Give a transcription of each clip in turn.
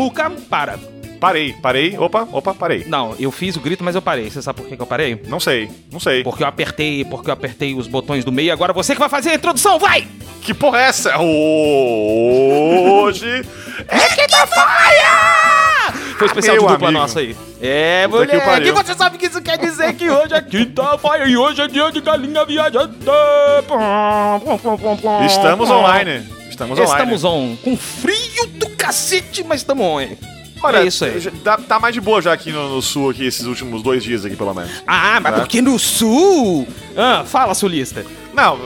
Samuca, para. Parei, parei. Opa, opa, parei. Não, eu fiz o grito, mas eu parei. Você sabe por que, que eu parei? Não sei, não sei. Porque eu apertei, porque eu apertei os botões do meio. Agora você que vai fazer a introdução, vai! Que porra é essa? Hoje é que tá! Foi especial Meu de dupla amigo. nossa aí. É, Puta que pariu. você sabe que isso quer dizer que hoje é quinta-feira e hoje é dia de galinha viajante. Estamos online. Estamos online. Estamos on. Com frio do cacete, mas estamos on. hein? Olha, é isso aí. Tá, tá mais de boa já aqui no, no sul, aqui, esses últimos dois dias aqui, pelo menos. Ah, mas Tá. porque no sul... Ah, fala, sulista. Não,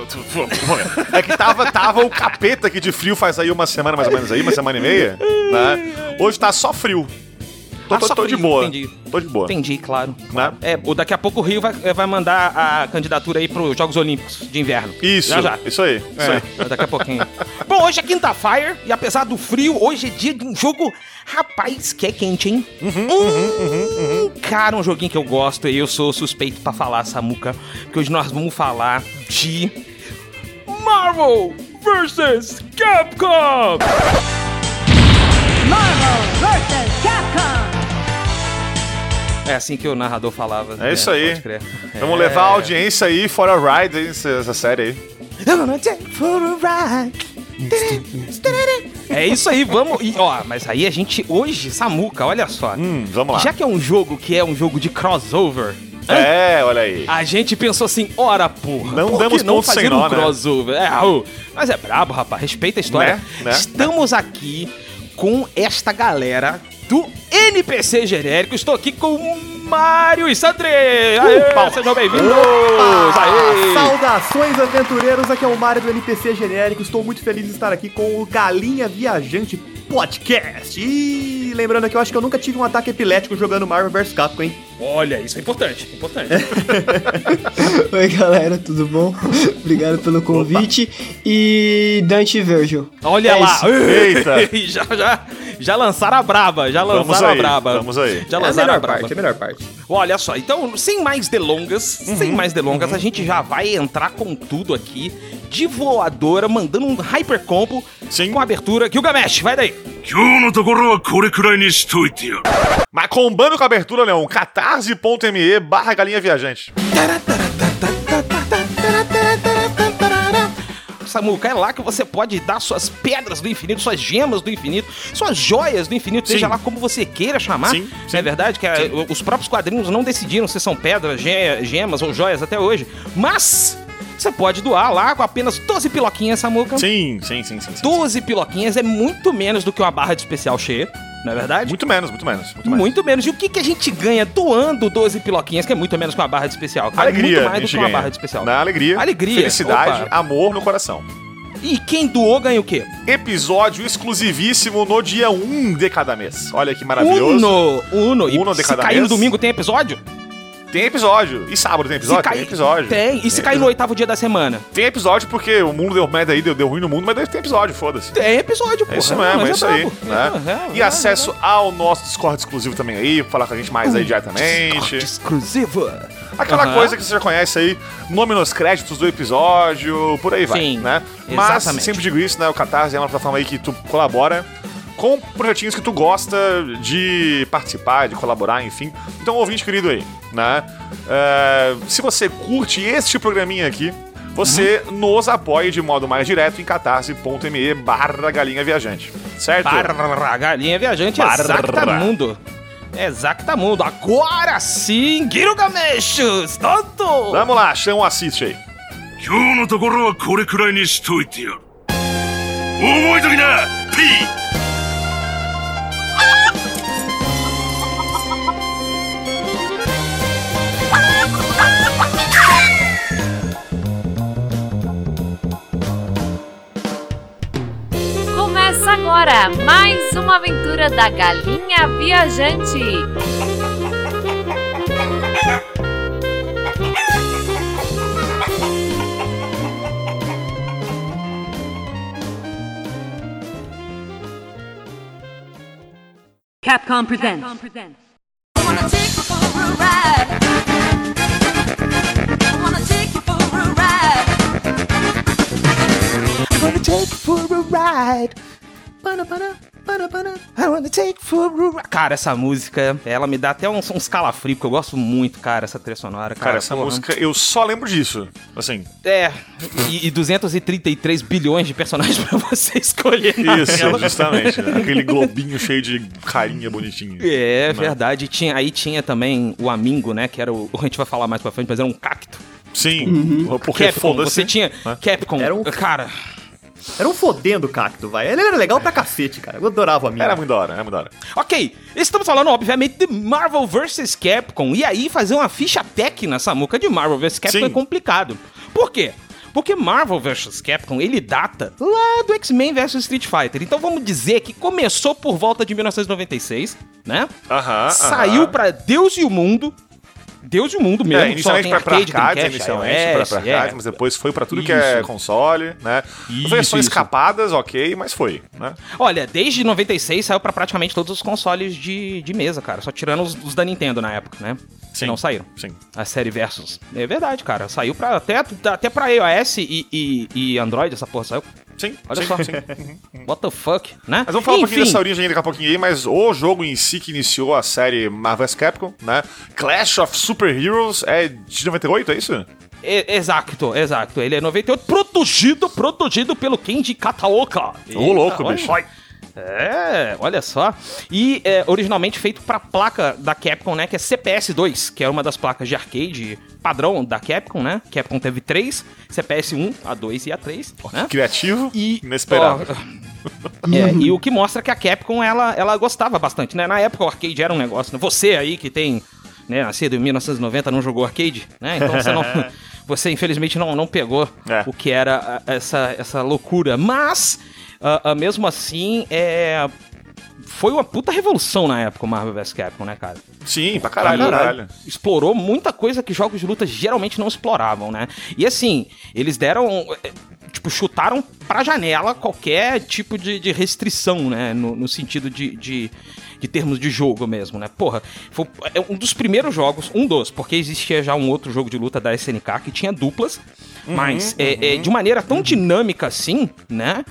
é que tava, tava o capeta aqui de frio faz aí uma semana mais ou menos aí, uma semana e meia, né? Hoje tá só frio. Tô, Ah, tô- só tô de boa. entendi. Tô de boa. Entendi, claro. Né? É, o- daqui a pouco o Rio vai, vai mandar a candidatura aí pros Jogos Olímpicos de Inverno. Isso, Já já. isso aí, isso aí. É, daqui a pouquinho. Bom, hoje é quinta-feira e apesar do frio, hoje é dia de um jogo, rapaz, que é quente, hein? Hum, Cara, um joguinho que eu gosto e eu sou suspeito pra falar, Samuca, que hoje nós vamos falar de Marvel vs Capcom. Marvel vs. Capcom. É assim que o narrador falava. É isso aí. pode crer. Vamos É. levar a audiência aí for a ride, hein, essa, série aí. I'm gonna take for a ride. É isso aí, vamos. E, ó, mas aí a gente hoje, Samuca, olha só. Hum, vamos lá. Já que é um jogo que é um jogo de crossover, É, olha aí. a gente pensou assim, ora porra, Não por damos que não sem fazer nó, um né? crossover? É, ô, mas é brabo, rapaz, respeita a história. Né? Né? Estamos aqui com esta galera do NPC genérico. Estou aqui com o Mário e Sandre. Aê, sejam bem-vindos. Saudações aventureiros, aqui é o Mário do NPC Genérico. Estou muito feliz de estar aqui com o Galinha Viajante Podcast. E lembrando que eu acho que eu nunca tive um ataque epilético jogando Marvel vs Capcom, hein? Olha, isso é importante, importante. Oi, galera, tudo bom? Obrigado pelo convite. Opa. E Dante Virgil. Olha é lá. Isso. Eita. já, já, já lançaram a braba, já lançaram vamos aí, a braba. Vamos aí. Já lançaram é a, melhor a braba. Parte, é a melhor parte. Olha só, então, sem mais delongas, uhum. sem mais delongas, uhum. a gente já vai entrar com tudo aqui de voadora, mandando um hyper combo Sim. com abertura. Gilgamesh, vai daí. Mas combando com a abertura, Leon, catar catarse.me barra galinha viajante. Samuca, é lá que você pode dar suas pedras do infinito, suas gemas do infinito, suas joias do infinito, Sim. seja lá como você queira chamar. Sim, Não sim. é verdade que é, os próprios quadrinhos não decidiram se são pedras, ge- gemas ou joias até hoje. Mas você pode doar lá com apenas 12 piloquinhas, Samuca. Sim, sim, sim, sim. sim. 12 piloquinhas é muito menos do que uma barra de especial cheia, não é verdade? Muito menos, muito menos. Muito menos. Muito menos. E o que, que a gente ganha doando 12 piloquinhas, que é muito menos que uma barra de especial? que vale Alegria. Muito mais do que uma ganha. barra de especial. Na alegria. Alegria. Felicidade, Opa. amor no coração. E quem doou ganha o quê? Episódio exclusivíssimo no dia 1 de cada mês. Olha que maravilhoso. Uno! Uno! E Uno de se cada cair no mês? domingo tem episódio? Tem episódio. E sábado tem episódio? se cair, Tem episódio. Tem. E se cair no oitavo dia da semana? Tem episódio porque o mundo deu merda aí, deu, deu ruim no mundo, mas tem episódio, foda-se. Tem episódio, pô. É isso mesmo, é isso aí. Né? É, E acesso ao nosso Discord exclusivo também aí, falar com a gente mais aí diretamente. Exclusiva. Aquela Aham. coisa que você já conhece aí, nome nos créditos do episódio, por aí vai, Sim, né? Mas, exatamente. sempre digo isso, né? O Catarse é uma plataforma aí que tu colabora com projetinhos que tu gosta de participar, de colaborar, enfim. Então, ouvinte querido aí, né? É, se você curte este programinha aqui, você Uhum. nos apoie de modo mais direto em catarse.me barra galinha viajante, certo? Barra, galinha viajante, Barra. Exactamundo. Exactamundo. Agora sim, Gilgamesh! Tanto! Vamos lá, chama o assiste aí. 今日のところはこれくらいにしといてやる覚えときな P! Começa agora mais uma aventura da Galinha Viajante. Capcom presents. take for a ride. Gonna take you for a ride. Bana, bana. I wanna take for. Cara, essa música, ela me dá até uns, uns calafrios, porque eu gosto muito, cara, essa trilha sonora. Cara, Cara, essa porra. música, eu só lembro disso. Assim, É, e, e 233 bilhões de personagens pra você escolher isso, tela. justamente. né? Aquele globinho cheio de carinha bonitinha. É, Né? verdade. Tinha, aí tinha também o Amingo, né? Que era o. A gente vai falar mais pra frente, mas era um cacto. Sim, porque Capcom, foda-se. você tinha. né? Capcom. Era um- Cara, Era um fodendo cacto, vai. Ele era legal pra cacete, cara. Eu adorava a minha. Era muito da hora, era muito da hora. ok. Estamos falando, obviamente, de Marvel vs Capcom. E aí, fazer uma ficha técnica nessa muca de Marvel vs Capcom Sim. é complicado. Por quê? Porque Marvel vs Capcom, ele data lá do X-Men vs Street Fighter. Então vamos dizer que começou por volta de 1996, né? Aham. Saiu aham. pra Deus e o Mundo. Deus e o Mundo mesmo. É, inicialmente pra, pra arcade, arcades, Dreamcast, inicialmente iOS, pra, pra é. mas depois foi pra tudo que é Isso. console, né? Isso, Versões isso. escapadas, ok, mas foi, né? Olha, desde 96 saiu pra praticamente todos os consoles de, de mesa, cara. Só tirando os, os da Nintendo na época, né? Que Sim. não saíram. Sim. A série Versus. É verdade, cara. Saiu pra, até, até pra iOS e, e, e Android, essa porra saiu. Sim, Olha sim, só. sim. What the fuck, né? Mas vamos falar um pouquinho Enfim, dessa origem daqui a pouquinho aí, mas o jogo em si que iniciou a série Marvel vs Capcom, né? Clash of Super Heroes é de 98, é isso? Exato, exato. Ele é 98, protegido, protegido pelo Kenji Kataoka. Ô, louco, olha. bicho. É, olha só. E é, originalmente feito pra placa da Capcom, né? Que é CPS-2, que é uma das placas de arcade padrão da Capcom, né? Capcom teve três, CPS-1, A2 e A3, né? Criativo E, inesperado. ó, é, e o que mostra que a Capcom, ela, ela gostava bastante, né? Na época o arcade era um negócio, né? Você aí que tem, né, nascido em 1990, não jogou arcade, né? Então você não... Você, infelizmente, não, não pegou É. o que era a- essa, essa loucura. Mas, ah, ah, mesmo assim, é... Foi uma puta revolução na época o Marvel vs Capcom, né, cara? Sim, pra caralho, Caralho. caralho. Explorou muita coisa que jogos de luta geralmente não exploravam, né? E assim, eles deram. eh, Tipo, chutaram pra janela qualquer tipo de, de restrição, né? No, no sentido de, de, de termos de jogo mesmo, né? Porra, foi é um dos primeiros jogos, um dos, porque existia já um outro jogo de luta da SNK que tinha duplas, mas é, é, de maneira tão dinâmica assim, né?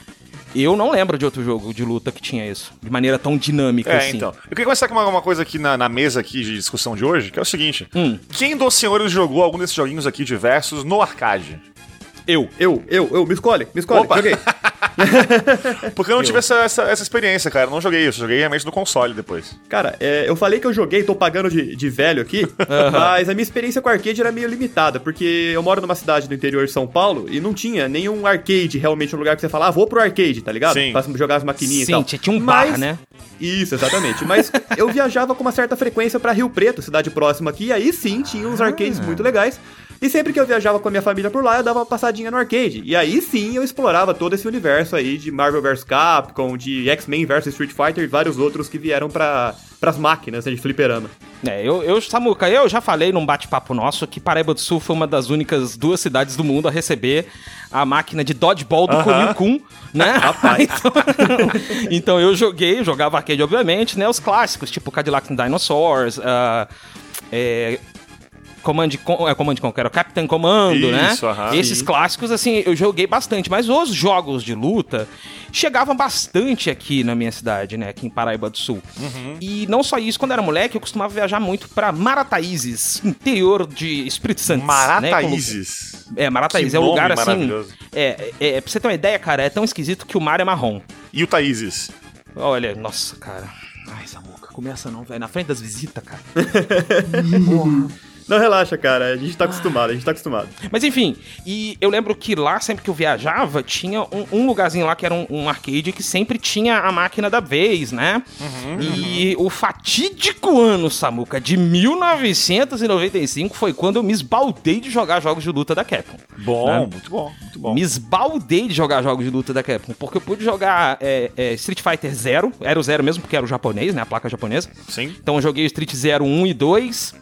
Eu não lembro de outro jogo de luta que tinha isso. De maneira tão dinâmica É, assim. então. Eu queria começar com uma, uma coisa aqui na, na mesa aqui de discussão de hoje, que é o seguinte. Hum. Quem dos senhores jogou algum desses joguinhos aqui diversos no arcade? Eu. Eu, eu, eu, me escolhe, me escolhe, Opa. joguei. Porque eu não tive essa, essa, essa experiência, cara. Eu não joguei isso. Eu joguei realmente no console depois. Cara, é, eu falei que eu joguei, tô pagando de, de velho aqui, mas a minha experiência com arcade era meio limitada, porque eu moro numa cidade do interior de São Paulo e não tinha nenhum arcade realmente um lugar que você fala, ah, vou pro arcade, tá ligado? Sim. Pra jogar as maquininhas e Sim, tal. tinha tinha um Mas- bar, né? Isso, exatamente. Mas eu viajava com uma certa frequência pra Rio Preto, cidade próxima aqui, e aí sim tinha uns arcades muito legais. E sempre que eu viajava com a minha família por lá, eu dava uma passadinha no arcade. E aí sim eu explorava todo esse universo aí de Marvel vs Capcom, de X-Men vs Street Fighter e vários outros que vieram para pras máquinas né, de fliperama. É, eu, eu, Samuca, eu já falei num bate-papo nosso que Paraíba do Sul foi uma das únicas duas cidades do mundo a receber a máquina de dodgeball do. Kunio Kun, né? então, então eu joguei, jogava arcade, obviamente, né? Os clássicos, tipo Cadillac and Dinosaurs, ah, é, Command, Con- é, Command Conquer, Captain Commando, né? Isso, aham. Esses clássicos, assim, eu joguei bastante, mas os jogos de luta chegavam bastante aqui na minha cidade, né? Aqui em Paraíba do Sul. Uhum. E não só isso, quando eu era moleque, eu costumava viajar muito pra Marataízes, interior de Espírito Santo. Né? Marataízes. Como- É, Marataízes. É um lugar assim. É, é, é, pra você ter uma ideia, cara, é tão esquisito que o mar é marrom. E o Taíses? Olha, nossa, cara. Ai, essa boca. Começa não, velho. Na frente das visitas, cara. Não, relaxa, cara, a gente tá acostumado, a gente tá acostumado. Mas enfim, e eu lembro que lá, sempre que eu viajava, tinha um, um lugarzinho lá que era um, um arcade que sempre tinha a máquina da vez, né? e o fatídico ano, Samuca, de 1995 foi quando eu me esbaldei de jogar jogos de luta da Capcom. Bom, Né? muito bom, muito bom. Me esbaldei de jogar jogos de luta da Capcom, porque eu pude jogar é, é, Street Fighter Zero, era o Zero mesmo, porque era o japonês, né? A placa japonesa. Sim. Então eu joguei o Street Zero 1 e 2.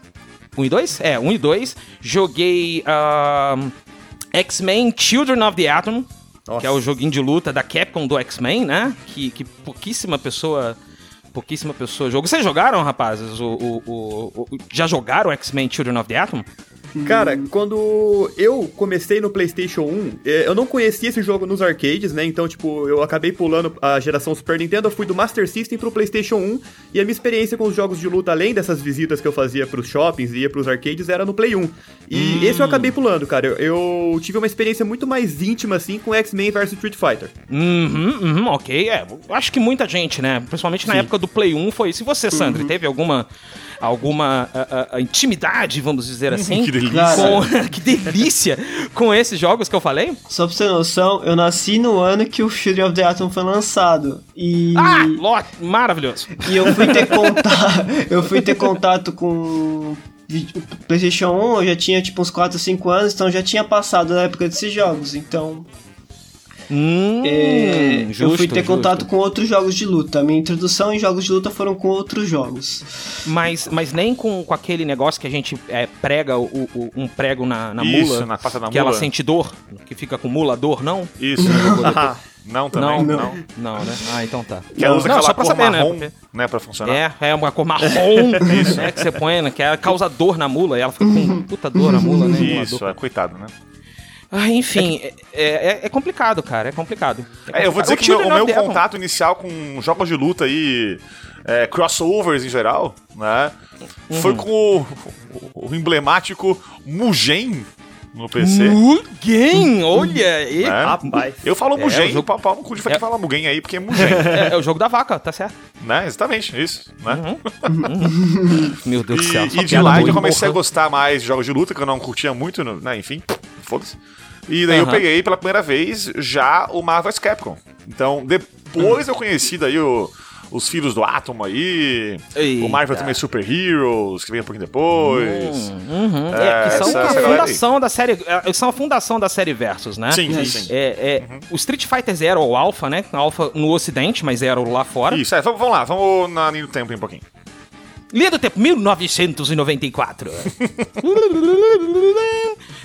1 e 2? É, 1 e 2. Joguei ahn, X-Men Children of the Atom, Nossa. que é o joguinho de luta da Capcom do X-Men, né? Que, que pouquíssima pessoa. Pouquíssima pessoa jogou. Vocês jogaram, rapazes? O, o- o- o- já jogaram X-Men Children of the Atom? Cara, quando eu comecei no PlayStation 1, eh, eu não conhecia esse jogo nos arcades, né? Então, tipo, eu acabei pulando a geração Super Nintendo, eu fui do Master System pro PlayStation 1, e a minha experiência com os jogos de luta, além dessas visitas que eu fazia pros shoppings e ia pros arcades, era no Play 1. E esse eu acabei pulando, cara. Eu, eu tive uma experiência muito mais íntima, assim, com X-Men vs Street Fighter. Uhum, uhum, ok. É, acho que muita gente, né? Principalmente na época do Play 1 foi isso. E você, Sandro, teve alguma alguma ah, ah, intimidade, vamos dizer assim? Que delícia. Com, que delícia com esses jogos que eu falei? Só pra você ter noção, eu nasci no ano que o Children of the Atom foi lançado. E. Ah, ló- maravilhoso. E eu fui ter contato. eu fui ter contato com. PlayStation 1, eu já tinha tipo uns 4 ou 5 anos, então já tinha passado da época desses jogos. Então, Hum, é, eu justo, fui ter justo. contato com outros jogos de luta. Minha introdução em jogos de luta foram com outros jogos. Mas, mas nem com, com aquele negócio que a gente é, prega o, o- um prego na, na Isso, mula, na que ela mula. sente dor, que fica com mula dor, não? Isso. não também, não, não. não, né? Ah, então tá. Que ela usa não, aquela só pra cor saber, marrom, né? né, pra funcionar. É, é uma cor marrom, né, que você põe, né, que ela causa dor na mula, e ela fica com puta dor na mula, né? Isso, é, coitado, né? Ah, enfim, é, é- é complicado, cara, é complicado. É, eu vou dizer que o meu, o contato inicial com jogos de luta e é, crossovers em geral, né? Uhum. Foi com o, o- emblemático Mugen no PC. Mugen, olha, e... né? Rapaz. Eu falo É, Mugen, o jogo- pau, pau no cu de É. falar Mugen aí, porque é Mugen, é, é o jogo da vaca, tá certo. né? Exatamente, isso, né? Meu Deus do céu. E, e de lá eu comecei a gostar mais de jogos de luta, que eu não curtia muito, né? Enfim, foda-se. E daí eu Aham. peguei pela primeira vez já o Marvel's Capcom. Então, depois eu conheci daí o- os filhos do Atom aí, Eita. o Marvel também Super Heroes, que veio um pouquinho depois. Uhum, É, é, que são essa- a fundação da série, é, são a fundação da série Versus, né? Sim, sim, sim. É, é, O Street Fighter Zero, ou Alpha, né? Alpha no ocidente, mas Zero lá fora. Isso, é, vamos, vamos lá, vamos na linha do tempo um pouquinho. Linha do tempo, 1994.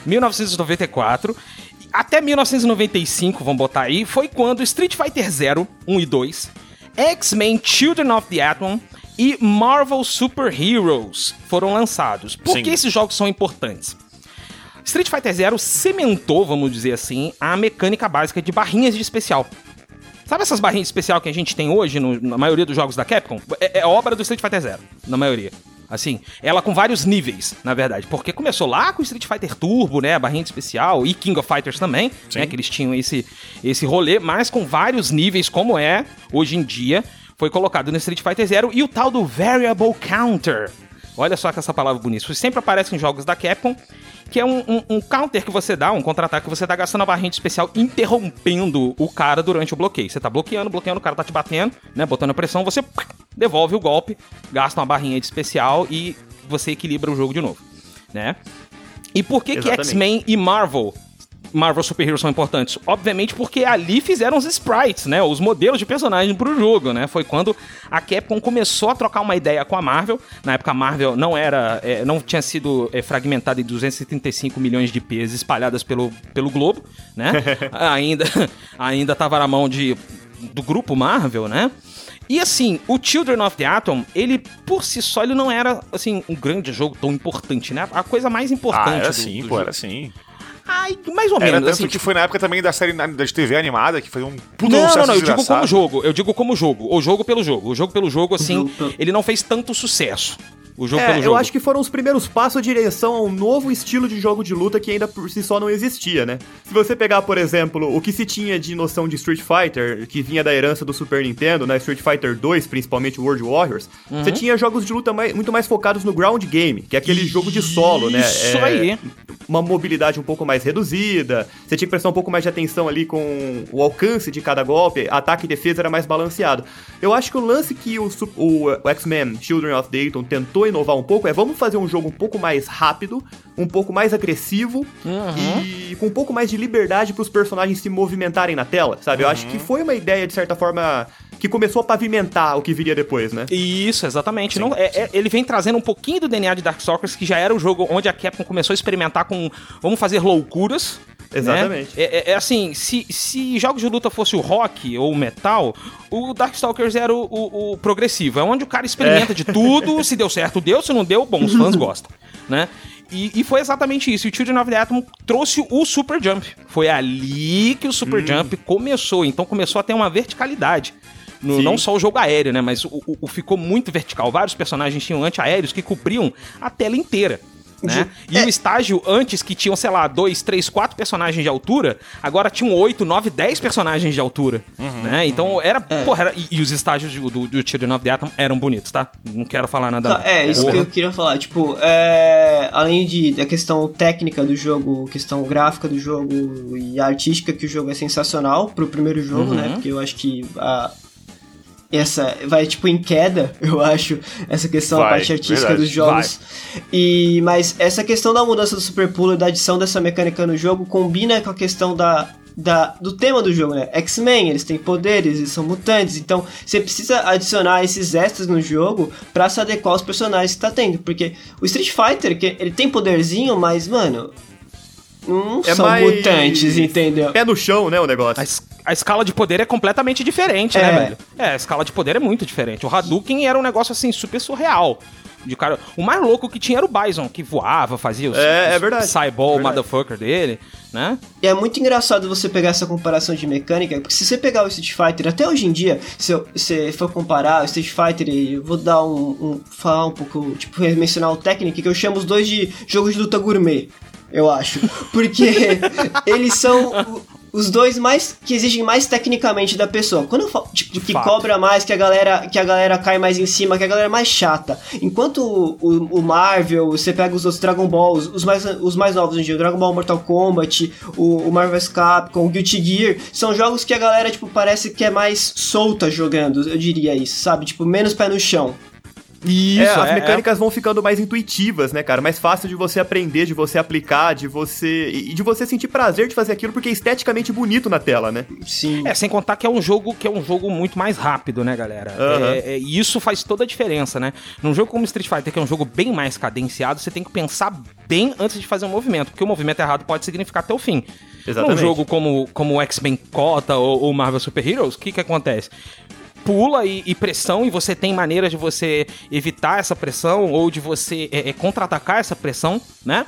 1994. Até 1995, vamos botar aí, foi quando Street Fighter Zero 1 e 2, X-Men Children of the Atom e Marvel Super Heroes foram lançados. Por Sim. que esses jogos são importantes? Street Fighter Zero cimentou, vamos dizer assim, a mecânica básica de barrinhas de especial. Sabe essas barrinhas especial que a gente tem hoje no- na maioria dos jogos da Capcom? É, é obra do Street Fighter Zero, na maioria. Assim, ela com vários níveis, na verdade. Porque começou lá com Street Fighter Turbo, né? A barrinha especial, e King of Fighters também, Sim. né? Que eles tinham esse, esse rolê, mas com vários níveis, como é hoje em dia, foi colocado no Street Fighter Zero. E o tal do Variable Counter. Olha só que essa palavra bonita. Isso sempre aparece em jogos da Capcom, que é um, um- um counter que você dá, um contra-ataque que você dá gastando a barrinha de especial, interrompendo o cara durante o bloqueio. Você tá bloqueando, bloqueando, o cara tá te batendo, né? Botando a pressão, você devolve o golpe, gasta uma barrinha de especial e você equilibra o jogo de novo, né? E por que que. X-Men e Marvel Marvel Super Heroes são importantes? Obviamente porque ali fizeram os sprites, né? Os modelos de personagem pro jogo, né? Foi quando a Capcom começou a trocar uma ideia com a Marvel. Na época a Marvel não era, é, não tinha sido é, fragmentada em 235 milhões de IPs espalhadas pelo, pelo globo, né? ainda, ainda tava na mão de, do grupo Marvel, né? E assim, o Children of the Atom, ele por si só ele não era assim um grande jogo tão importante, né? A coisa mais importante Ah, era do- assim, do pô, jogo. era assim. Ai, mais ou Era menos. tanto assim, que foi na época também da série da TV animada, que foi um puta não, sucesso não, não, eu digo como jogo. Eu digo como jogo. O jogo pelo jogo. O jogo pelo jogo, assim, pelo- ele não fez tanto sucesso. O jogo É, pelo eu jogo. acho que foram os primeiros passos em direção a um novo estilo de jogo de luta que ainda por si só não existia, né? Se você pegar, por exemplo, o que se tinha de noção de Street Fighter, que vinha da herança do Super Nintendo, né? Street Fighter 2, principalmente World Warriors, Uhum. você tinha jogos de luta mais- muito mais focados no ground game, que é aquele jogo de solo, né? Isso É, aí. Uma mobilidade um pouco mais reduzida, você tinha que prestar um pouco mais de atenção ali com o alcance de cada golpe, ataque e defesa era mais balanceado. Eu acho que o lance que o, o, o X-Men Children of Dayton tentou inovar um pouco é vamos fazer um jogo um pouco mais rápido, um pouco mais agressivo e com um pouco mais de liberdade para os personagens se movimentarem na tela, sabe? Eu acho que foi uma ideia, de certa forma, que começou a pavimentar o que viria depois, né? Isso, exatamente. Não, é- é- ele vem trazendo um pouquinho do DNA de Darkstalkers, que já era o jogo onde a Capcom começou a experimentar com vamos fazer loucuras. Né? Exatamente. É, é- é assim, se, se jogos de luta fosse o rock ou o metal, o Darkstalkers era o, o- o progressivo. É onde o cara experimenta de tudo, se deu certo, deu, se não deu, bom, os fãs gostam, né? E, e foi exatamente isso. E o Children of the Atom trouxe o Super Jump. Foi ali que o Super Hum. Jump começou. Então começou a ter uma verticalidade. No- não só o jogo aéreo, né? Mas o, o- o ficou muito vertical. Vários personagens tinham antiaéreos que cobriam a tela inteira. Né? E o estágio antes que tinham, sei lá, dois, três, quatro personagens de altura, agora tinham oito, nove, dez personagens de altura. né? Então era. Porra, era- e, e os estágios do, do, do Children of the Atom eram bonitos, tá? Não quero falar nada. Tá, não. é, isso que Porra. eu queria falar. Tipo, é, além de, da questão técnica do jogo, questão gráfica do jogo e artística, que o jogo é sensacional pro primeiro jogo, Uhum. né? Porque eu acho que a, essa vai, tipo, em queda, eu acho, essa questão da Vai, parte artística verdade, dos jogos. E, mas essa questão da mudança do Super Pulo e da adição dessa mecânica no jogo combina com a questão da. Da, do tema do jogo, né? X-Men, eles têm poderes, eles são mutantes, então você precisa adicionar esses extras no jogo pra se adequar aos personagens que tá tendo. Porque o Street Fighter, que ele tem poderzinho, mas, mano, não É são mais- mutantes, entendeu? Pé no chão, né, o negócio. A, es- a escala de poder é completamente diferente, É. né, velho? É, a escala de poder é muito diferente. O Hadouken era um negócio assim super surreal. De cara, o mais louco que tinha era o Bison, que voava, fazia os, É, é os verdade. Cyball, Verdade. motherfucker dele, né? E é muito engraçado você pegar essa comparação de mecânica, porque se você pegar o Street Fighter, até hoje em dia, se se for comparar o Street Fighter, eu vou dar um, um- falar um pouco, tipo, mencionar o técnico, que eu chamo os dois de jogos de luta gourmet, eu acho. Porque eles são os dois mais que exigem mais tecnicamente da pessoa. Quando eu falo, tipo, que fato. cobra mais, que a galera, que a galera cai mais em cima, que a galera é mais chata. Enquanto o, o- o Marvel, você pega os outros Dragon Balls, os mais, os mais novos hoje em dia, o Dragon Ball Mortal Kombat, o, o Marvel vs Capcom, o Guilty Gear, são jogos que a galera, tipo, parece que é mais solta jogando, eu diria isso, sabe? Tipo, menos pé no chão. Isso, É, as mecânicas vão ficando mais intuitivas, né, cara? Mais fácil de você aprender, de você aplicar, de você. E de você sentir prazer de fazer aquilo, porque é esteticamente bonito na tela, né? Sim. É, sem contar que é um jogo que é um jogo muito mais rápido, né, galera? É, é, e isso faz toda a diferença, né? Num jogo como Street Fighter, que é um jogo bem mais cadenciado, você tem que pensar bem antes de fazer um movimento, porque o movimento errado pode significar até o fim. Exatamente. Num jogo como, como o X-Men Cota ou, ou Marvel Super Heroes, o que que acontece? Pula e, e pressão, e você tem maneiras de você evitar essa pressão ou de você é, é, contra-atacar essa pressão, né?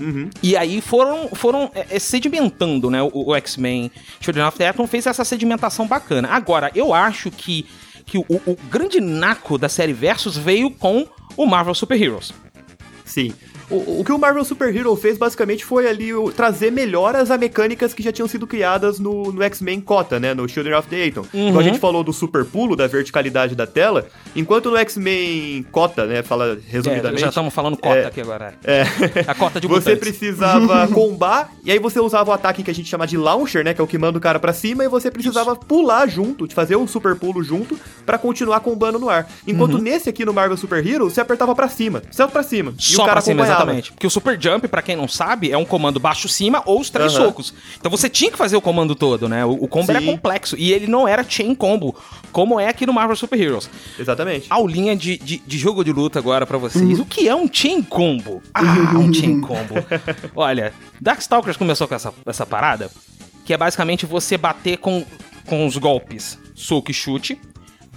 Uhum. E aí foram, foram é, é, sedimentando, né? O, o X-Men Children of the Atom fez essa sedimentação bacana. Agora, eu acho que, que o, o grande naco da série Versus veio com o Marvel Super Heroes. Sim. O, o que o Marvel Super Hero fez basicamente foi ali o- trazer melhoras a mecânicas que já tinham sido criadas no, no X-Men Cota, né? No Children of the Atom. Uhum. Então a gente falou do super pulo, da verticalidade da tela, enquanto no X-Men Cota, né? Fala É, resumidamente. já estamos falando cota É. aqui agora. É. A cota de Você mutantes. precisava combar, e aí você usava o ataque que a gente chama de launcher, né? Que é o que manda o cara pra cima, e você precisava pular junto, de fazer um super pulo junto, pra continuar combando no ar. Enquanto nesse aqui no Marvel Super Hero, você apertava pra cima, só pra cima. e Só o cara pra cima, acompanhava. Exatamente. Porque o Super Jump, pra quem não sabe, é um comando baixo-cima ou os três Aham. socos. Então você tinha que fazer o comando todo, né? O, o combo era Sim. complexo. E ele não era chain combo, como é aqui no Marvel Super Heroes. Exatamente. Aulinha de, de, de jogo de luta agora pra vocês. O que é um chain combo? Ah, um chain combo. Olha, Darkstalkers começou com essa, essa parada, que é basicamente você bater com, com os golpes soco e chute,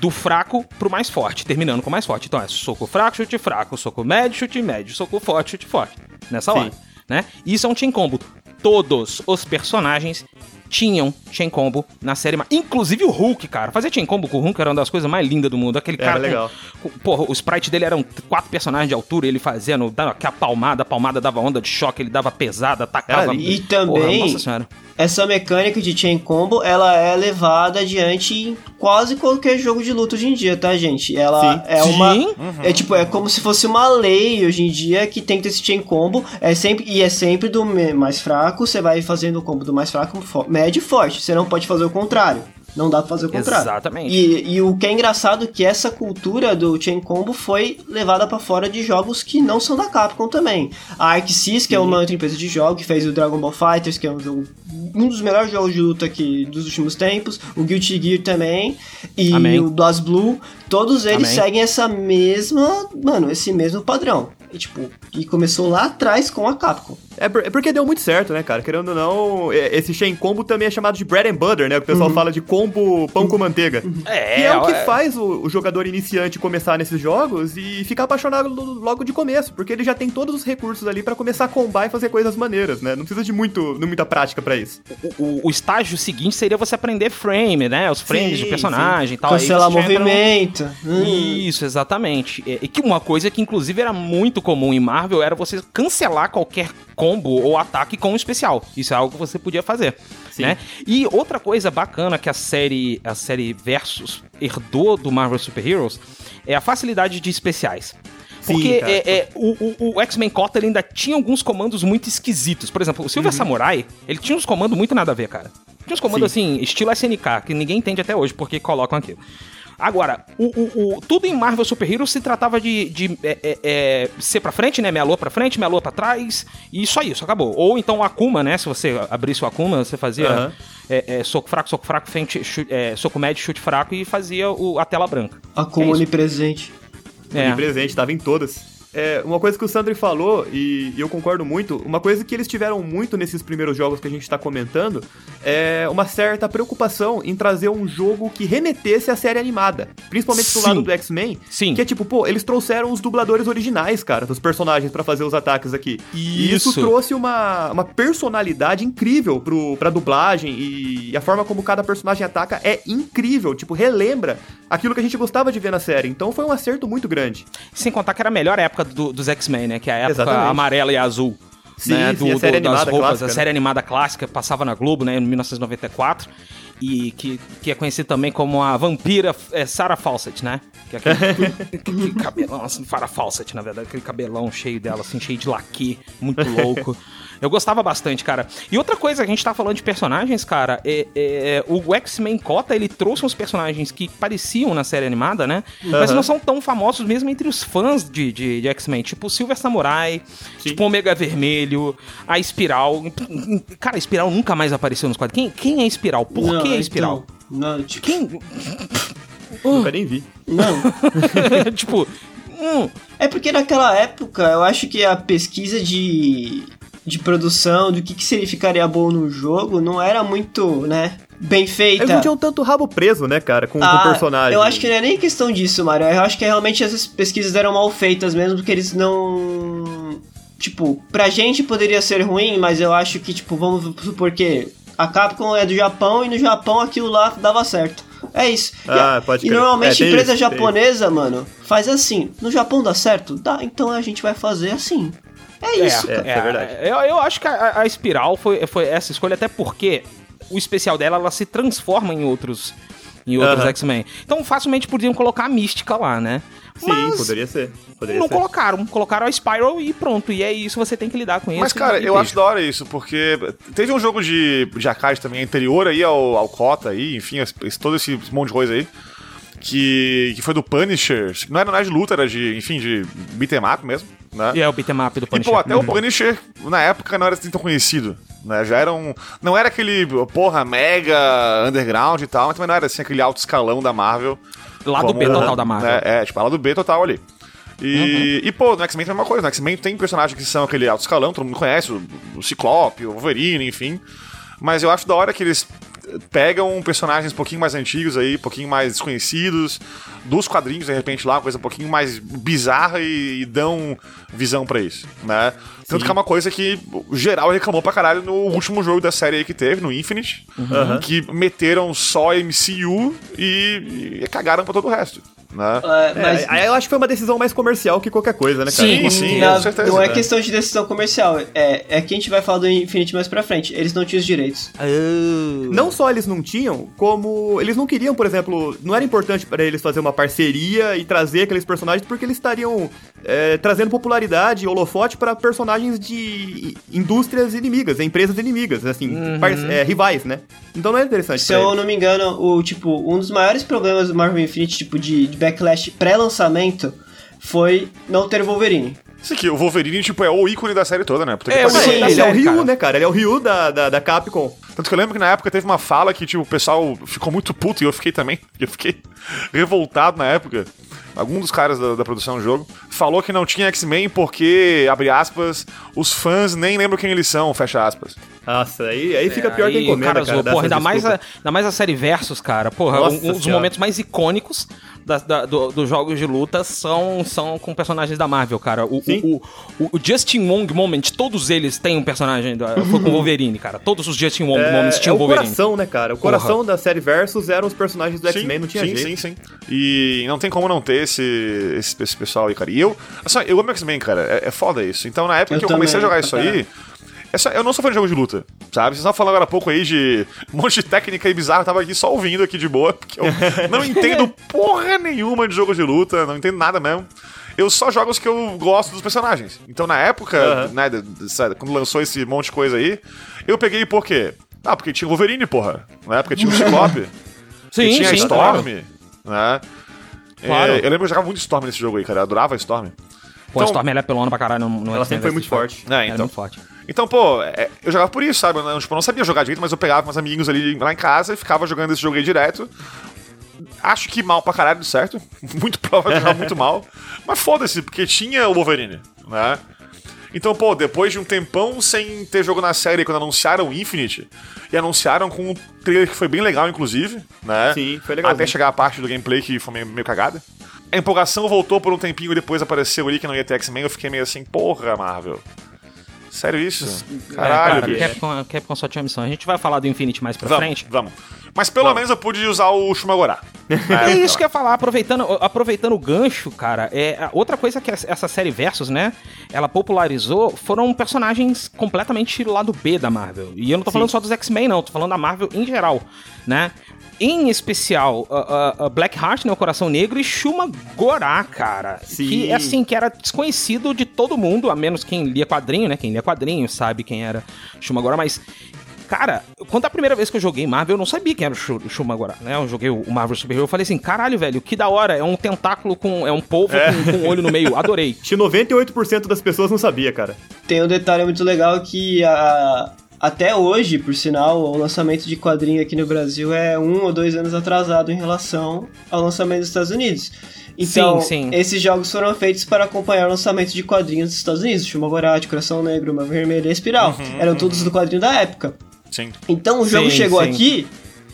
do fraco pro mais forte, terminando com o mais forte. Então é soco fraco, chute fraco, soco médio, chute médio, soco forte, chute forte. Nessa Sim. hora, né? Isso é um chain combo. Todos os personagens tinham chain combo na série, inclusive o Hulk, cara. Fazer chain combo com o Hulk era uma das coisas mais lindas do mundo. Aquele Era cara com- legal. com- Porra, o sprite dele eram quatro personagens de altura, ele fazendo, dando aquela palmada, a palmada dava onda de choque, ele dava pesada, atacava. Era E Porra, também, nossa senhora. essa mecânica de chain combo, ela é levada adiante em quase qualquer jogo de luta hoje em dia, tá, gente? Ela Sim. é uma Sim. é tipo, é como se fosse uma lei hoje em dia que tem que ter esse chain combo, é sempre e é sempre do mais fraco, você vai fazendo o combo do mais fraco, médio e forte. Você não pode fazer o contrário. Não dá pra fazer o contrário. Exatamente. E, e o que é engraçado é que essa cultura do Chain Combo foi levada pra fora de jogos que não são da Capcom também. A ArcSys, que é uma outra empresa de jogos, que fez o Dragon Ball Fighters, que é um jogo um dos melhores jogos de luta aqui dos últimos tempos, o Guilty Gear também, e Amém. o BlazBlue, todos eles Amém. seguem essa mesma, mano, esse mesmo padrão. E, tipo, e começou lá atrás com a Capcom. É, por- é porque deu muito certo, né, cara? Querendo ou não, é- esse Shen Combo também é chamado de bread and butter, né? O pessoal fala de combo pão com manteiga. É, que é o que é. faz o, o jogador iniciante começar nesses jogos e ficar apaixonado lo- logo de começo, porque ele já tem todos os recursos ali pra começar a combar e fazer coisas maneiras, né? Não precisa de muito, de muita prática pra isso. O, o- o estágio seguinte seria você aprender frame, né? Os frames Sim, de personagem e tal. Cancelar entra movimento. Hum. Isso, exatamente. E, e que uma coisa que inclusive era muito comum em Marvel era você cancelar qualquer combo ou ataque com um especial. Isso é algo que você podia fazer, Sim. né? E outra coisa bacana que a série a série Versus herdou do Marvel Super Heroes é a facilidade de especiais. Sim, Porque cara. é, é, o, o- o X-Men Cota ele ainda tinha alguns comandos muito esquisitos. Por exemplo, o Silver Samurai, ele tinha uns comandos muito nada a ver, cara. Tinha uns comandos assim, estilo SNK, que ninguém entende até hoje porque colocam aquilo. Agora, o, o- o- tudo em Marvel Super Heroes se tratava de, de é, é, é, ser pra frente, né? Meia lua pra frente, meia lua pra trás, e só isso, acabou. Ou então o Akuma, né? Se você abrisse o Akuma, você fazia Aham. é, é, soco fraco, soco fraco, frente, chu- é, soco médio, chute fraco e fazia o- a tela branca. Acúmulo É onipresente. É. presente, tava em todas. É, uma coisa que o Sandri falou, e, e eu concordo muito, uma coisa que eles tiveram muito nesses primeiros jogos que a gente tá comentando, é uma certa preocupação em trazer um jogo que remetesse à série animada. Principalmente do lado do X-Men. Sim. Que é tipo, pô, eles trouxeram os dubladores originais, cara, dos personagens pra fazer os ataques aqui. E isso Isso. trouxe uma, uma personalidade incrível pro, pra dublagem e a forma como cada personagem ataca é incrível. Tipo, relembra aquilo que a gente gostava de ver na série. Então foi um acerto muito grande. Sem contar que era a melhor época do- dos X-Men, né? Que é a época Exatamente. amarela e azul. Sim, né? sim, a série animada clássica, a né? série animada clássica passava na Globo, né, em 1994, e que, que é conhecido também como a vampira é, Sarah Fawcett, né? Que é aquele, aquele cabelão, assim, Farah Fawcett, na verdade, aquele cabelão cheio dela, assim, cheio de laque, muito louco. Eu gostava bastante, cara. E outra coisa, a gente tá falando de personagens, cara, é, é- o X-Men Cota, ele trouxe uns personagens que pareciam na série animada, né? Mas Aham. não são tão famosos mesmo entre os fãs de, de, de X-Men. Tipo o Silver Samurai, tipo o Omega Vermelho, a Espiral. Cara, a Espiral nunca mais apareceu nos quadrinhos. Quem, quem é a Espiral? Por Não, que a Espiral? então, não, tipo, Quem... Nunca nem vi. não. tipo... hum, É porque naquela época eu acho que a pesquisa de, de produção, do que, que significaria bom no jogo, não era muito, né, bem feita. Eles não tinham tanto rabo preso, né, cara, com, com o personagem. Eu acho que não é nem questão disso, Mario. Eu acho que realmente essas pesquisas eram mal feitas mesmo, porque eles não. Tipo, pra gente poderia ser ruim, mas eu acho que, tipo, vamos supor que a Capcom é do Japão e no Japão aquilo lá dava certo. É isso. E Ah, pode e crer. normalmente É, empresa isso, japonesa, mano, faz assim. No Japão dá certo? Dá, então a gente vai fazer assim. É isso. É, é verdade. Eu, eu acho que a, a Espiral foi, foi essa escolha, até porque o especial dela, ela se transforma em outros... Em outros Aham. X-Men. Então, facilmente podiam colocar a mística lá, né? Sim, Mas- poderia ser. Poderia não ser. colocaram. Colocaram a Spiral e pronto. E é isso, você tem que lidar com isso. Mas, cara, eu beijo. acho da hora isso, porque teve um jogo de, de arcade também anterior aí ao, ao Cota aí, enfim, todo esse monte de coisa aí. Que, que foi do Punisher. Não era, não era de luta, era de, enfim, de beat'em up mesmo, né? E é o beat'em up do E, Punisher. pô, até Uhum. o Punisher, na época, não era assim tão conhecido. Né? Já era um. Não era aquele, porra, mega underground e tal, mas também não era assim aquele alto escalão da Marvel. Lá do B total da Marvel. É, é, tipo, lá do B total ali. E, e, pô, no X-Men tem a mesma coisa. No X-Men tem personagens que são aquele alto escalão, todo mundo conhece, o, o Ciclope, o Wolverine, enfim. Mas eu acho da hora que eles pegam personagens um pouquinho mais antigos aí, um pouquinho mais desconhecidos, dos quadrinhos, de repente, lá, uma coisa um pouquinho mais bizarra e, e dão visão pra isso, né? Tanto que é uma coisa que o geral reclamou pra caralho no último jogo da série aí que teve, no Infinite, que meteram só MCU e, e cagaram pra todo o resto, né? É, É, mas aí eu acho que foi uma decisão mais comercial que qualquer coisa, né, cara? Sim, sim, na- com certeza, não é né? questão de decisão comercial. É, é que a gente vai falar do Infinity mais pra frente. Eles não tinham os direitos. Ah. Não só eles não tinham, como eles não queriam, por exemplo, não era importante para eles fazer uma parceria e trazer aqueles personagens porque eles estariam é, trazendo popularidade e holofote para personagens de indústrias inimigas, empresas inimigas, assim, par- é, rivais, né? Então não é interessante. Se eu eles. não me engano, o tipo, um dos maiores problemas do Marvel Infinity, tipo, de, de backlash pré-lançamento, foi não ter Wolverine. Isso aqui, o Wolverine, tipo, é o ícone da série toda, né? Puta que É, o Sim, ele é o é, Ryu, cara. né, cara? Ele é o Ryu da, da, da Capcom. Tanto que eu lembro que na época teve uma fala que, tipo, o pessoal ficou muito puto e eu fiquei também. Eu fiquei revoltado na época. Algum dos caras da, da produção do jogo falou que não tinha X-Men porque, abre aspas, os fãs nem lembram quem eles são, fecha aspas. Nossa, aí, aí fica pior que a Aí o encomenda, cara cara. porra, ainda mais, a, ainda mais a série Versus, cara. Porra, Nossa um, um dos momentos mais icônicos da- da- do- dos jogos de luta são, são com personagens da Marvel, cara. O, Sim. o, o, o Justin Wong Moment, todos eles têm um personagem. Da, foi com o Wolverine, cara. Todos os Justin Wong Moments É, é tinham o Wolverine. coração, né, cara? O coração da série Versus eram os personagens do X-Men, não tinha sim, jeito. sim, sim. E não tem como não ter esse, esse, esse pessoal aí, cara. E eu, assim, eu amo X-Men, cara. É, é foda isso. Então, na época Eu que eu comecei a jogar isso aí. Essa- eu não sou fã de jogo de luta, sabe? Vocês estavam falando agora há pouco aí de um monte de técnica e bizarro. Eu tava aqui só ouvindo aqui de boa, porque eu não entendo porra nenhuma de jogo de luta, não entendo nada mesmo. Eu só jogo os que eu gosto dos personagens. Então, na época, Aham. né, quando lançou esse monte de coisa aí, eu peguei por quê? Ah, porque tinha o Wolverine, porra. Na época tinha o Ciclope. Sim, e tinha a sim, Storm, claro. né? Claro. É, eu lembro que eu jogava muito Storm nesse jogo aí, cara. Eu adorava a Storm. Pô, a Então- Storm ela é pelona pra caralho. No, no Ela X-Men sempre foi versus muito Storm. forte. É, Ela é então. muito forte. Então, pô, é, eu jogava por isso, sabe? Eu não, tipo, eu não sabia jogar direito, mas eu pegava meus amigos ali lá em casa e ficava jogando esse jogo aí direto. Acho que mal pra caralho, certo? Muito provável jogar muito mal. Mas foda-se, porque tinha o Wolverine, né? Então, pô, depois de um tempão sem ter jogo na série, quando anunciaram o Infinite, e anunciaram com um trailer que foi bem legal, inclusive, né? Sim, foi legal. Até chegar a parte do gameplay que foi meio, meio cagada. A empolgação voltou por um tempinho e depois apareceu ali que não ia ter X-Men. Eu fiquei meio assim, porra, Marvel. Sério isso? Caralho, é, cara. Capcom, a Capcom só tinha missão. A gente vai falar do Infinity mais pra Vamos, frente. vamos. Mas pelo menos eu pude usar o Shumagorá. É isso que eu ia falar, aproveitando, aproveitando o gancho, cara, é outra coisa que essa série Versus, né, ela popularizou foram personagens completamente lado B da Marvel. E eu não tô falando só dos X-Men, não, tô falando da Marvel em geral, né? Em especial, a, a- a Blackheart, né, o Coração Negro, e Shuma Gorá, cara. Sim. Que, assim, que era desconhecido de todo mundo, a menos quem lia quadrinho, né? Quem lia quadrinho sabe quem era Shuma Gorá, mas... Cara, quando a primeira vez que eu joguei Marvel, eu não sabia quem era o Shu- o Shuma Gorá, né? Eu joguei o Marvel Super Hero, eu falei assim, caralho, velho, que da hora, é um tentáculo com... É um polvo com, com um olho no meio, adorei. Acho que 98% das pessoas não sabia, cara. Tem um detalhe muito legal que a- até hoje, por sinal, o lançamento de quadrinho aqui no Brasil é um ou dois anos atrasado em relação ao lançamento dos Estados Unidos. Então, Sim, sim. esses jogos foram feitos para acompanhar o lançamento de quadrinhos dos Estados Unidos, Shumagorati, Coração Negro, Uma Vermelha e Espiral. Eram todos do quadrinho da época. Sim. Então o jogo chegou aqui,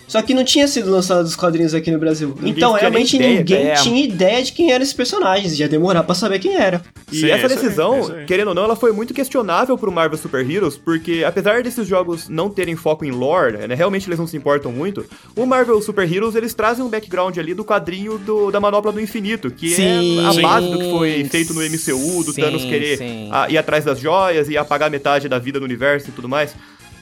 só que não tinha sido lançado os quadrinhos aqui no Brasil. Ninguém então realmente ideia, ninguém é. tinha ideia de quem eram esses personagens. Ia demorar pra saber quem era. E Sim, essa decisão, querendo ou não, ela foi muito questionável pro Marvel Super Heroes, porque apesar desses jogos não terem foco em lore, né, realmente eles não se importam muito, o Marvel Super Heroes, eles trazem um background ali do quadrinho do- da Manopla do Infinito, que Sim, é a sim, base do que foi feito no MCU, do sim, Thanos querer ah, ir atrás das joias e apagar metade da vida do universo e tudo mais.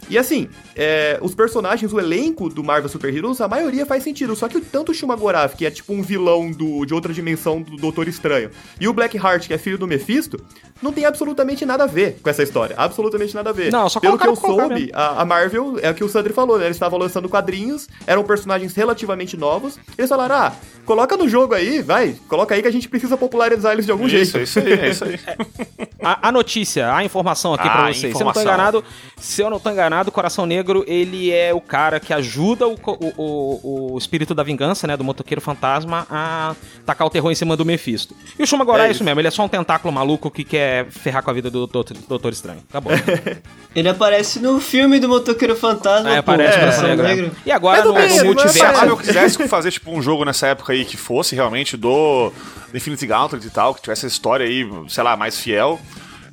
E assim, é, os personagens, o elenco do Marvel Super Heroes, a maioria faz sentido. Só que tanto o Shumagorath, que é tipo um vilão do, de outra dimensão do Doutor Estranho, e o Blackheart, que é filho do Mephisto, não tem absolutamente nada a ver com essa história. Absolutamente nada a ver. Não, só Pelo que eu soube, a, a Marvel, é o que o Sandri falou, né? Eles estavam lançando quadrinhos, eram personagens relativamente novos. Eles falaram, ah, coloca no jogo aí, vai, coloca aí que a gente precisa popularizar eles de algum Isso, jeito. isso aí, é isso aí. A, a notícia, a informação aqui Ah, pra vocês. Se eu não tô enganado, se eu não tô enganado, o Coração Negro, ele é o cara que ajuda o, o, o, o espírito da vingança, né, do motoqueiro fantasma, a tacar o terror em cima do Mephisto. E o Shumagorá é, É isso isso. mesmo, ele é só um tentáculo maluco que quer ferrar com a vida do Doutor, Doutor Estranho. Acabou. Ele aparece no filme do Motoqueiro Fantasma, É, aparece o Coração Coração Negro. Negro. E agora Mas no, também, no não é multiverso. Se a Marvel quisesse fazer, tipo, um jogo nessa época aí que fosse realmente do Infinity Gauntlet e tal, que tivesse essa história aí, sei lá, mais fiel,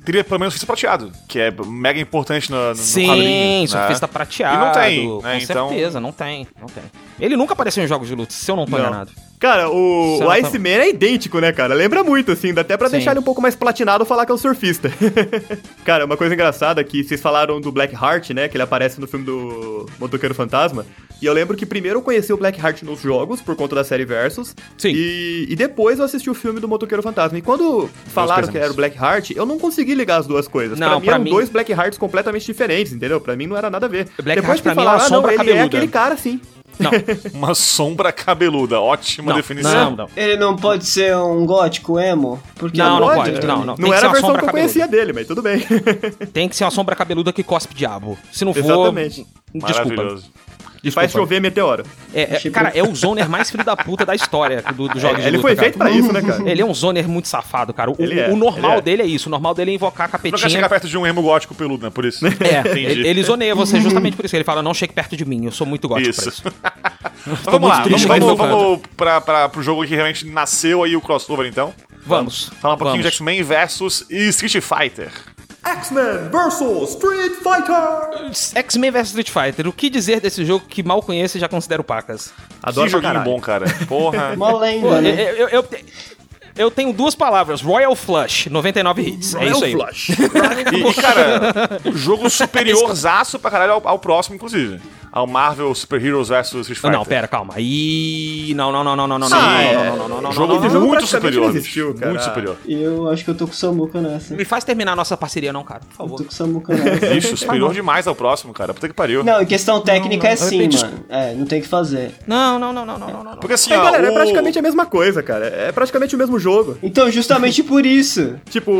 teria pelo menos surfista prateado, que é mega importante no, no, no Sim, quadrinho. surfista né? prateado. E não tem, Com né, então- certeza, não tem, não tem. Ele nunca apareceu em jogos de luta, se eu não tô Não. enganado. Cara, o, o tá- Iceman é idêntico, né, cara? Lembra muito, assim, dá até pra Sim. deixar ele um pouco mais platinado falar que é um surfista. cara, uma coisa engraçada é que vocês falaram do Blackheart, né, que ele aparece no filme do Motoqueiro Fantasma, e eu lembro que primeiro eu conheci o Blackheart nos jogos, por conta da série Versus, Sim. e, e depois eu assisti o filme do Motoqueiro Fantasma. E quando falaram que era o Blackheart, eu não consegui ligar as duas coisas. Não, pra mim pra eram mim- dois Blackhearts completamente diferentes, entendeu? Pra mim não era nada a ver. Blackheart depois que pra mim é falaram, uma ah, não, ele é cabeluda." aquele cara, sim. Não, Uma sombra cabeluda. Ótima não, definição. não, não. Ele não pode ser um gótico emo? Porque Não, não pode, pode, não, não. Não Tem que ser era a uma versão sombra que eu cabeluda. conhecia dele, mas tudo bem. Tem que ser uma sombra cabeluda que cospe diabo. Se não for. Exatamente. Desculpa. Maravilhoso. E faz Desculpa. chover meteoro. É, é, cara, é o zoner mais filho da puta da história do, do jogo de É, ele luta, foi cara. feito pra isso, né, cara? Ele é um zoner muito safado, cara. O, Ele é, o normal ele é. dele é isso. O normal dele é invocar a Nunca capetinha. chegar perto de um emo gótico peludo, né? Por isso. É, Entendi. ele, ele zoneia você justamente por isso. Ele fala, não chegue perto de mim, eu sou muito gótico Isso. pra isso. Vamos lá, vamos, ele vamos, não vamos pra, pra, pro jogo que realmente nasceu aí o crossover, então. Vamos. Falar um pouquinho de vamos. X-Men versus Street Fighter. X-Men vs Street Fighter! X-Men vs Street Fighter. O que dizer desse jogo que mal conheço e já considero pacas? Adoro que joguinho caralho. bom, cara. Porra. Mó lenda, né? eu, eu, eu, eu tenho duas palavras. Royal Flush, 99 hits. é isso aí. Flush. E, cara, o jogo superiorzaço pra caralho ao, ao próximo, inclusive. Ao Marvel Super Heroes vs Street Fighter. Não, pera, calma. Ih, não, não, não, não, não, não, não, Ah, é. não, não, não, O jogo não, não, muito superior. existiu, cara. Muito superior. Eu acho que eu tô com o Samuca nessa. Me faz terminar a nossa parceria, não, cara, por Eu favor. tô com o Samuca nessa. Bicho, superior demais ao próximo, cara. Puta que pariu. Não, em questão técnica é sim, mano. É, não tem o que fazer. Não, não, não, não, não, não, não. Porque assim, É, ó, galera, é o- praticamente a mesma coisa, cara. É praticamente o mesmo jogo. Então, justamente por isso. Tipo,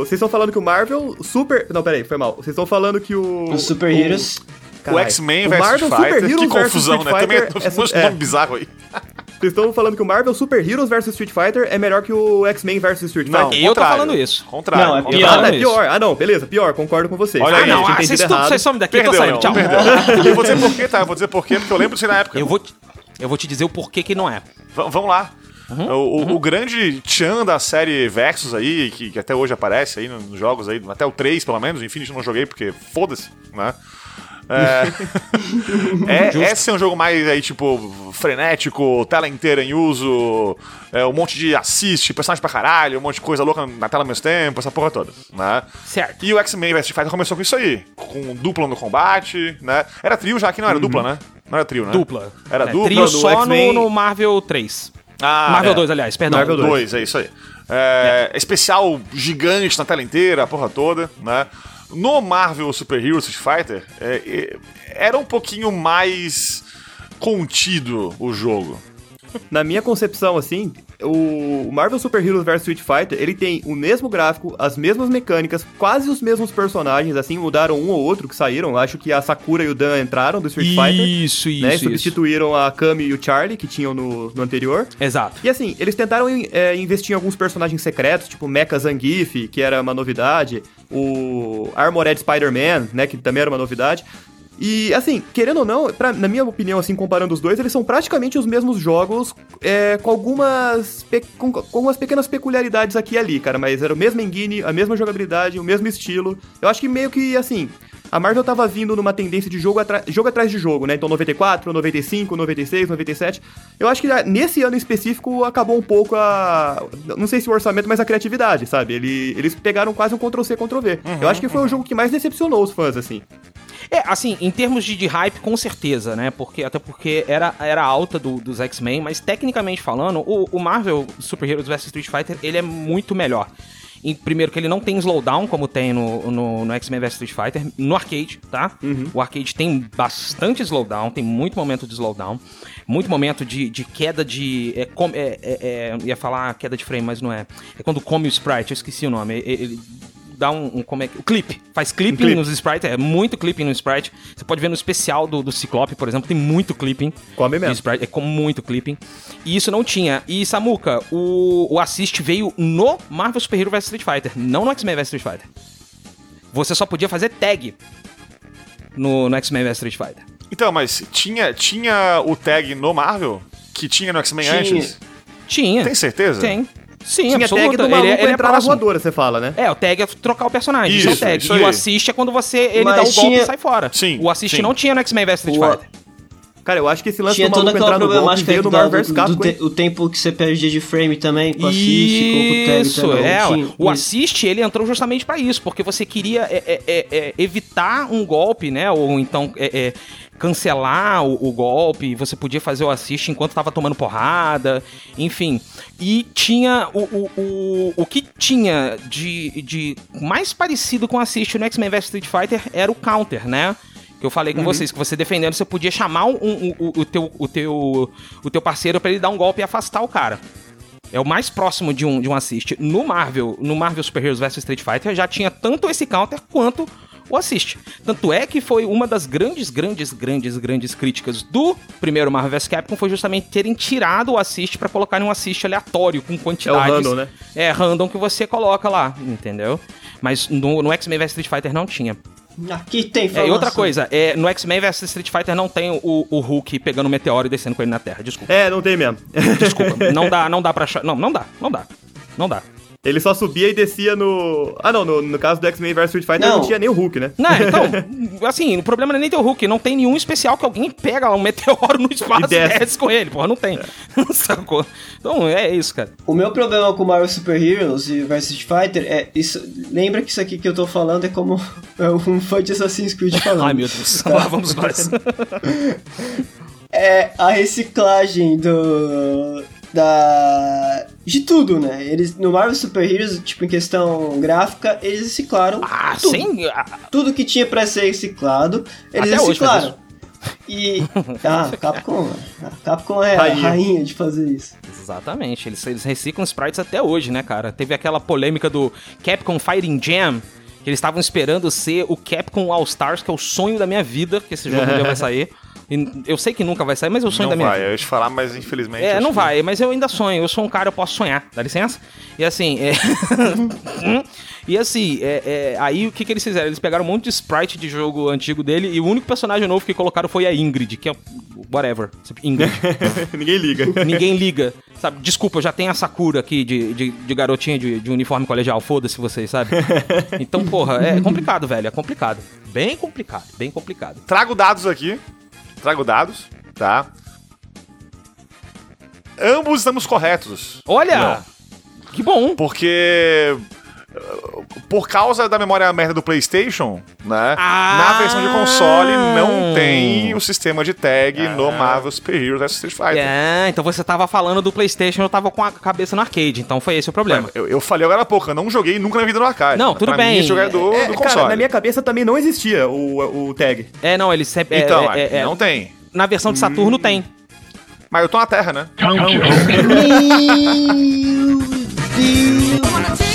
vocês estão falando que o Marvel Super. Não, peraí, foi mal. Vocês estão falando que o. Os Super Heroes. O. X-Men vs Marvel Street Super Fighter. Heroes Que versus confusão, Street né? Também Fighter é é um é. nome bizarro aí. Vocês estão falando que o Marvel Super Heroes vs Street Fighter é melhor que o X-Men vs Street Não, Fighter? Eu tô falando isso. Contrário. Não, é contrário. pior. Ah, é isso. pior. Ah, não, beleza, pior, concordo com vocês. Olha Ah, aí, não, ah, vocês, tudo, vocês somem daqui, eu tô Perdeu, saindo, não, tchau. perdeu. Eu vou dizer por quê, tá? Eu vou dizer por quê, porque eu lembro disso na época. Eu vou, te- eu vou te dizer o porquê que não é. V- vamos lá. Uhum, o, o- o grande Chan da série Versus aí, que, que até hoje aparece aí nos jogos aí, até o 3 pelo menos, Infinity eu não joguei porque foda-se, né? É, é, esse é um jogo mais aí, tipo, frenético, tela inteira em uso, é, um monte de assist, personagem pra caralho, um monte de coisa louca na tela ao mesmo tempo, essa porra toda, né? Certo. E o X-Men vs Street Fighter começou com isso aí, com dupla no combate, né? Era trio já, que não era dupla, né? Não era trio, né? Dupla. Era É, dupla. Trio no só no, no Marvel 3. Ah, Marvel é. 2, aliás, perdão. Marvel 2. Dois, é isso aí. É, Especial gigante na tela inteira, a porra toda, né? No Marvel Super Heroes Street Fighter, é, é, era um pouquinho mais contido o jogo. Na minha concepção, assim, o Marvel Super Heroes vs Street Fighter, ele tem o mesmo gráfico, as mesmas mecânicas, quase os mesmos personagens, assim, mudaram um ou outro que saíram. Acho que a Sakura e o Dan entraram do Street Fighter. Isso, isso, né, isso. substituíram a Kami e o Charlie, que tinham no, no anterior. Exato. E assim, eles tentaram é, investir em alguns personagens secretos, tipo Mecha Zangief, que era uma novidade, o Armored Spider-Man, né, que também era uma novidade. E assim, querendo ou não, pra- na minha opinião, assim, comparando os dois, eles são praticamente os mesmos jogos, é, com algumas com, com algumas pequenas peculiaridades aqui e ali, cara. Mas era o mesmo engine, a mesma jogabilidade, o mesmo estilo. Eu acho que meio que assim. A Marvel tava vindo numa tendência de jogo, jogo atrás de jogo, né? Então 94, 95, 96, 97. Eu acho que nesse ano específico acabou um pouco a. Não sei se o orçamento, mas a criatividade, sabe? Ele- eles pegaram quase um Ctrl-C, Ctrl-V. Eu acho que foi o jogo que mais decepcionou os fãs, assim. É, assim, em termos de, de hype, com certeza, né? Porque, até porque era, era alta do- dos X-Men, mas tecnicamente falando, o, o Marvel Super Heroes vs Street Fighter, ele é muito melhor. Em, primeiro que ele não tem slowdown, como tem no, no, no X-Men vs Street Fighter, no arcade, tá? O arcade tem bastante slowdown, tem muito momento de slowdown, muito momento de, de queda de... É, com- é, é, é, ia falar queda de frame, mas não é. É quando come o sprite, eu esqueci o nome. Ele dá um, um- como é que o clipe faz clipping clipe. nos sprites é muito clipping no sprite você pode ver no especial do, do Ciclope por exemplo tem muito clipping Come mesmo. sprite, é com muito clipping e isso não tinha e Samuka o, o assist veio no Marvel Super Hero vs Street Fighter não no X-Men vs Street Fighter você só podia fazer tag no, no X-Men vs Street Fighter Então, mas tinha, tinha o tag no Marvel? Que tinha no X-Men antes? tinha Tem certeza? tem sim Tinha absoluta. tag do Ele- maluco ele, é entrar na próximo. voadora, você fala, né? É, o tag é trocar o personagem. Isso, é o Isso, tag. isso e o assist é quando você ele Mas dá o golpe tinha- e sai fora. Sim, O assist sim. não tinha no X-Men vs Street Fighter. Cara, eu acho que esse lance Tinha do maluco entrar no golpe problemática veio do, do Marvel vs do, Capcom. do te- o tempo que você perde de frame também, com assist, com o tag também. é. O isso. assist, ele entrou justamente pra isso, porque você queria é, é, é, é, evitar um golpe, né? Ou então é, cancelar o, o golpe, você podia fazer o assist enquanto tava tomando porrada, enfim. E tinha o, o, o, o que tinha de, de mais parecido com assist no X-Men vs Street Fighter era o counter, né? Que eu falei com vocês, que você defendendo, você podia chamar um- um- o, o teu, o, teu, o teu parceiro pra ele dar um golpe e afastar o cara. É o mais próximo de um, de um assist. No Marvel, no Marvel Super Heroes vs Street Fighter, já tinha tanto esse counter quanto o assist. Tanto é que foi uma das grandes, grandes, grandes, grandes críticas do primeiro Marvel vs Capcom foi justamente terem tirado o assist pra colocar um assist aleatório com quantidades. random, né? É, random que você coloca lá, entendeu? Mas no, no X-Men vs Street Fighter não tinha. Aqui tem É, informação. e outra coisa, é, no X-Men vs Street Fighter não tem o, o Hulk pegando o meteoro e descendo com ele na Terra. Desculpa. É, não tem mesmo. Desculpa. não dá, não dá pra achar. Não, não dá, não dá. Não dá. Ele só subia e descia no. Ah, não, no, no caso do X-Men vs Street Fighter não. Não. tinha nem o Hulk, né? Não, então, assim, o problema não é nem ter o Hulk, não tem nenhum especial que alguém pega um meteoro no espaço E e desce. desce, com ele, porra, não tem. Sacou? Então, é isso, cara. O meu problema com Marvel Super Heroes e vs Street Fighter é isso. Lembra que isso aqui que eu tô falando é como é um fã de Assassin's Creed falando. Ai, meu Deus, lá vamos nós. É a reciclagem do. Da. De tudo, né? Eles, no Marvel Super Heroes, tipo, em questão gráfica, eles reciclaram Ah, tudo. sim. ah, Tudo que tinha pra ser reciclado, eles Até reciclaram. E. Ah, Capcom. A Capcom é a rainha de fazer isso. Exatamente, eles, eles reciclam sprites até hoje, né, cara? Teve aquela polêmica do Capcom Fighting Jam, que eles estavam esperando ser o Capcom All Stars, que é o sonho da minha vida, que esse jogo dia vai sair. E eu sei que nunca vai sair, mas o sonho Não da minha vai, vida. eu ia te falar, mas infelizmente. É, não que- vai, mas eu ainda sonho. Eu sou um cara, eu posso sonhar, dá licença? E assim, é... e assim, é, é, aí o que, que eles fizeram? Eles pegaram um monte de sprite de jogo antigo dele e o único personagem novo que colocaram foi a Ingrid, que é whatever. Ingrid. Ninguém liga. Ninguém liga. Sabe, desculpa, eu já tenho a Sakura aqui de, de, de garotinha de, de uniforme colegial, foda-se vocês, sabe? Então, porra, é complicado, velho, é complicado. Bem complicado, bem complicado. Trago dados aqui. Trago dados, tá? Ambos estamos corretos. Olha! Que bom! Porque. Por causa da memória merda do PlayStation, né? Ah! Na versão de console não tem o sistema de tag no Marvel Super Heroes vs Street Fighter. É, então você tava falando do PlayStation, eu tava com a cabeça no arcade, então foi esse o problema. Eu, eu falei agora há pouco, eu não joguei nunca na vida no arcade. Não, tudo pra bem. Mim, esse jogo é do, É, do cara, console. na minha cabeça também não existia o, o tag. É, não, ele sempre. é- Então, é- é- é- não tem. Na versão de Saturno tem. Mas eu tô na Terra, né? I wanna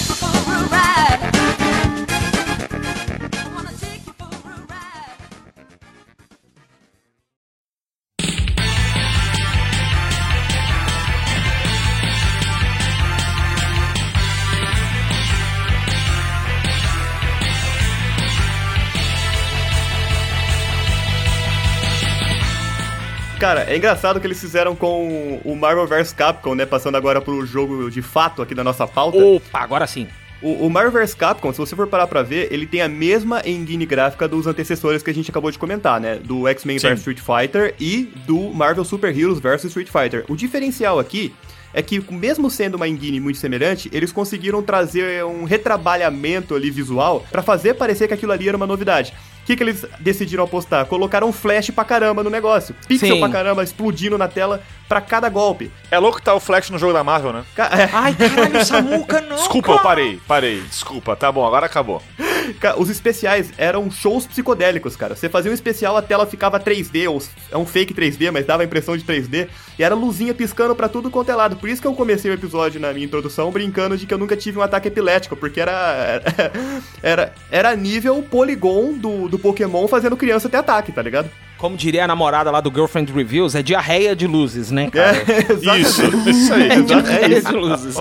Cara, é engraçado o que eles fizeram com o Marvel vs Capcom, né? Passando agora pro jogo de fato aqui da nossa pauta. Opa, agora sim. O, o Marvel vs Capcom, se você for parar pra ver, ele tem a mesma engine gráfica dos antecessores que a gente acabou de comentar, né? Do X-Men vs Street Fighter e do Marvel Super Heroes vs Street Fighter. O diferencial aqui é que, mesmo sendo uma engine muito semelhante, eles conseguiram trazer um retrabalhamento ali visual pra fazer parecer que aquilo ali era uma novidade. O que, que eles decidiram apostar? Colocaram flash pra caramba no negócio. Pixel Sim. pra caramba, explodindo na tela pra cada golpe. É louco que tá o Flash no jogo da Marvel, né? Ca- é, Ai, caralho, Samuca, não. Desculpa, eu parei, parei. Desculpa, tá bom, agora acabou. Ca- Os especiais eram shows psicodélicos, cara. Você fazia um especial, a tela ficava 3D, ou é um fake 3D, mas dava a impressão de 3D, e era luzinha piscando pra tudo quanto é lado. Por isso que eu comecei o episódio na minha introdução brincando de que eu nunca tive um ataque epilético, porque era era era nível Polygon do, do Pokémon fazendo criança ter ataque, tá ligado? Como diria a namorada lá do Girlfriend Reviews, é diarreia de luzes, né, cara? É, exatamente. Isso, isso aí. É diarreia de luzes.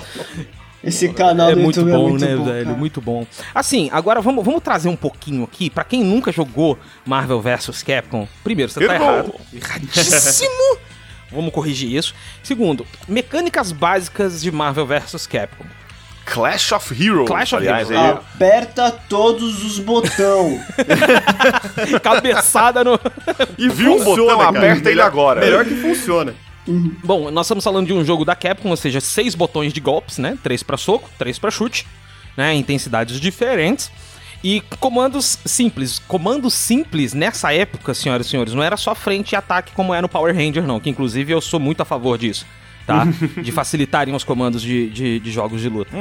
Esse canal É do muito YouTube bom, é muito né, bom, velho? cara. Muito bom. Assim, agora vamos, vamos trazer um pouquinho aqui, pra quem nunca jogou Marvel vs Capcom. Primeiro, você tá Errou. errado. Erradíssimo! vamos corrigir isso. Segundo, mecânicas básicas de Marvel vs Capcom. Clash of Heroes. Clash of aliás, Heroes. aí. Aperta todos os botão. Cabeçada no. E Viu um botão, cara. aperta ele Melhor- agora. Melhor que funciona. Bom, nós estamos falando de um jogo da Capcom, ou seja, seis botões de golpes, né? Três pra soco, três pra chute, né? Intensidades diferentes. E comandos simples. Comandos simples nessa época, senhoras e senhores, não era só frente e ataque como é no Power Ranger, não. Que inclusive eu sou muito a favor disso. Tá? de facilitarem os comandos de, de, de jogos de luta.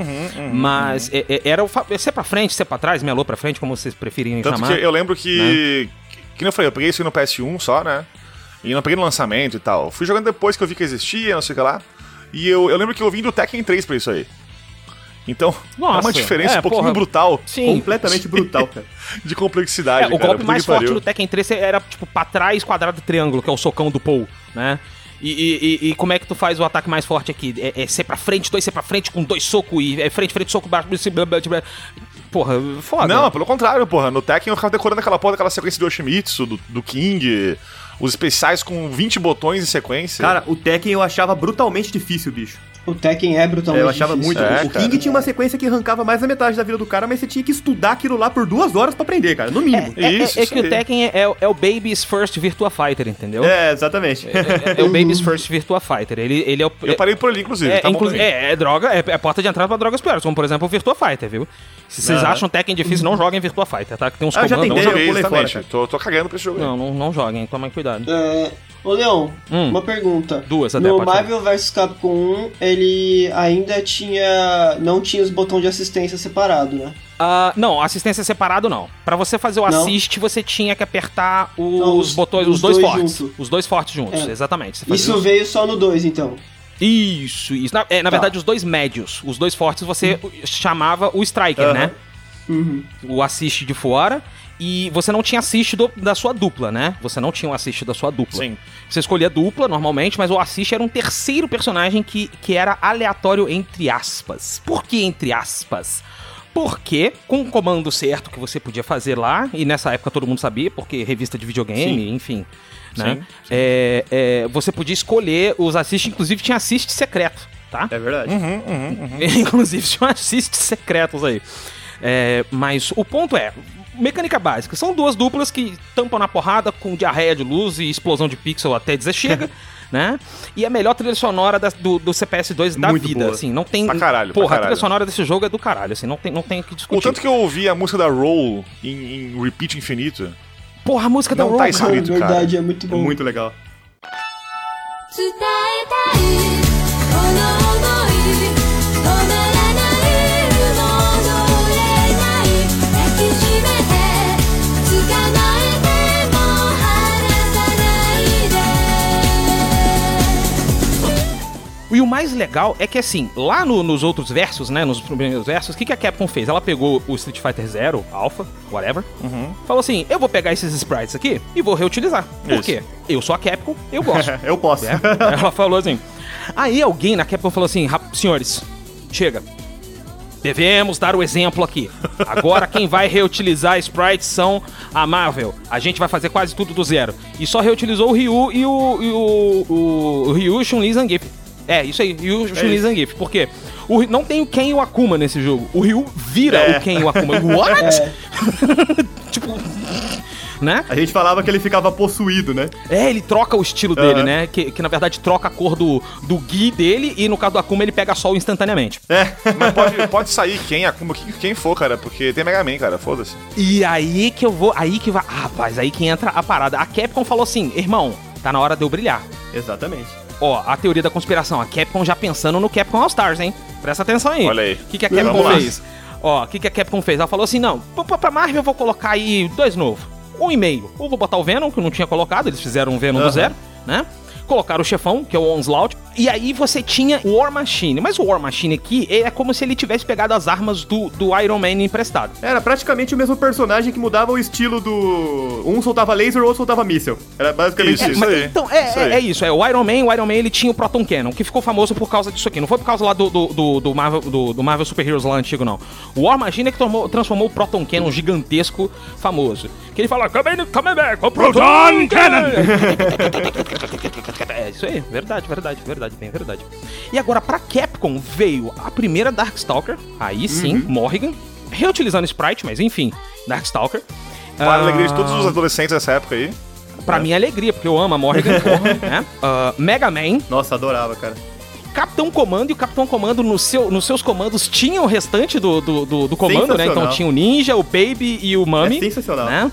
Mas é- é- era o fa- ser pra frente, ser pra trás, melô pra frente, como vocês preferirem Tanto chamar. que eu lembro que. Que nem eu falei, eu peguei isso aí no PS1 só, né? E não peguei no lançamento e tal. Fui jogando depois que eu vi que existia, não sei o que lá. E eu, eu lembro que eu vim do Tekken 3 pra isso aí. Então, é Nossa, uma diferença é, um pouquinho porra. brutal Sim. Completamente brutal, cara. de complexidade. É, o cara. golpe mais que forte pariu. do Tekken 3 era, tipo, pra trás, quadrado, triângulo, que é o socão do Paul, né? E, e- e- e como é que tu faz o ataque mais forte aqui? É, é ser pra frente, dois ser pra frente, com dois socos, e é frente, frente, soco, baixo, blá, blá, blá, blá. Porra, foda. Não, pelo contrário, porra. No Tekken eu ficava decorando aquela porra daquela sequência do Yoshimitsu, do, do King, os especiais com 20 botões em sequência. Cara, o Tekken eu achava brutalmente difícil, bicho. O Tekken é brutalmente eu achava difícil. muito. É, o cara. King tinha uma sequência que arrancava mais da metade da vida do cara, mas você tinha que estudar aquilo lá por duas horas pra aprender, cara, no mínimo. É, é- Isso, é isso que o. Tekken é, é o- é Baby's First Virtua Fighter, entendeu? É, exatamente. É, é o Baby's First Virtua Fighter. Ele, ele é o. Eu parei por ali, inclusive. É, tá bom inclu- é, é droga, é, é porta de entrada pra drogas piores, como por exemplo o Virtua Fighter, viu? Se vocês Aham. acham Tekken difícil, não joguem Virtua Fighter, tá? Que tem uns Ah, eu já comandos. Não tentei, joguei, eu pulei fora, tô, tô cagando pra esse jogo aí. Não, não, não joguem, tomem cuidado. É, Ô Leon, Hum. uma pergunta. Duas até, No. Marvel vs Capcom 1, ele ainda tinha. não tinha os botões de assistência separado, né? Ah, não, assistência separado não. Pra você fazer o Não? assist, você tinha que apertar os, Não, os- botões, os os dois, dois fortes. junto. Os dois fortes juntos, É. exatamente. Isso os- veio só no 2, então. Isso, isso. Na, é, na Tá. verdade, os dois médios. Os dois fortes você chamava o Striker, Aham. né? Uhum. o assist de fora e você não tinha assist do- da sua dupla, né? Você não tinha o assist da sua dupla. Sim. Você escolhia dupla normalmente, mas o assist era um terceiro personagem que, que era aleatório entre aspas. Por que entre aspas? Porque, com o comando certo que você podia fazer lá, e nessa época todo mundo sabia, porque revista de videogame, enfim, né? Sim, sim. É, é, você podia escolher os assists, inclusive tinha assist secreto, tá? É verdade. Uhum, uhum, uhum. Inclusive, tinha assists secretos aí. É, mas o ponto é Mecânica básica. São duas duplas que tampam na porrada com diarreia de luz e explosão de pixel até dizer chega, né? E a melhor trilha sonora da- do, do CPS2 da Muito vida, boa. assim. Não tem. Pra caralho, pra Porra, a caralho. trilha sonora desse jogo é do caralho, assim. Não tem, não tem o que O discutir. tanto que eu ouvi a música da Roll em, em repeat infinito. Porra, a música da Não Rogue, tá cara. escrito. Bonito, verdade, é muito bom. Muito legal. 伝えたい E o mais legal é que, assim, lá no- nos outros versos, né, nos primeiros versos, o que, que a Capcom fez? Ela pegou o Street Fighter Zero, Alpha, whatever, falou assim, eu vou pegar esses sprites aqui e vou reutilizar. Por Isso. quê? Eu sou a Capcom, eu gosto. Eu posso. né? Ela falou assim. Aí alguém na Capcom falou assim, "Rap- senhores, chega. Devemos dar o exemplo aqui. Agora quem vai reutilizar sprites são a Marvel. A gente vai fazer quase tudo do zero. E só reutilizou o Ryu e o, e o, o, o Ryu, Chun-Li Zangief. É, isso aí, Ryu, Chun-Li e Zangief. Por quê? O, não tem o Ken e o Akuma nesse jogo. O Ryu vira É. o Ken e o Akuma. What? tipo... Né? A gente falava que ele ficava possuído, né? É, ele troca o estilo dele, Aham. né? Que, que na verdade troca a cor do, do Gui dele e no caso do Akuma ele pega sol instantaneamente. Mas pode, pode sair quem, Akuma, quem, quem for, cara, porque tem Mega Man, cara, foda-se. E aí que eu vou. Aí que vai. Ah, rapaz, aí que entra a parada. A Capcom falou assim: irmão, tá na hora de eu brilhar. Exatamente. Ó, a teoria da conspiração. A Capcom já pensando no Capcom All Stars, hein? Presta atenção aí. Olha aí. O que, que a Vamos Capcom lá. fez? Ó, o que, que a Capcom fez? Ela falou assim: não, pra, Marvel eu vou colocar aí dois novos. Um e meio. Ou vou botar o Venom, que eu não tinha colocado, eles fizeram um Venom do Aham. zero, né? Colocaram o chefão, que é o Onslaught. E aí você tinha o War Machine. Mas o War Machine aqui é como se ele tivesse pegado as armas do, do Iron Man emprestado. Era praticamente o mesmo personagem que mudava o estilo do. Um soltava laser, o outro soltava míssel. Era basicamente Isso, isso. isso Mas, aí. Então, é, Isso é, aí. é isso. É, o Iron Man, o Iron Man ele tinha o Proton Cannon, que ficou famoso por causa disso aqui. Não foi por causa lá do, do, do, do Marvel, do, do Marvel Super Heroes lá antigo, não. O War Machine é que tomou- transformou o Proton Cannon gigantesco famoso. Que ele fala, come, in- come back, o Proton Cannon! é isso aí, verdade, verdade, verdade, bem verdade. E agora, pra Capcom, veio a primeira Darkstalker, aí sim, Morrigan, reutilizando Sprite, mas enfim, Darkstalker. Para a alegria de Ah, todos os adolescentes dessa época aí. Pra minha alegria, porque eu amo a Morrigan, porra, né? Ah, Mega Man, Nossa, adorava, cara. Capitão Comando, e o Capitão Comando no seu, nos seus comandos tinha o restante do, do, do, do comando, né? Então tinha o Ninja, o Baby e o Mami. É sensacional. Né?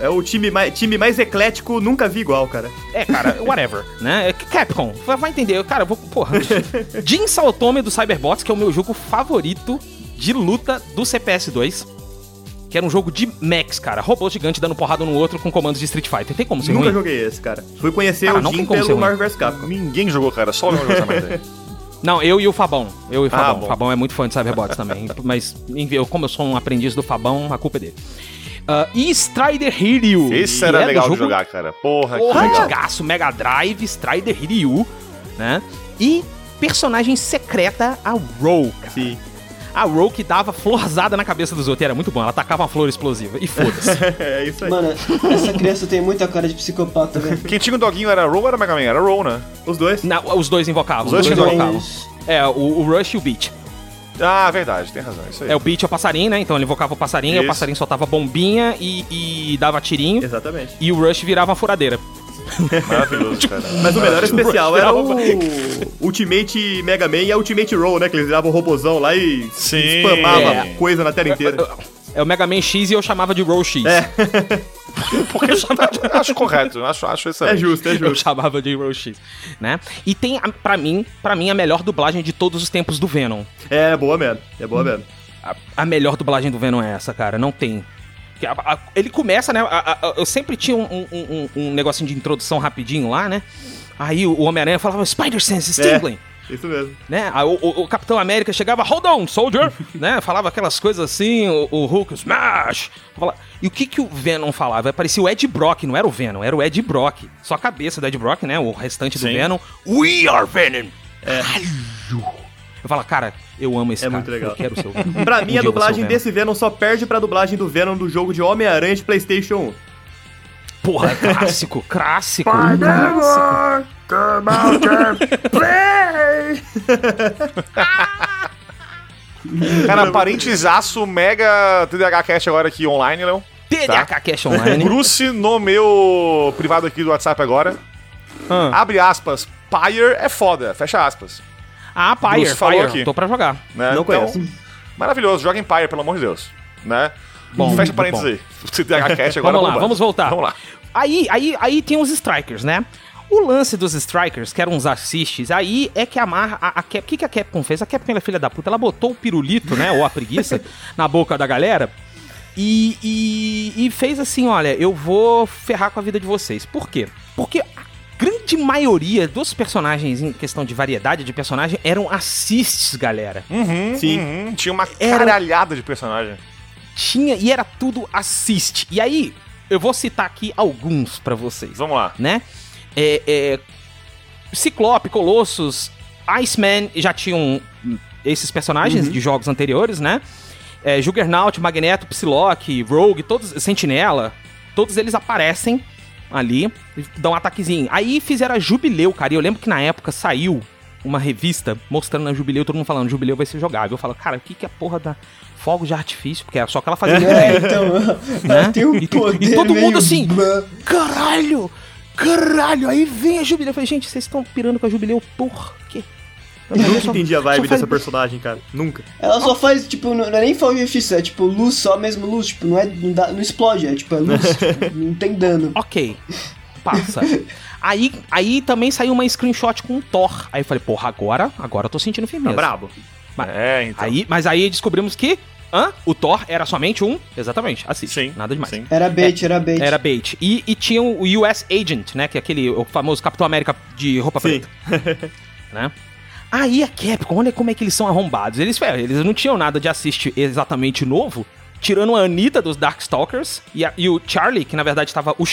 É o time mais, time mais eclético, nunca vi igual, cara. É, cara, whatever, né? É Capcom, vai, entender, cara, eu vou, porra. Jin Saltome do Cyberbots, que é o meu jogo favorito de luta do CPS2. que era um jogo de mechs, cara. Robô gigante dando porrada um no outro com comandos de Street Fighter. Tem como ser Nunca ruim? joguei esse, cara. Fui conhecer Cara, o não Jim pelo. Marvel vs Capcom. Ninguém jogou, cara. Só o Leon jogou essa merda aí. Não, eu e o Fabão. Eu e o Ah, Fabão. bom. o Fabão é muito fã de Cyberbots também. Mas, eu, como eu sou um aprendiz do Fabão, a culpa é dele. Ah, e Strider Hiryu. Esse que era é legal de jogar, cara. Porra, que Porra, legal. antigaço, Mega Drive, Strider Hiryu, né? E personagem secreta, a Ro, cara. Sim. A Ro que dava florzada na cabeça dos outros. e Era muito bom. Ela tacava uma flor explosiva. E foda-se. é isso aí. Mano, essa criança tem muita cara de psicopata, velho. Quem tinha o doguinho era Roll ou era Mega Man? Era Roll, né? Os dois. Na- os dois invocavam. Os dois invocavam. Mas- É, o, o Rush e o Beat. Ah, verdade, tem razão. Isso aí. É, o Beat é o passarinho, né? Então ele invocava o passarinho, e o passarinho soltava bombinha e, e dava tirinho. Exatamente. E o Rush virava uma furadeira. Maravilhoso, cara. Mas o melhor especial era o Virava- Ultimate Mega Man e a Ultimate Roll, né? Que eles viravam o robozão lá e Sim. spamava É. coisa na tela inteira. É o Mega Man X e eu chamava de Roll X. É. Porque eu acho correto, acho, acho excelente. É justo, é Eu justo. chamava de Roll X, né? E tem, a- pra mim, para mim, a melhor dublagem de todos os tempos do Venom. É boa mesmo. É boa mesmo. A, a melhor dublagem do Venom é essa, cara. Não tem. A- a- Ele começa, né? a- a- eu sempre tinha um, um- um- um negocinho de introdução rapidinho lá, né? Aí o o Homem-Aranha falava Spider Sense, Stingling. Isso mesmo. Né? O, o- o Capitão América chegava, hold on, soldier, né? Falava aquelas coisas assim, o, o Hulk, smash. E o que que o Venom falava? Parecia o Ed Brock, não era o Venom, era o Ed Brock. Só a cabeça do Ed Brock, né? O restante do Sim. Venom. We are Venom! Caralho! Eu falo, cara, eu amo esse É cara. muito legal. Eu quero ser o Venom. Pra Um mim, dia a dublagem desse Venom só perde pra dublagem do Venom do jogo de Homem-Aranha de PlayStation 1. Porra, é clássico, clássico. clássico. Cara, parentesaço mega TDH Cast agora aqui online, Léo. TDH Cash Online. Bruce no meu privado aqui do WhatsApp agora. Ah. Abre aspas. Pyre é foda, fecha aspas. Ah, Pyre, Bruce falou Pyre. aqui. Tô pra jogar. Né? Não Então, conheço. Maravilhoso, joga em Pyre, pelo amor de Deus. Né? Bom, Fecha parênteses aí. TDH Cast agora. Vamos lá, vamos voltar. Vamos lá. Aí, aí, aí tem os strikers, né? O lance dos strikers, que eram uns assists, aí é que a Mar... A, a Cap, o que, que a Capcom fez? A Capcom, é filha da puta, ela botou o pirulito, né? Ou a preguiça na boca da galera e, e, e fez assim, olha, eu vou ferrar com a vida de vocês. Por quê? Porque a grande maioria dos personagens, em questão de variedade de personagem, eram assists, galera. Uhum, Sim. uhum. Tinha uma Era- caralhada de personagem. Tinha, e era tudo assist. E aí, eu vou citar aqui alguns pra vocês. Vamos lá. né? É, é, Ciclope, Colossus, Iceman já tinham esses personagens de jogos anteriores, né? É, Juggernaut, Magneto, Psylocke, Rogue, todos, Sentinela, todos eles aparecem ali dão um ataquezinho. Aí fizeram a Jubileu, cara, e eu lembro que na época saiu uma revista mostrando a Jubileu, todo mundo falando, Jubileu vai ser jogável. Eu falo, cara, o que que é a porra da fogo de artifício? Porque era só que ela fazia É, então, né? ela tem um e, e todo meio mundo assim, blá. caralho, caralho, aí vem a Jubileu. Eu falei, gente, vocês estão pirando com a Jubileu por quê? Eu nunca entendi a vibe só faz- dessa personagem, cara. Nunca. Ela só faz, tipo, não não é nem fogo de artifício, é tipo luz só mesmo luz, tipo, não é. Não, dá- não explode, é tipo, é luz, tipo, não tem dano. Ok, passa. aí, aí também saiu uma screenshot com o Thor. Aí eu falei, porra, agora, agora eu tô sentindo Tá firmeza. brabo. Mas- É, então. Aí, mas aí descobrimos que hã? o Thor era somente um, exatamente, assiste, Sim. nada demais. Sim. Era bait, era bait. Era bait. E, e tinha o US Agent, né? Que é aquele o famoso Capitão América de roupa Sim. preta. né? Aí a Capcom, olha como é que eles são arrombados. Eles, é, eles não tinham nada de assist exatamente novo, tirando a Anitta dos Darkstalkers e, a- e o Charlie, que na verdade tava o,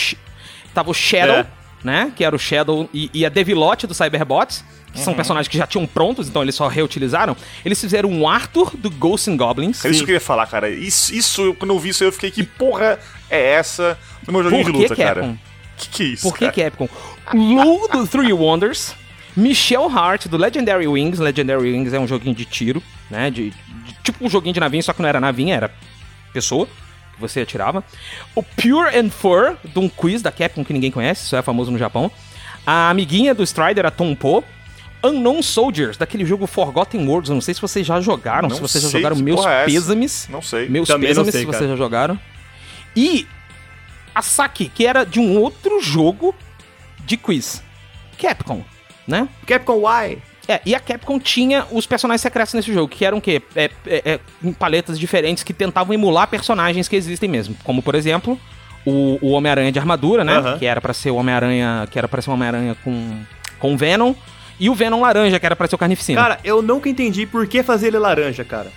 tava o Shadow, É. né? Que era o Shadow e, e a Devilote do Cyberbots, que Uhum. são personagens que já tinham prontos, então eles só reutilizaram. Eles fizeram um Arthur do Ghosts and Goblins. É isso que eu queria falar, cara. Isso, isso quando eu vi isso, eu fiquei, que porra é essa no meu joguinho Por de luta, cara? Capcom? Que que é isso, Por que cara? Capcom? Lu do Three Wonders, Michelle Hart do Legendary Wings. Legendary Wings é um joguinho de tiro, né? De, de- tipo um joguinho de navinha, só que não era navinha, era pessoa que você atirava. O Pure and Fur, de um quiz da Capcom que ninguém conhece, isso é famoso no Japão. A amiguinha do Strider, a Tompo. Unknown Soldiers, daquele jogo Forgotten Worlds. Eu não sei se vocês já jogaram. Não se vocês já jogaram, meus é pêsames. Não sei. Meus Também não pêsames sei, se vocês já jogaram. E a Saki, que era de um outro jogo de quiz. Capcom, né? Capcom Y. É, e a Capcom tinha os personagens secretos nesse jogo, que eram o quê? É, é, é, paletas diferentes que tentavam emular personagens que existem mesmo. Como, por exemplo, o, o Homem-Aranha de armadura, né? Aham. Que era pra ser o Homem-Aranha. Que era pra ser o Homem-Aranha com, com Venom. E o Venom laranja, que era pra ser o Carnificina. Cara, eu nunca entendi por que fazer ele laranja, cara.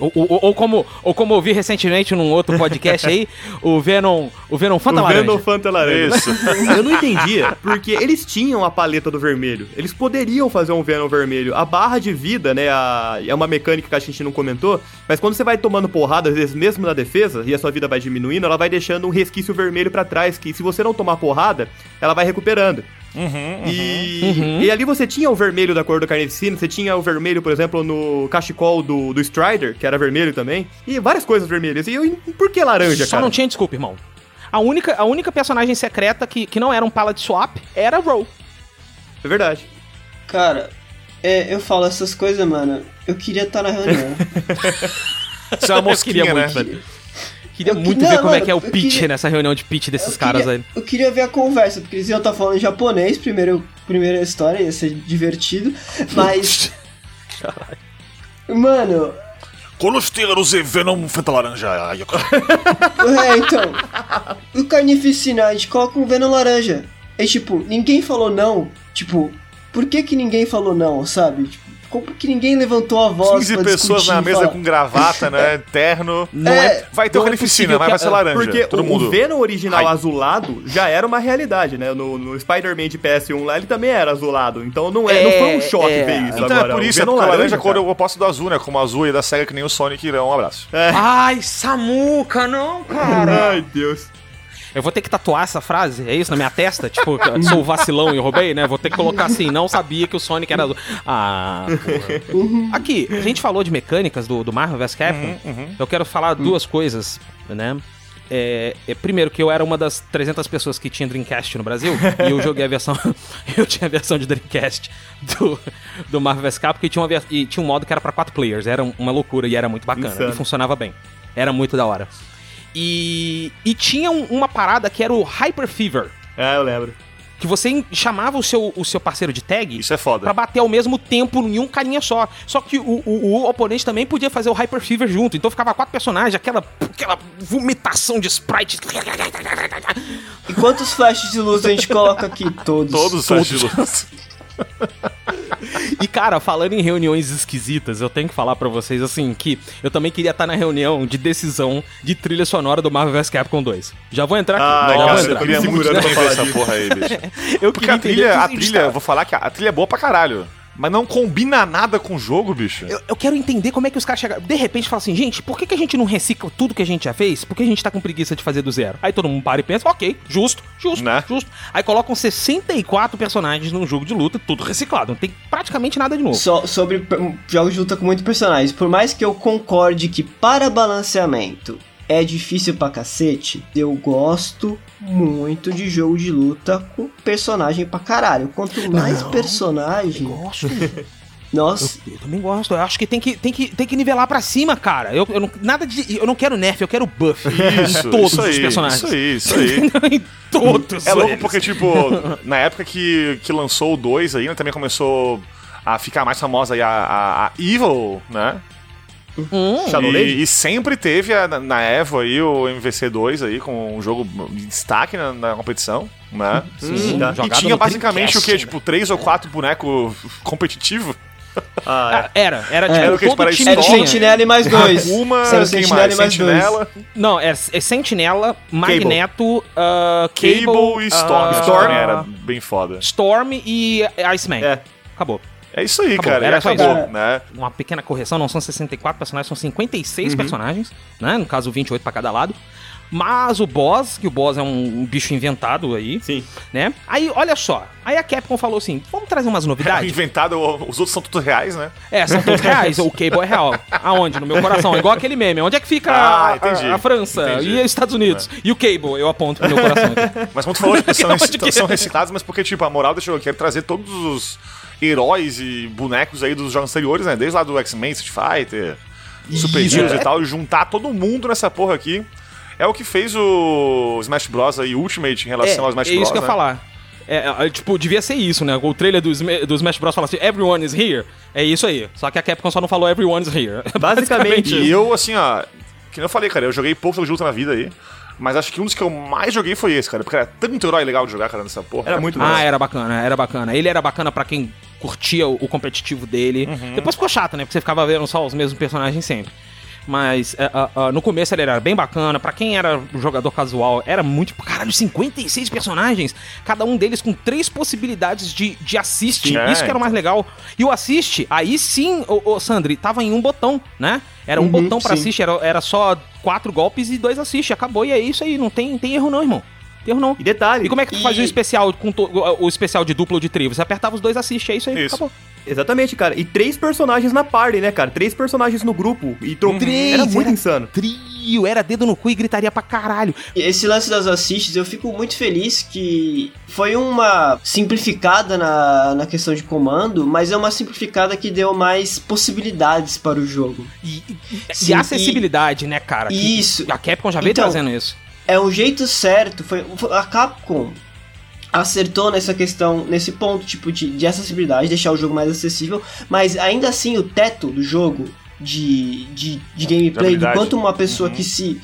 Ou, ou- ou como, ou como eu vi recentemente num outro podcast aí, o Venom. O Venom Fanta o Laranja. Venom Fanta laranja. Isso. Eu não entendia, porque eles tinham a paleta do vermelho. Eles poderiam fazer um Venom vermelho. A barra de vida, né, a- é uma mecânica que a gente não comentou, mas quando você vai tomando porrada, às vezes mesmo na defesa, e a sua vida vai diminuindo, ela vai deixando um resquício vermelho pra trás, que se você não tomar porrada, ela vai recuperando. E, Uhum. e ali você tinha o vermelho da cor do Carnificina, você tinha o vermelho, por exemplo, no cachecol do, do Strider, que era vermelho também, e várias coisas vermelhas. E eu, por que laranja, Só cara? não tinha desculpa, irmão. A única, a única personagem secreta que, que não era um palette swap era a Row. É verdade. Cara, é, eu falo essas coisas, mano. Eu queria estar na reunião. Isso é uma mosquinha, né? muito, velho queria muito não, ver como é que é o pitch queria... Né, nessa reunião de pitch desses caras queria... aí. Eu queria ver a conversa, porque eles iam estar falando em japonês, primeiro, primeira história, ia ser divertido, mas. Caralho. Mano. Colostela e Venom Fanta Laranja. é, então. O Carnificina, a gente coloca um Venom Laranja. É tipo, ninguém falou não. Tipo, por que que ninguém falou não, sabe? Tipo, como que ninguém levantou a voz 15 pra pessoas discutir na mesa falar? com gravata, né? Terno. Não É, é. Vai ter o não é mas vai ser laranja. Porque todo o, mundo. o Venom original Ai. azulado já era uma realidade, né? No, no Spider-Man de PS1 lá, ele também era azulado. Então não, é, não foi um choque É, ver isso Então agora. é por O isso, é Venom porque a laranja é a cor oposta do azul, né? Como o azul e da SEGA que nem o Sonic irão. Um abraço. Ai, Samuca, não, cara. Ai, Deus. Eu vou ter que tatuar essa frase, é isso, na minha testa? Tipo, sou o vacilão e roubei, né? Vou ter que colocar assim, não sabia que o Sonic era azul. Ah, porra. Aqui, a gente falou de mecânicas do, do Marvel vs Capcom. Eu quero falar duas coisas, né? É, é, primeiro, que eu era uma das 300 pessoas que tinha Dreamcast no Brasil e eu joguei a versão. eu tinha a versão de Dreamcast do, do Marvel vs Capcom e tinha, uma, e tinha um modo que era pra quatro players. Era um- uma loucura e era muito bacana. Insano. E funcionava bem. Era muito da hora. E, e tinha um- uma parada que era o Hyper Fever. É, eu lembro. Que você chamava o seu, o seu parceiro de tag Isso é foda. pra bater ao mesmo tempo em um carinha só. Só que o, o- o oponente também podia fazer o Hyper Fever junto. Então ficava quatro personagens, aquela, aquela vomitação de sprites. E quantos flashes de luz a gente coloca aqui? Todos. Todos os flashes de luz. E, cara, falando em reuniões esquisitas, eu tenho que falar pra vocês, assim, que eu também queria estar na reunião de decisão de trilha sonora do Marvel vs Capcom 2. Já vou entrar aqui. Ai, já cara, eu entrar. queria muito pra falar essa porra aí, bicho. Eu Porque a trilha, a trilha, tá- eu vou falar que a trilha é boa pra caralho. Mas não combina nada com o jogo, bicho. Eu, eu quero entender como é que os caras chegaram. De repente fala assim, gente, por que, que a gente não recicla tudo que a gente já fez? Por que a gente tá com preguiça de fazer do zero? Aí todo mundo para e pensa, ok, justo, justo, Né? justo. Aí colocam 64 personagens num jogo de luta, tudo reciclado. Não tem praticamente nada de novo. Só sobre jogos de luta com muitos personagens. Por mais que eu concorde que para balanceamento é difícil pra cacete, eu gosto muito de jogo de luta com personagem pra caralho. Quanto mais personagem. Gosto. Nossa, Eu também gosto. Eu acho que tem que, tem que, tem que nivelar pra cima, cara. Eu, eu não, nada de, eu não quero nerf, eu quero buff. Isso, em todos isso os aí, personagens. Isso aí, isso aí. em todos. É louco eles. porque, tipo, na época que, que lançou o 2 aí, né, também começou a ficar mais famosa aí a, a, a Evil, né? Hum? E, e sempre teve a- na, Evo aí o MVC2 aí, com um jogo de destaque na, na competição, né? sim, tá. E tinha basicamente o né? Tipo, três ou quatro bonecos competitivos. Ah, Ah, Era, era tipo, Era o que? todo Para time é. Sentinela e mais dois. Uma, Era quem Sentinela mais? e mais dois. Sentinela, Não, é, é Sentinela, Magneto, ah, Cable, Cable e Storm. ah, Storm era bem foda. Storm e Iceman. É. Acabou. É isso aí, Acabou, cara. era só acabou, isso. né? Uma pequena correção, não são 64 personagens, são 56 Uhum. personagens, né? No caso, 28 pra cada lado. Mas o boss, que o boss é um, bicho inventado aí, sim. né? Aí, olha só. Aí a Capcom falou assim: vamos trazer umas novidades? Inventado, os outros são todos reais, né? É, são todos reais. O Cable é real. Aonde? No meu coração. É igual aquele meme. Onde é que fica Ah, a, a- a França Entendi. e os Estados Unidos? E o Cable? Eu aponto pro meu coração. aqui. Mas como tu falou, tipo, são, que é? são reciclados, mas porque, tipo, a moral desse jogo aqui é trazer todos os heróis e bonecos aí dos jogos anteriores, né? Desde lá do X-Men, Street Fighter, Super. Heroes e tal, e juntar todo mundo nessa porra aqui. É o que fez o Smash Bros. aí, Ultimate, em relação ao é, Smash é Bros. isso que eu ia né? falar. É, é, tipo, devia ser isso, né? O trailer do, do Smash Bros. fala assim, everyone is here. É isso aí. Só que a Capcom só não falou everyone is here. Basicamente, E eu, assim, ó. Que nem eu falei, cara, eu joguei pouco jogo de luta na vida aí. Mas acho que um dos que eu mais joguei foi esse, cara. Porque era tanto herói legal de jogar, cara, nessa porra. Era muito Ah, era bacana, era bacana. Ele era bacana pra quem curtia o, o competitivo dele. Uhum. Depois ficou chato, né? Porque você ficava vendo só os mesmos personagens sempre. Mas ah, ah, no começo ele era bem bacana. Pra quem era jogador casual, era muito. Caralho, 56 personagens. Cada um deles com três possibilidades de, de assist. É, Isso que era o mais legal. E o assist, aí sim, o, Sandri, tava em um botão, né? Era um Uhum, botão pra sim. assist, era, era só quatro golpes e dois assist. Acabou e é isso aí. Não tem, tem erro, não, irmão. Tem erro não. E detalhe, E como é que tu E- fazia o especial com to- o especial de duplo ou de trio? Você apertava os dois assiste, é isso aí, Isso. acabou. Exatamente, cara. E três personagens na party, né, cara? Três personagens no grupo. E tro... Três, Era muito era- insano. Trio, era dedo no cu e gritaria pra caralho. E Esse lance das assists, eu fico muito feliz que foi uma simplificada na, na questão de comando, mas é uma simplificada que deu mais possibilidades para o jogo. E, e- e Sim, acessibilidade, né, cara? Que- Isso. A Capcom já veio Então, trazendo isso. É um jeito certo, foi foi- a Capcom acertou nessa questão, nesse ponto tipo de, de acessibilidade, deixar o jogo mais acessível, mas ainda assim o teto do jogo de, de, de gameplay, do habilidade. quanto uma pessoa Uhum. que se,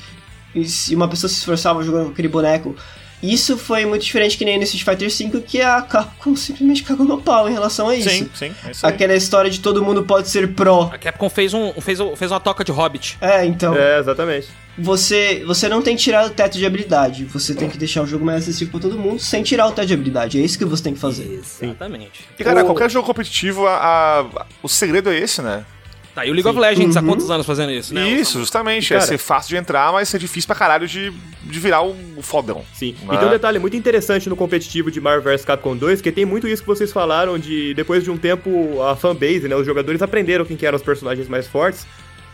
se uma pessoa se esforçava jogando com aquele boneco, isso foi muito diferente que nem nesse Street Fighter V, que a Capcom simplesmente cagou no pau em relação a isso. Sim, sim. É isso. Aquela história de todo mundo pode ser pró. A Capcom fez, um, fez, fez uma toca de Hobbit. É, então. É, exatamente. Você, você não tem que tirar o teto de habilidade. Você tem que deixar o jogo mais acessível pra todo mundo sem tirar o teto de habilidade. É isso que você tem que fazer. Exatamente. E, cara, O- qualquer jogo competitivo, a- a- o segredo é esse, né? Tá, e o League of Legends há Uhum. quantos anos fazendo isso, né? Isso, justamente. é Cara- ser fácil de entrar, mas ser difícil pra caralho de, de virar o fodão. Sim. Ah. E tem um detalhe muito interessante no competitivo de Marvel vs Capcom 2, que tem muito isso que vocês falaram de depois de um tempo a fanbase, né, os jogadores aprenderam quem que eram os personagens mais fortes.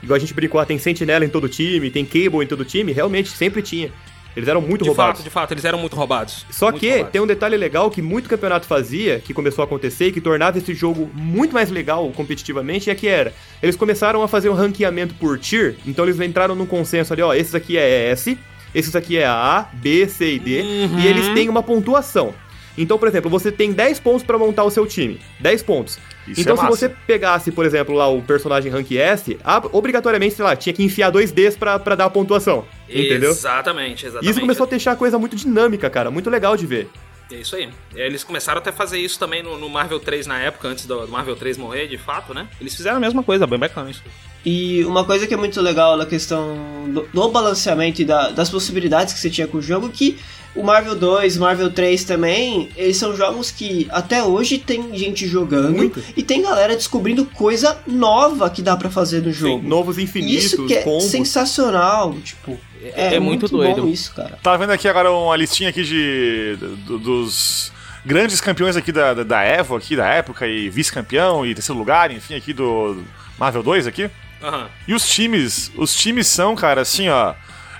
Igual a gente brincou, ah, tem Sentinela em todo time, tem Cable em todo time, realmente sempre tinha. Eles eram muito De roubados. fato, de fato, eles eram muito roubados. Só Muito que roubados. tem um detalhe legal que muito campeonato fazia, que começou a acontecer e que tornava esse jogo muito mais legal competitivamente, é que era. Eles começaram a fazer um ranqueamento por tier, então eles entraram num consenso ali, ó, esses aqui é S, esses aqui é A, B, C e D, Uhum. e eles têm uma pontuação. Então, por exemplo, você tem 10 pontos pra montar o seu time. 10 pontos. Isso então, é se você pegasse, por exemplo, lá o personagem rank S, obrigatoriamente, sei lá, tinha que enfiar dois Ds pra, pra dar a pontuação. Entendeu? Exatamente, E exatamente. isso começou a deixar a coisa muito dinâmica, cara. Muito legal de ver. É isso aí. Eles começaram até a fazer isso também no, no Marvel 3 na época, antes do, do Marvel 3 morrer, de fato, né? Eles fizeram a mesma coisa, bem bacana isso. E uma coisa que é muito legal na questão do, do balanceamento e da- das possibilidades que você tinha com o jogo, que o Marvel 2, Marvel 3 também, eles são jogos que até hoje tem gente jogando Muito. e tem galera descobrindo coisa nova que dá pra fazer no jogo. Novos infinitos, isso que é combos. sensacional, tipo, é, é muito muito, doido. bom isso, cara. Tava vendo aqui agora uma listinha aqui de do- dos grandes campeões aqui da, da, da Evo aqui da época e vice-campeão e terceiro lugar, enfim, aqui do Marvel 2 aqui. Aham. E os times, os times são, cara, assim, ó,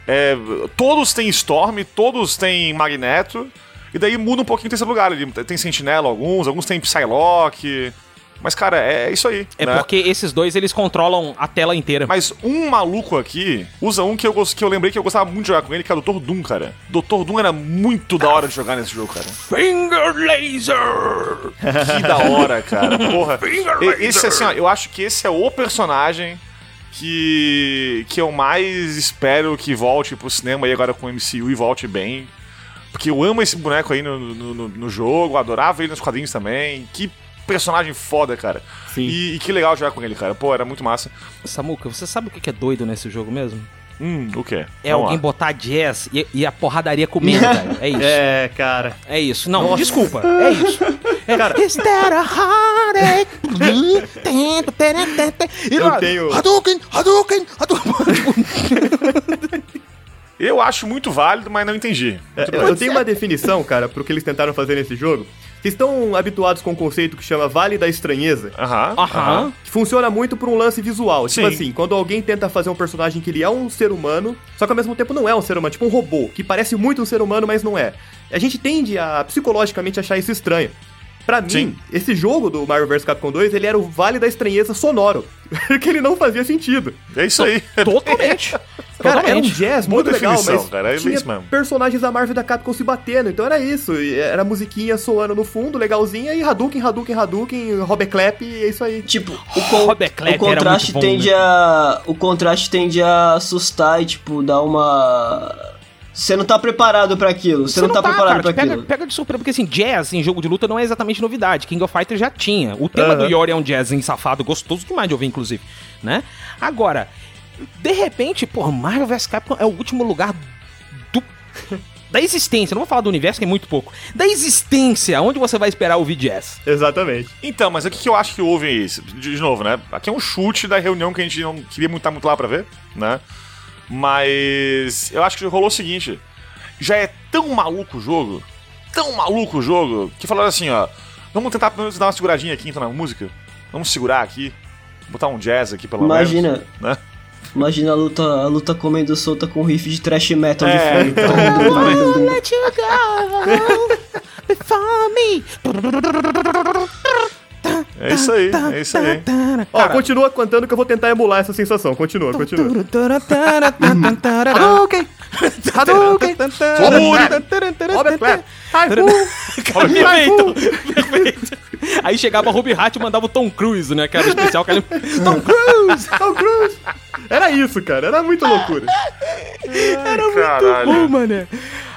é, todos têm Storm, todos têm Magneto, e daí muda um pouquinho o terceiro lugar ali. Tem Sentinela alguns, alguns têm Psylocke. Mas, cara, é isso aí. É né? porque esses dois, eles controlam a tela inteira. Mas um maluco aqui usa um que eu, que eu lembrei que eu gostava muito de jogar com ele, que é o Dr. Doom, cara. Dr. Doom era muito da hora de jogar nesse jogo, cara. Finger Laser! Que da hora, cara. Porra. Finger E- Esse, laser. assim, ó, eu acho que esse é o personagem que, que eu mais espero que volte pro cinema aí agora com o MCU e volte bem. Porque eu amo esse boneco aí no, no, no- no jogo, adorava ele nos quadrinhos também. Que personagem foda, cara. Sim. E, e que legal jogar com ele, cara. Pô, era muito massa. Samuca, você sabe o que que é doido nesse jogo mesmo? Hum, o quê? É Vamos alguém lá. botar jazz e, e a porradaria comendo, velho. É isso. É, cara. É isso. Não, Nossa. desculpa. É isso. É, Cara- Is that a heartache? Eu lá, tenho- Hadouken, Hadouken, Hadouken. Eu acho muito válido, mas não entendi. É, eu tenho uma definição, cara, pro que eles tentaram fazer nesse jogo. Vocês estão habituados com um conceito que chama Vale da Estranheza? Aham. Aham. Que funciona muito por um lance visual. Tipo Sim. assim, quando alguém tenta fazer um personagem que ele é um ser humano, só que ao mesmo tempo não é um ser humano, tipo um robô, que parece muito um ser humano, mas não é. A gente tende a psicologicamente achar isso estranho. Pra mim, Sim. esse jogo do Mario vs Capcom 2, ele era o vale da estranheza sonoro. que ele não fazia sentido. É isso aí. Totalmente. Cara, era um Totalmente. jazz Boa muito legal, mas cara, é tinha isso mesmo. personagens da Marvel e da Capcom se batendo, então era isso. e Era musiquinha soando no fundo, legalzinha, e Hadouken, Hadouken, Hadouken, Robeclap, e é isso aí. Tipo, o, con- o era contraste muito bom, tende né? a. O contraste tende a assustar e, tipo, dar uma. Você não tá preparado pra aquilo. Você não, tá, preparado cara, pra te pega, aquilo. pega de surpresa, porque assim, jazz em jogo de luta não é exatamente novidade. King of Fighters já tinha. O tema do Aham. Yori é um jazz safado, gostoso demais de ouvir, inclusive, né? Agora, de repente, pô, Marvel vs Capcom é o último lugar do... da existência. Não vou falar do universo, que é muito pouco. Da existência, onde você vai esperar ouvir jazz. Exatamente. Então, mas o que eu acho que houve aí? De de novo, né? Aqui é um chute da reunião que a gente não queria muito estar muito lá pra ver, né? Mas eu acho que rolou o seguinte: já é tão maluco o jogo, tão maluco o jogo, que falaram assim, ó. Vamos tentar pelo menos dar uma seguradinha aqui então, na música. Vamos segurar aqui. Botar um jazz aqui, pelo Imagina. menos. Né? Imagina a luta, a luta comendo solta com riff de thrash metal É, de fundo. Let you go before me. É isso aí, é isso aí. Ó, Cara, continua cantando que eu vou tentar emular essa sensação. Continua, continua. Hadouken! Hadouken! Robert Clap. Ai, Cara, perfeito! Perfeito! Aí chegava a Ruby Hat e mandava o Tom Cruise, né? Que era o especial. Que era... Tom Cruise! Tom Cruise. Era isso, cara. Era muita loucura. Era muito Bom, mané.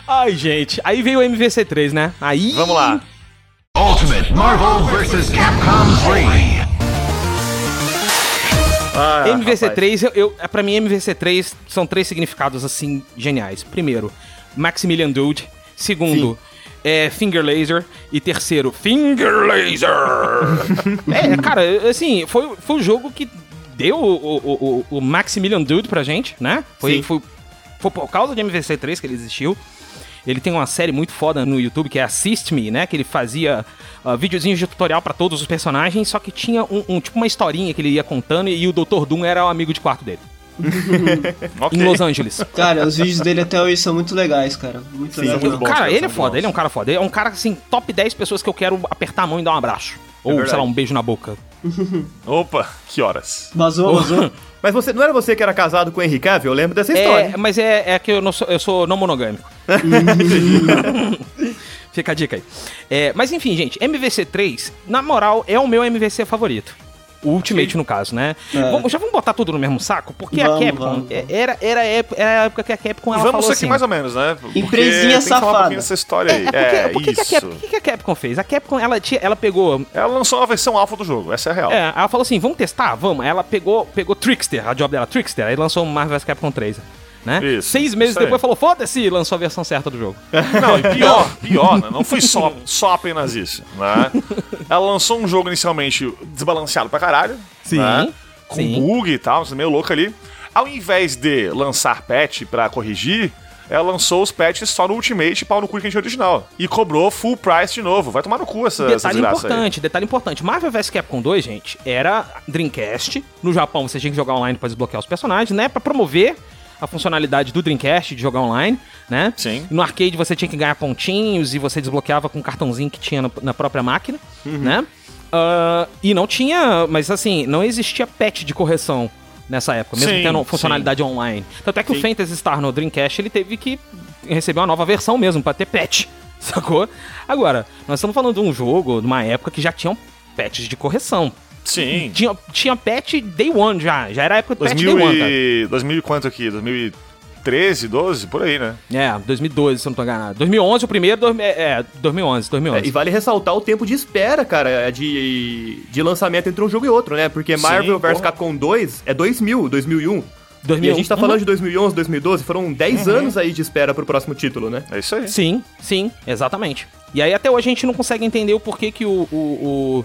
Ai, gente. Aí veio o MVC3, né? Aí... Vamos lá. Ultimate Marvel vs. Capcom 3. Ah, rapaz. MVC3, eu, eu, pra mim, MVC3 são três significados, assim, geniais. Primeiro, Maximilian Dude. Segundo, é, Finger Laser. E terceiro, Finger Laser! é, cara, assim, foi, foi o jogo que deu o, o, o, o Maximilian Dude pra gente, né? Foi, Sim. foi, foi por causa de MVC3 que ele existiu. Ele tem uma série muito foda no YouTube que é Assist Me, né? Que ele fazia ah, videozinhos de tutorial pra todos os personagens, só que tinha um, um- tipo uma historinha que ele ia contando e o Dr. Doom era o amigo de quarto dele. Ok. Em Los Angeles. Cara, os vídeos dele até hoje são muito legais, cara. Muito legais. muito bom. bons, cara, cara, ele é foda, bons. ele é um cara foda. Ele é um cara, assim, top 10 pessoas que eu quero apertar a mão e dar um abraço. Ou, verdade. sei lá, um beijo na boca. Opa, que horas? Vazou, vazou. Mas você, não era você que era casado com o Henry Cavill? Eu lembro dessa história. É, mas é, é que eu, não sou, eu sou não monogâmico. Fica a dica aí. É, mas enfim, gente, MVC3, na moral, é o meu MVC favorito. O Ultimate, no caso, né? É. Vamos- já vamos botar tudo no mesmo saco? Porque Vamos, a Capcom, vamos, é- Era, era, era a época que a Capcom ela Vamos falou aqui assim... mais ou menos, né? Porque Empresinha safada. dessa história aí. É, porque, É, por que que a isso. Capcom, o que que a Capcom fez? A Capcom, ela, tinha, ela pegou Ela lançou uma versão alfa do jogo, essa é a real. É, ela falou assim, vamos testar? Vamos. Ela pegou, pegou Trickster, a job dela, Trickster, aí lançou o Marvel vs Capcom 3, né? Isso, Seis meses aí. depois falou, foda-se, lançou a versão certa do jogo. Não, e pior, pior, né? Não foi só, só apenas isso, né? Ela lançou um jogo inicialmente desbalanceado pra caralho. Sim, né? Com sim. bug e tal, meio louco ali. Ao invés de lançar patch pra corrigir, ela lançou os patches só no Ultimate e pau no cu que a gente original. E cobrou full price de novo. Vai tomar no cu essa, essa Detalhe aí. importante, detalhe importante. Marvel vs Capcom 2, gente, era Dreamcast. No Japão você tinha que jogar online pra desbloquear os personagens, né? Pra promover a funcionalidade do Dreamcast de jogar online, né? Sim. No arcade você tinha que ganhar pontinhos e você desbloqueava com um cartãozinho que tinha no- na própria máquina, né? Ah, e não tinha, mas assim, não existia patch de correção nessa época, mesmo Sim, tendo funcionalidade online. Tanto é que o Phantasy Star no Dreamcast ele teve que receber uma nova versão mesmo pra ter patch, sacou? Agora, nós estamos falando de um jogo, de uma época que já tinham patches de correção. Sim. Tinha, tinha patch day one já, já era a época do patch 2000 day one, e... 2000 e quanto aqui? 2013, 12? Por aí, né? É, 2012, se eu não tô enganado. 2011 o primeiro, dois- é, é, 2011, 2011. É, e vale ressaltar o tempo de espera, cara, de, de lançamento entre um jogo e outro, né? Porque Marvel vs. Capcom 2 é 2000, 2001. 2000. E a gente tá Uhum. falando de 2011, 2012, foram 10 anos aí de espera pro próximo título, né? É isso aí. Sim, sim, exatamente. E aí até hoje a gente não consegue entender o porquê que o, o, o,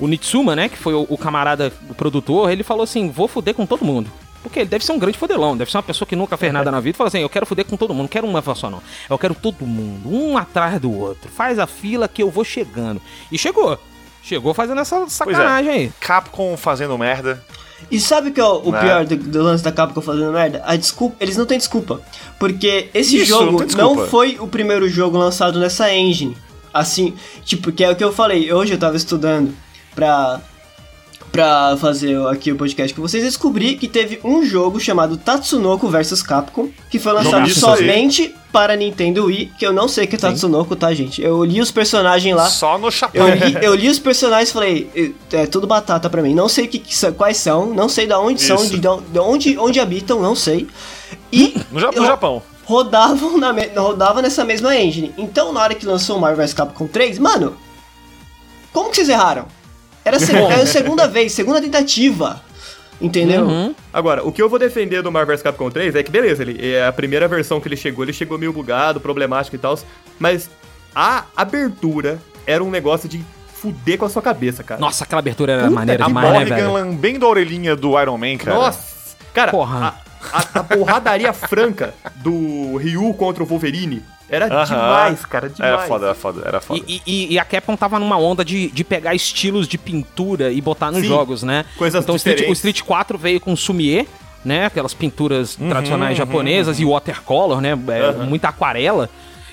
o Nitsuma, né, que foi o, o camarada, o produtor, ele falou assim, vou fuder com todo mundo. Porque ele deve ser um grande fodelão, deve ser uma pessoa que nunca fez nada na vida e falou assim, eu quero fuder com todo mundo, não quero uma só não. Eu quero todo mundo, um atrás do outro. Faz a fila que eu vou chegando. E chegou. Chegou fazendo essa Pois sacanagem é. aí. Capcom fazendo merda. E sabe o que é o, o Né? pior do, do lance da Capcom fazendo merda? A desculpa, eles não têm desculpa. Porque esse Isso, jogo não não foi o primeiro jogo lançado nessa engine. Assim, tipo, que é o que eu falei. Hoje eu tava estudando pra, pra fazer aqui o podcast com vocês. Descobri que teve um jogo chamado Tatsunoko vs Capcom, que foi lançado somente para Nintendo Wii, que eu não sei que é Tatsunoko, tá, gente? Eu li os personagens lá. Só no chapéu. Eu li, eu li os personagens e falei, é tudo batata pra mim. Não sei que, que são- quais são, não sei de onde são, Isso. de, de onde, onde habitam, não sei. E No, no Japão. rodavam, na rodava nessa mesma engine. Então, na hora que lançou o Marvel vs Capcom 3, mano, como que vocês erraram? Era, a se- era a segunda vez, segunda tentativa. Entendeu? Uhum. Agora, o que eu vou defender do Marvel vs Capcom 3 é que, beleza, ele, é a primeira versão que ele chegou, ele chegou meio bugado, problemático e tal, mas a abertura era um negócio de fuder com a sua cabeça, cara. Nossa, aquela abertura era Puta maneira demais, né, Morrigan velho? lambendo a orelhinha do Iron Man, cara. Nossa! Cara, Porra. A, a, a porradaria franca do Ryu contra o Wolverine era Aham. demais, cara, demais. Era foda, era foda, era foda. E, e- e a Capcom tava numa onda de, de pegar estilos de pintura e botar nos Sim, jogos, né? coisas então o Street, o diferentes. Street 4 veio com sumie, né? Aquelas pinturas tradicionais japonesas e watercolor, né? É. Muita aquarela.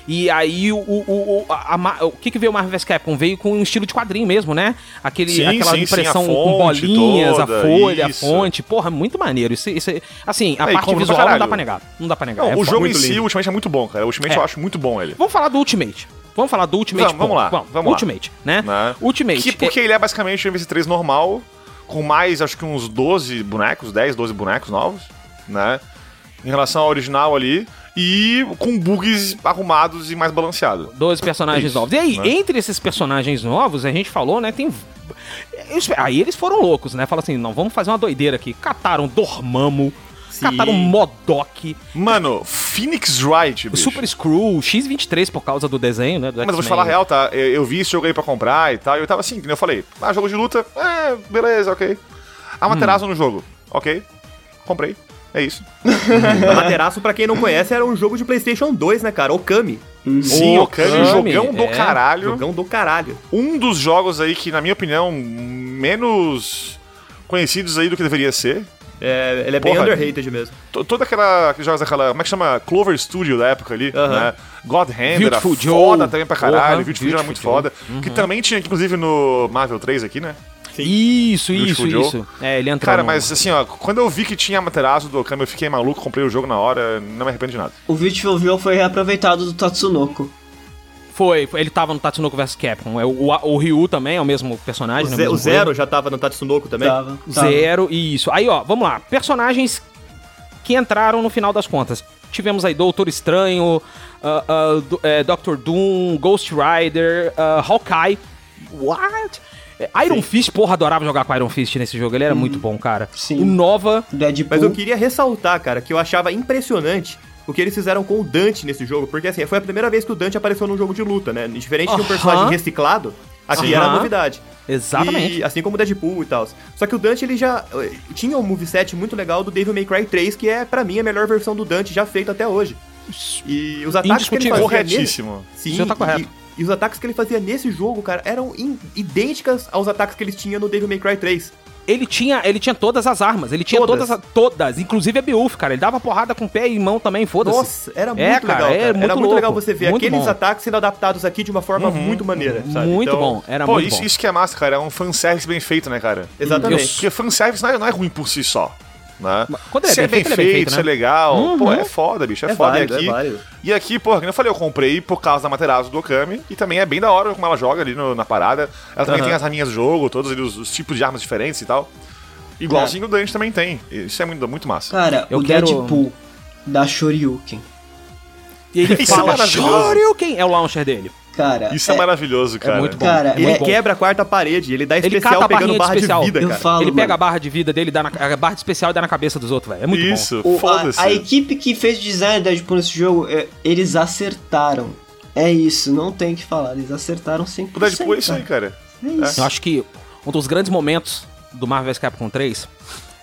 E aí o, o, o, a- a o que, que veio o Marvel vs Capcom? Veio com um estilo de quadrinho mesmo, né? Aquele, Sim, aquela sim, sim, impressão a com bolinhas, toda, a folha, isso. a fonte. Porra, muito maneiro. Isso, isso, assim, a É, parte visual não dá pra negar. Não dá pra negar. Não, é o jogo em si, lindo. o Ultimate é muito bom, cara. O Ultimate É. eu acho muito bom ele. Vamos falar do Ultimate. Vamos falar do Ultimate. Vamos, vamos lá, vamos lá. Ultimate, né? Né? Ultimate. Que, porque ele é basicamente o MC3 normal, com mais, acho que uns 12 bonecos, 10, 12 bonecos novos, né? Em relação ao original ali. E com bugs arrumados e mais balanceado. 12 personagens Isso, novos. E aí, né? entre esses personagens novos, a gente falou, né? Tem. Aí eles foram loucos, né? Falaram assim: não, vamos fazer uma doideira aqui. Cataram Dormammu, Sim. cataram Modok, Mano, Phoenix Wright, bicho. Super Screw, X23 por causa do desenho, né? do Mas eu vou te falar a real, tá? Eu, eu vi esse jogo aí pra comprar e tal, e eu tava assim, eu falei. Ah, jogo de luta, é, beleza, ok. Amaterasu no jogo, ok. Comprei, é isso. Amaterasu, pra quem não conhece, era um jogo de Playstation 2, né, cara? Okami. Sim, Okami, Okami, jogão do é. caralho. Jogão do caralho. Um dos jogos aí que, na minha opinião, menos conhecidos aí do que deveria ser. É, ele é bem Porra. underrated mesmo. Toda aquela. Aqueles jogos daquela. Como é que chama? Clover Studio da época ali, Aham. né? God Hand era Beautiful Joe. foda também pra caralho. Porra, Beautiful Joe era muito foda. Que também tinha, inclusive, no Marvel 3 aqui, né? Isso, isso, Beautiful Joe. isso. É, ele entrou. Cara, no- mas assim, ó, quando eu vi que tinha Amaterasu do Okami, eu fiquei maluco, comprei o jogo na hora, não me arrependo de nada. O Beautiful Joe foi reaproveitado do Tatsunoko. Foi, ele tava no Tatsunoko vs Capcom. É, o, o Ryu também é o mesmo O, personagem. né, Ze- o Zero já tava no Tatsunoko também. Tava, tava. Zero, isso. Aí, ó, vamos lá. Personagens que entraram no final das contas. Tivemos aí Doutor Estranho, ah, ah, do- é, Doctor Doom, Ghost Rider, ah, Hawkeye. What? É, Iron Fist, porra, adorava jogar com Iron Fist nesse jogo. Ele era muito bom, cara. Sim. O Nova. Deadpool. Mas eu queria ressaltar, cara, que eu achava impressionante o que eles fizeram com o Dante nesse jogo. Porque, assim, foi a primeira vez que o Dante apareceu num jogo de luta, né? Diferente de um personagem reciclado, aqui Sim. era Aham. novidade. Exatamente. E, assim como o Deadpool e tal. Só que o Dante, ele já eh, tinha um moveset muito legal do Devil May Cry 3, que é, pra mim, a melhor versão do Dante já feita até hoje. E os ataques que ele fazia nele- Corretíssimo. Sim, O senhor tá correto. E, e os ataques que ele fazia nesse jogo, cara, eram idênticas aos ataques que eles tinham no Devil May Cry 3. Ele tinha, ele tinha todas as armas. Ele tinha todas, Todas. as- todas inclusive a Beowulf, cara. Ele dava porrada com pé e mão também, foda-se. Nossa, era muito É, cara, legal, é cara. muito era muito legal você ver Muito aqueles bom. ataques sendo adaptados aqui de uma forma muito maneira, sabe? Muito Então, bom. Era Pô, muito isso, bom. isso que é massa, cara. É um fanservice bem feito, né, cara? Exatamente. Porque fanservice não é, não é ruim por si só. Né? quando ele é se bem é bem feito, é bem feito, feito, se né? é legal, Uhum. pô, é foda, bicho. É, É foda. válido, e aqui, é e aqui, porra, como eu falei, eu comprei por causa da Materasu do Okami. E também é bem da hora como ela joga ali no- na parada. Ela também Aham. tem as arminhas do jogo, todos ali os, os tipos de armas diferentes e tal. Igualzinho o Dante também tem. Isso é muito, muito massa. Cara, Eu o quero- Deadpool da Shoryuken. E ele Isso é fala maravilhoso. Shoryuken. É o launcher dele. Cara, Isso é, maravilhoso, cara. muito bom. Cara, Ele é- quebra a quarta parede, ele dá Ele especial cata a pegando de barra de, especial. vida, Eu cara. falo, ele pega a mano. barra de vida dele, dá na, a barra de especial e dá na cabeça dos outros, velho. É muito Isso, O- a, foda-se. a equipe que fez o design da Deadpool nesse jogo, é, eles acertaram. É isso, não tem o que falar. Eles acertaram 100%. O Deadpool é isso aí, cara. cara. É isso. Eu acho que um dos grandes momentos do Marvel vs Capcom 3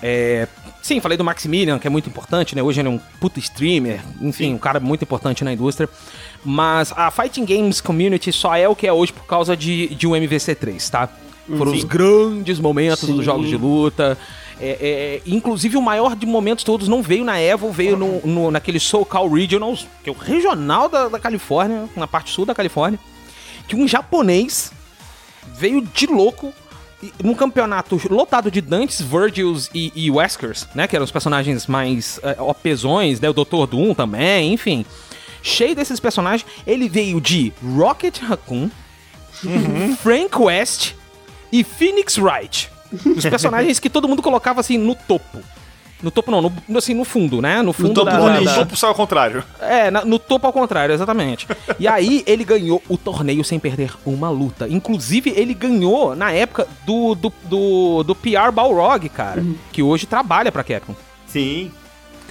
é. Sim, falei do Maximilian, que é muito importante, né? Hoje ele é um puto streamer, enfim, um cara muito importante na indústria. Mas a Fighting Games Community só é o que é hoje por causa de, de um MVC3, tá? Foram os grandes momentos Sim. dos jogos de luta. É, é, inclusive, o maior de momentos todos não veio na Evo, veio no, no- naquele SoCal Regionals, que é o regional da, da Califórnia, na parte sul da Califórnia. que um japonês veio de louco num campeonato lotado de Dantes, Virgils e, e Weskers, né? Que eram os personagens mais é, opesões, né? O Dr. Doom também, enfim. Cheio desses personagens, ele veio de Rocket Raccoon, Frank West e Phoenix Wright. Os personagens que todo mundo colocava assim no topo. No topo não, no, assim, no fundo, né? No fundo topo da, do da- lixo. da- topo ao contrário. é, na- no topo ao contrário, exatamente. E aí ele ganhou o torneio sem perder uma luta. Inclusive, ele ganhou na época do, do, do, do PR Balrog, cara. Que hoje trabalha pra Capcom. Sim.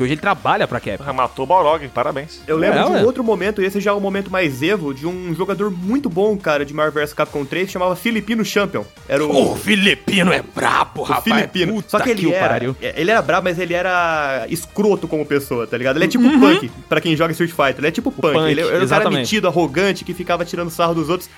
Que hoje ele trabalha pra Capcom. Matou o Balrog, parabéns. Eu lembro É, de um ué. outro momento, e esse já é o momento mais evo, de um jogador muito bom, cara, de Marvel vs Capcom 3, que chamava Filipino Champion. Era o... O Filipino é brabo, o rapaz. Filipino. Puta Só que ele o era, pariu. ele era brabo, mas ele era escroto como pessoa, tá ligado? Ele é tipo Uhum. punk, pra quem joga Street Fighter. Ele é tipo punk. punk, ele era um cara metido, arrogante, que ficava tirando sarro dos outros.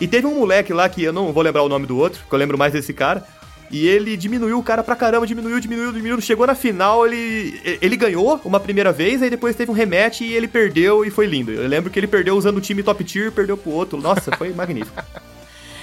E teve um moleque lá, que eu não vou lembrar o nome do outro, que eu lembro mais desse cara. E ele diminuiu o cara pra caramba, diminuiu, diminuiu, diminuiu. Chegou na final, ele, ele ganhou uma primeira vez, aí depois teve um rematch e ele perdeu e foi lindo. Eu lembro que ele perdeu usando o time top tier, perdeu pro outro. Nossa, foi magnífico.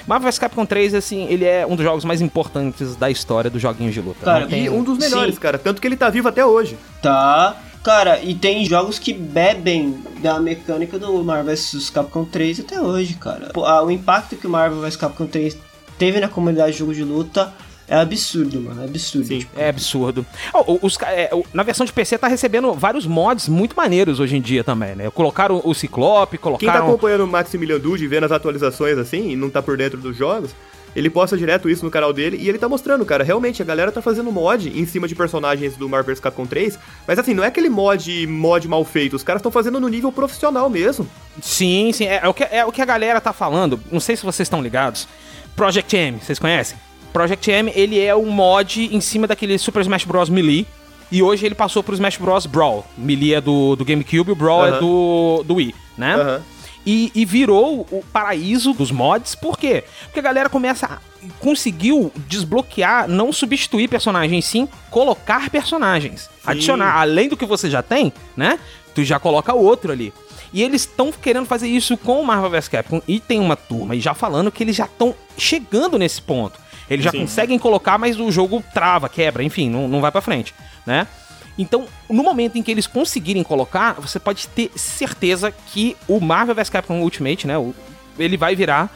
Marvel vs Capcom 3, assim, ele é um dos jogos mais importantes da história dos joguinhos de luta. Cara, Não tem- E um dos melhores, Sim. cara. Tanto que ele tá vivo até hoje. Tá. Cara, e tem jogos que bebem da mecânica do Marvel vs Capcom 3 até hoje, cara. O impacto que o Marvel vs Capcom 3 teve na comunidade de jogo de luta é absurdo, mano. É absurdo. Sim. Tipo, É absurdo. Ó, o- os é, na versão de PC tá recebendo vários mods muito maneiros hoje em dia também, né? Colocaram o Ciclope, Quem tá colocaram... acompanhando o Maximilian Dude e vendo as atualizações assim, e não tá por dentro dos jogos, ele posta direto isso no canal dele e ele tá mostrando, cara, realmente a galera tá fazendo mod em cima de personagens do Marvel vs Capcom 3, mas assim, não é aquele mod mod mal feito, os caras estão fazendo no nível profissional mesmo. Sim, sim. É, é o que, é o que a galera tá falando. Não sei se vocês estão ligados. Project M, vocês conhecem? Project M, ele é um mod em cima daquele Super Smash Bros. Melee. E hoje ele passou pro Smash Bros. Brawl. Melee é do, do GameCube, o Brawl é Aham. do, do Wii, né? Aham. E, e virou o paraíso dos mods. Por quê? Porque a galera começa a, conseguiu desbloquear, não substituir personagens, sim colocar personagens. Adicionar, além do que você já tem, né? Tu já coloca outro ali. E eles estão querendo fazer isso com o Marvel vs Capcom. E tem uma turma aí já falando que eles já estão chegando nesse ponto. Eles já conseguem colocar, mas o jogo trava, quebra, enfim, não, não vai pra frente, né? Então, no momento em que eles conseguirem colocar, você pode ter certeza que o Marvel vs Capcom Ultimate, né? ele vai virar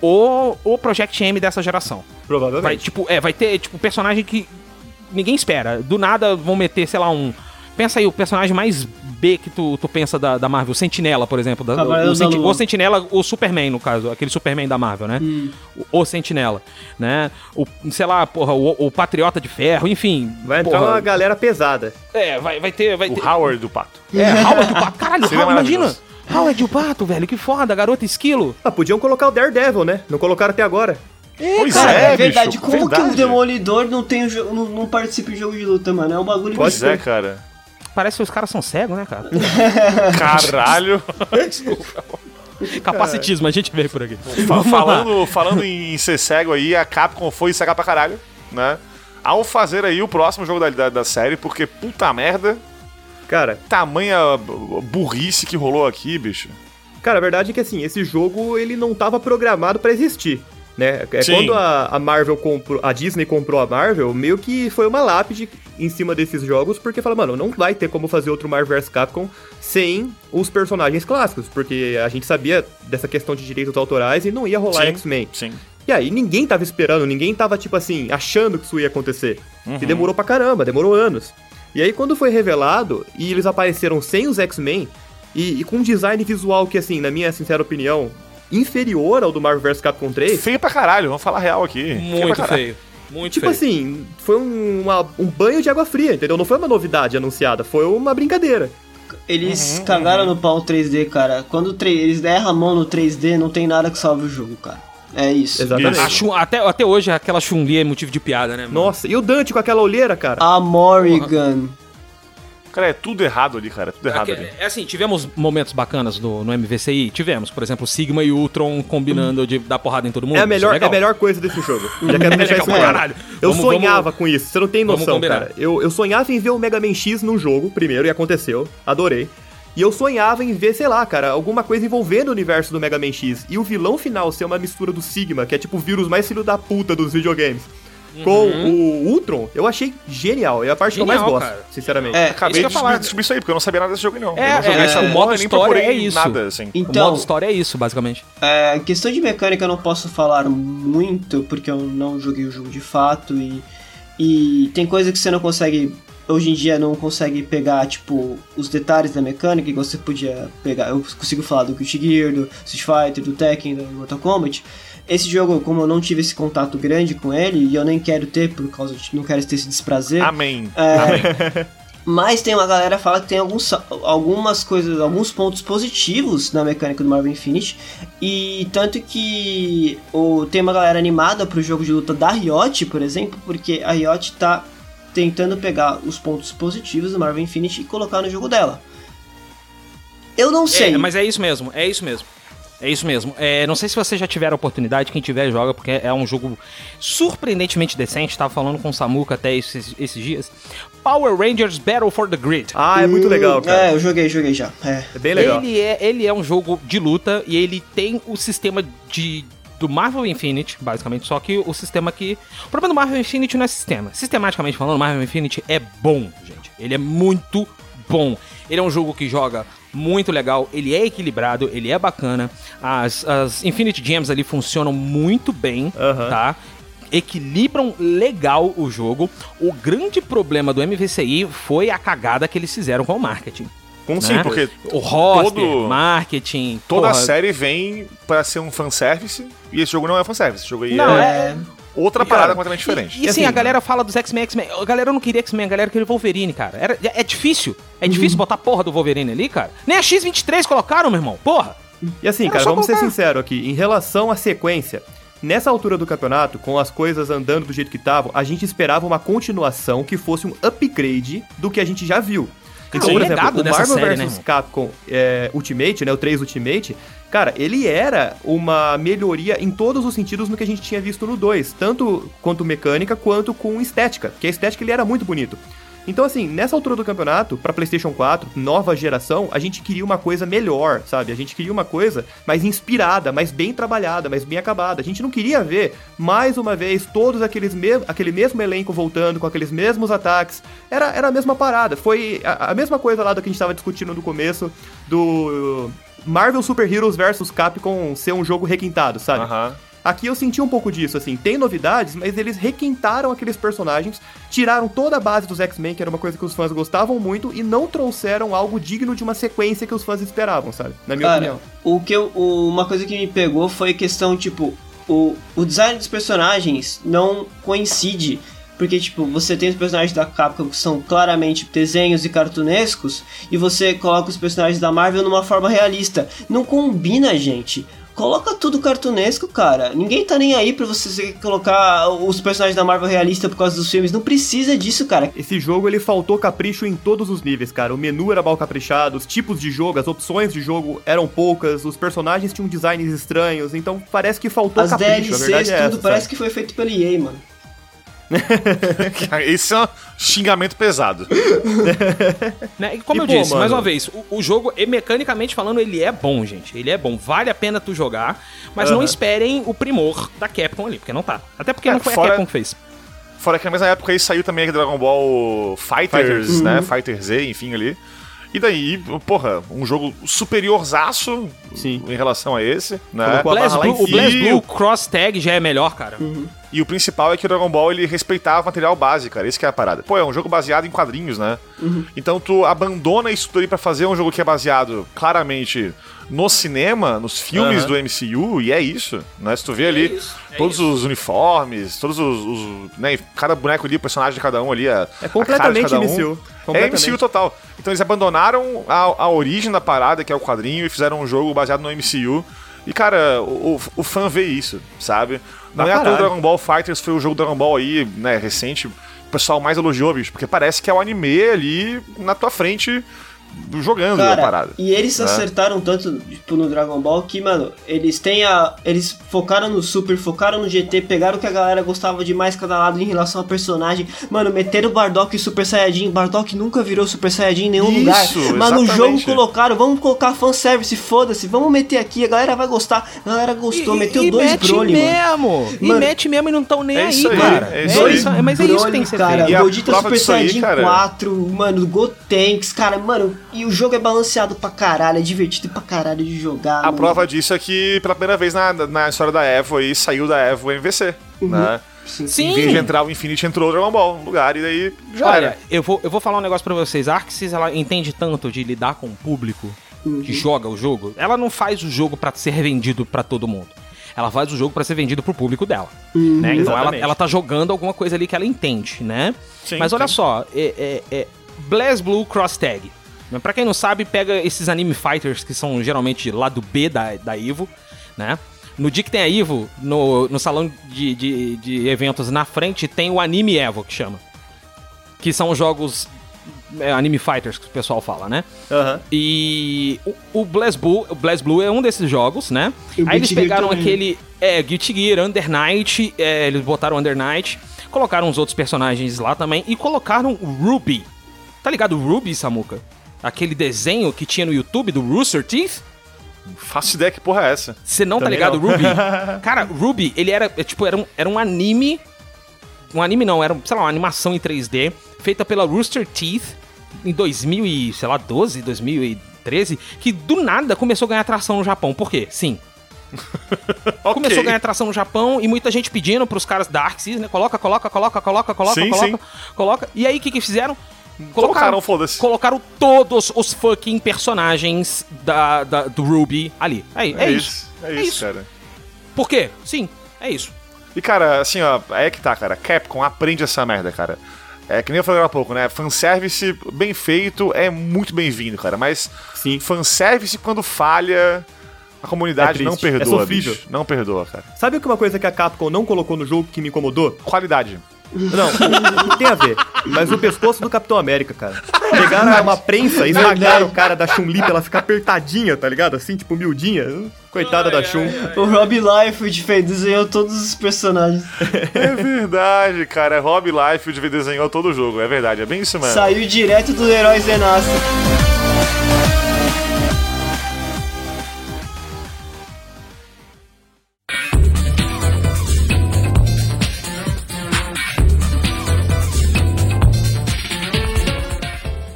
o, o Project M dessa geração. Provavelmente. Vai, tipo, é, vai ter, tipo, personagem que ninguém espera. Do nada vão meter, sei lá, um. Pensa aí, o personagem mais B que tu, tu pensa da, da Marvel, Sentinela, por exemplo. Da, o, da Senti- o Sentinela, o Superman, no caso, aquele Superman da Marvel, né? O, o Sentinela, né? O, sei lá, porra, o, o Patriota de Ferro, enfim. Vai entrar porra, uma galera pesada. É, vai, vai ter. Vai ter O Howard do Pato. é, Howard o Pato. Caralho, Howard, imagina. Howard o Pato, velho, que foda, garota esquilo. Ah, podiam colocar o Daredevil, né? Não colocaram até agora. Pois Cara, é, é, verdade. bicho, Como que verdade. o Demolidor não, tem não, não participa de jogo de luta, mano? É um bagulho Pois é, cara. Parece que os caras são cegos, né, cara? Caralho. Capacitismo, a gente veio por aqui. Fa- falando, falando em ser cego aí, a Capcom foi cegar pra caralho, né? Ao fazer aí o próximo jogo da, da, da série, porque puta merda, Cara, tamanha bu- burrice que rolou aqui, bicho. Cara, a verdade é que assim, esse jogo ele não tava programado pra existir, né? É Sim. quando a, a Marvel comprou, a Disney comprou a Marvel, meio que foi uma lápide em cima desses jogos, porque fala, mano, não vai ter como fazer outro Marvel vs Capcom sem os personagens clássicos, porque a gente sabia dessa questão de direitos autorais e não ia rolar. X-Men. Sim. E aí ninguém tava esperando, ninguém tava tipo assim, achando que isso ia acontecer. Uhum. E demorou pra caramba, demorou anos. E aí quando foi revelado e eles apareceram sem os X-Men e, e com um design visual que assim, na minha sincera opinião, inferior ao do Marvel vs Capcom 3, Feio pra caralho, vamos falar real aqui. Feio Muito caralho. feio. Muito tipo feio. assim, foi um, uma- um banho de água fria, entendeu? Não foi uma novidade anunciada, foi uma brincadeira. Eles cagaram no pau 3D, cara. Quando o 3 eles erram a mão no 3D, não tem nada que salve o jogo, cara. É isso. Exatamente. Isso. Chun- até, até hoje aquela Chun-Li é motivo de piada, né? mano? Nossa, e o Dante com aquela olheira, cara? A Morrigan. Cara, é tudo errado ali, cara. É tudo errado É, ali. é assim, tivemos momentos bacanas no, no MVCI? Tivemos, por exemplo, Sigma e Ultron combinando de dar porrada em todo mundo. É a isso melhor, é legal. a melhor coisa desse jogo. Já quero deixar legal isso caralho. Eu Vamos- sonhava vamos- com isso, você não tem noção, cara. Eu, eu sonhava em ver o Mega Man X num jogo, primeiro, e aconteceu. Adorei. E eu sonhava em ver, sei lá, cara, alguma coisa envolvendo o universo do Mega Man X. E o vilão final ser uma mistura do Sigma, que é tipo o vírus mais filho da puta dos videogames. Com o Ultron, eu achei genial. É a parte que eu Genial, mais gosto, cara. sinceramente. É, Acabei de falar. descobrir isso aí, porque eu não sabia nada desse jogo, não. É, eu não joguei é, essa o porra, modo nem história procurei é isso. nada, assim. o Então, modo história é isso, basicamente. É, questão de mecânica eu não posso falar muito, porque eu não joguei o jogo de fato e, e tem coisa que você não consegue, hoje em dia não consegue pegar, tipo, os detalhes da mecânica que você podia pegar. Eu consigo falar do Guilty Gear, do Street Fighter, do Tekken, do Mortal Kombat. Esse jogo, como eu não tive esse contato grande com ele, e eu nem quero ter por causa de não quero ter esse desprazer, Amém. É, Mas tem uma galera que fala que tem alguns, algumas coisas, alguns pontos positivos na mecânica do Marvel Infinite. E tanto que o, tem uma galera animada pro jogo de luta da Riot, por exemplo, porque a Riot tá tentando pegar os pontos positivos do Marvel Infinite e colocar no jogo dela. Eu não sei. É, mas é isso mesmo, é isso mesmo. É isso mesmo. É, não sei se você já tiver a oportunidade, quem tiver joga, porque é um jogo surpreendentemente decente. Tava falando com o Samuka até esses, esses dias. Power Rangers Battle for the Grid. Ah, é muito legal, cara. É, eu joguei, joguei já. É. É bem legal. Ele é, ele é um jogo de luta e ele tem o sistema de do Marvel Infinite, basicamente, só que o sistema que... O problema do Marvel Infinite não é sistema. Sistematicamente falando, o Marvel Infinite é bom, gente. Ele é muito bom. Ele é um jogo que joga muito legal, ele é equilibrado, ele é bacana. As, as Infinite Gems ali funcionam muito bem, Aham. tá? Equilibram legal o jogo. O grande problema do MVCI foi a cagada que eles fizeram com o marketing. Como sim, né? porque O roster, todo- marketing. toda a porra. série vem pra ser um fanservice, e esse jogo não é fanservice. Esse jogo aí Não, é, é. Outra E, cara, parada completamente diferente. E, e assim, assim, a galera fala dos X-Men, X-Men. A galera não queria X-Men, a galera queria Wolverine, cara. Era, é difícil. É difícil botar a porra do Wolverine ali, cara. Nem a X-23 colocaram, meu irmão. Porra. E assim, Era cara, vamos ser colocar. sinceros aqui. Em relação à sequência, nessa altura do campeonato, com as coisas andando do jeito que estavam, a gente esperava uma continuação que fosse um upgrade do que a gente já viu. Então, por legado exemplo, o Marvel série, vs né? Capcom é, Ultimate, né, o 3 Ultimate, cara, ele era uma melhoria em todos os sentidos no que a gente tinha visto no 2, tanto quanto mecânica quanto com estética, que a estética ele era muito bonito. Então, assim, nessa altura do campeonato, pra PlayStation 4, nova geração, a gente queria uma coisa melhor, sabe? A gente queria uma coisa mais inspirada, mais bem trabalhada, mais bem acabada. A gente não queria ver, mais uma vez, todos aqueles me aquele mesmo elenco voltando com aqueles mesmos ataques. Era, era a mesma parada. Foi a, a mesma coisa lá do que a gente tava discutindo no começo do Marvel Super Heroes vs Capcom ser um jogo requintado, sabe? Aham. Aqui eu senti um pouco disso, assim, tem novidades, mas eles requintaram aqueles personagens, tiraram toda a base dos X-Men, que era uma coisa que os fãs gostavam muito, e não trouxeram algo digno de uma sequência que os fãs esperavam, sabe? Na minha Cara, opinião. o que eu, o- uma coisa que me pegou foi questão, tipo, o, o design dos personagens não coincide. Porque, tipo, você tem os personagens da Capcom que são claramente desenhos e cartunescos, e você coloca os personagens da Marvel numa forma realista. Não combina, gente. Coloca tudo cartunesco, cara. Ninguém tá nem aí pra você colocar os personagens da Marvel realista por causa dos filmes. Não precisa disso, cara. Esse jogo, ele faltou capricho em todos os níveis, cara. O menu era mal caprichado, os tipos de jogo, as opções de jogo eram poucas, os personagens tinham designs estranhos, então parece que faltou As capricho, a DLCs, é tudo essa, parece sabe? que foi feito pela EA, mano. Esse é um xingamento pesado. Né? E como E, eu pô, disse, mano- mais uma vez, o, o jogo, mecanicamente falando, ele é bom, gente. Ele é bom. Vale a pena tu jogar, mas não Aham. esperem o primor da Capcom ali, porque não tá. Até porque É, não foi fora- a Capcom que fez. Fora que na mesma época aí saiu também Dragon Ball Fighters, Fighters. né? Fighter Z, enfim, ali. E daí, porra, um jogo superiorzaço Sim. em relação a esse, né? O cima. Blaz E Blue o- Cross Tag já é melhor, cara. E o principal é que o Dragon Ball ele respeitava o material base, cara. Esse que é a parada. Pô, é um jogo baseado em quadrinhos, né? Então tu abandona isso tudo aí pra fazer um jogo que é baseado claramente no cinema, nos filmes Aham. do MCU, e é isso, né? Se tu vê ali todos os uniformes, todos os, os- né, cada boneco ali, o personagem de cada um ali, a, É a completamente cara de cada MCU. Um. É Completamente. MCU total. Então eles abandonaram a, a origem da parada, que é o quadrinho, e fizeram um jogo baseado no MCU. E, cara, o, o- o fã vê isso, sabe? Não é à toa. Dragon Ball Fighters foi o jogo Dragon Ball aí, né, recente, o pessoal mais elogiou, bicho, porque parece que é o anime ali na tua frente, jogando a Cara, parada. e eles né? acertaram tanto, tipo, no Dragon Ball que, mano, eles têm a. Eles focaram no Super, focaram no GT, pegaram o que a galera gostava de mais cada lado em relação a personagem. Mano, meteram o Bardock e Super Saiyajin. Bardock nunca virou Super Saiyajin em nenhum Isso, lugar. Mas no jogo colocaram, vamos colocar fanservice, foda-se, vamos meter aqui, a galera vai gostar. A galera gostou, E- meteu e dois mete Broly, mano. mesmo. E Mano, mete mesmo e não tão nem é aí, aí, cara. é isso É aí. isso, mas é isso que tem que ser cara, feito. E a prova Super aí, Saiyajin cara- 4, mano, Gotenks, cara, mano, e o jogo é balanceado pra caralho, é divertido pra caralho de jogar. A mano. prova disso é que, pela primeira vez na, na história da Evo aí, saiu da Evo o MVC, né? Sim. Em vez de entrar o Infinity, entrou o Dragon Ball no lugar, e daí já Olha, era. eu vou, eu vou falar um negócio pra vocês. A Arxis, ela entende tanto de lidar com o público que joga o jogo. Ela não faz o jogo pra ser vendido pra todo mundo. Ela faz o jogo pra ser vendido pro público dela. né? Então ela, ela tá jogando alguma coisa ali que ela entende, né? Sim, Mas olha sim. só, é, é, é BlazBlue Cross Tag. Pra quem não sabe, pega esses anime fighters que são geralmente lá do B da, da Ivo, né? No dia que tem a Ivo, no, no salão de, de, de eventos na frente, tem o Anime Evo, que chama. Que são os jogos é, anime fighters que o pessoal fala, né? Aham. E o, o BlazBlue, o BlazBlue é um desses jogos, né? E o Aí eles pegaram aquele é, Guilty Gear, Under Night, é, eles botaram Under Night, colocaram os outros personagens lá também e colocaram o Ruby. Tá ligado o Ruby, Samuka? Aquele desenho que tinha no YouTube do Rooster Teeth? Faço ideia que porra é essa. Você não Também tá ligado, não. Ruby? Cara, Ruby, ele era, é, tipo, era um, era um anime. Um anime não, era, sei lá, uma animação em 3D, feita pela Rooster Teeth em 2000 e, sei lá, 12, 2013, que do nada começou a ganhar atração no Japão. Por quê? Sim. Começou a ganhar atração no Japão e muita gente pedindo pros caras da Arxis, né? Coloca, coloca, coloca, coloca, coloca, Sim, coloca, sim. coloca. E aí o que que fizeram? Colocaram, foda-se. Colocaram todos os fucking personagens da, da- do Ruby ali. É, é, isso. É isso, cara. Por quê? Sim, é isso. E, cara, assim, ó, é que tá, cara. Capcom aprende essa merda, cara. É que nem eu falei há pouco, né? Fanservice bem feito é muito bem-vindo, cara. Mas Sim. fanservice quando falha, a comunidade É não é perdoa, sofrível. bicho. Não perdoa, cara. Sabe o que uma coisa que a Capcom não colocou no jogo que me incomodou? Qualidade. Não, não tem a ver. Mas o pescoço do Capitão América, cara. Pegaram uma prensa e esmagaram o cara da Chun-Li pra ela ficar apertadinha, tá ligado? Assim, tipo, miudinha. Coitada da Chun. O Rob Liefeld fez, desenhou todos os personagens. É verdade, cara. Rob Liefeld desenhou todo o jogo. É verdade, é bem isso mesmo. Saiu direto do Heróis Renasce.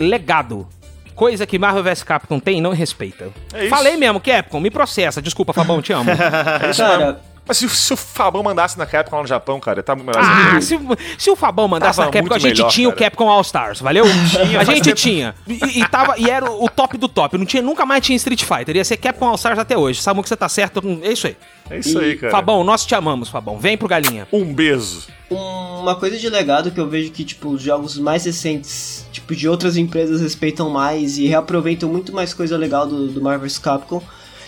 Legado. Coisa que Marvel vs Capcom tem e não respeita. É isso. Falei mesmo, Capcom, me processa. Desculpa, Fabão, te amo. É isso Cara, mesmo. Mas se, se o Fabão mandasse na Capcom lá no Japão, cara, tá muito melhor. ah, se, se o Fabão mandasse Tava na Capcom, a gente melhor, tinha o cara. Capcom All Stars, valeu? Tinha, a gente tempo. tinha. E, e tava, e era o top do top. Não tinha, nunca mais tinha Street Fighter. Ia ser Capcom All Stars até hoje. Sabe que você tá certo? É isso aí. É isso aí, cara. Fabão, nós te amamos, Fabão. Vem pro Galinha. Um beijo. uma coisa de legado que eu vejo que, tipo, os jogos mais recentes, de outras empresas respeitam mais e reaproveitam muito mais coisa legal do, do Marvel vs Capcom.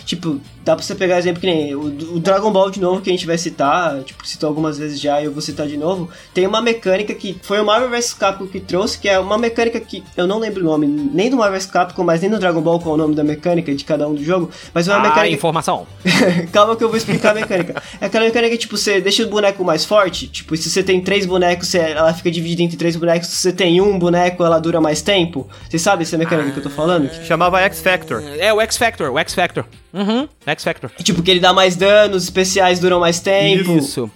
Tipo, dá pra você pegar exemplo que nem o, o Dragon Ball de novo, que a gente vai citar, tipo, citou algumas vezes já e eu vou citar de novo. Tem uma mecânica que foi o Marvel vs Capcom que trouxe, que é uma mecânica que eu não lembro o nome, nem do Marvel vs Capcom, mas nem do Dragon Ball qual é o nome da mecânica de cada um do jogo, mas é uma Ah, mecânica informação. Calma que eu vou explicar a mecânica. É aquela mecânica que, tipo, você deixa o boneco mais forte. Tipo, se você tem três bonecos, você- ela fica dividida entre três bonecos. Se você tem um boneco, ela dura mais tempo. Vocês sabem essa mecânica que eu tô falando? Que, Chamava X Factor. É o X Factor, o X Factor. Uhum, X Factor. tipo, que ele dá mais danos, especiais duram mais tempo. Isso.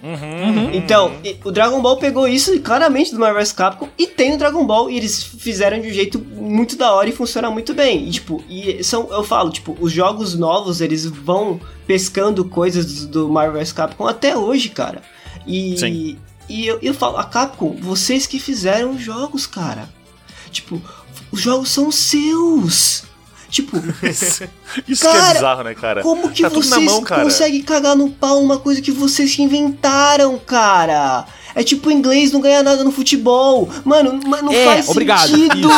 Então, e- o Dragon Ball pegou isso claramente do Marvel vs Capcom e tem o Dragon Ball e eles fizeram de um jeito muito da hora e funciona muito bem. E, tipo, e são, eu falo, tipo, os jogos novos, eles vão pescando coisas do do Marvel vs Capcom até hoje, cara. E, Sim. e eu, eu falo, a Capcom, vocês que fizeram os jogos, cara. Tipo, os jogos são seus. Tipo, Isso que é Cara, bizarro, né, cara? como que tá vocês mão, cara. conseguem cagar no pau uma coisa que vocês que inventaram, cara? É tipo inglês não ganha nada no futebol. Mano, não É, faz obrigado. sentido.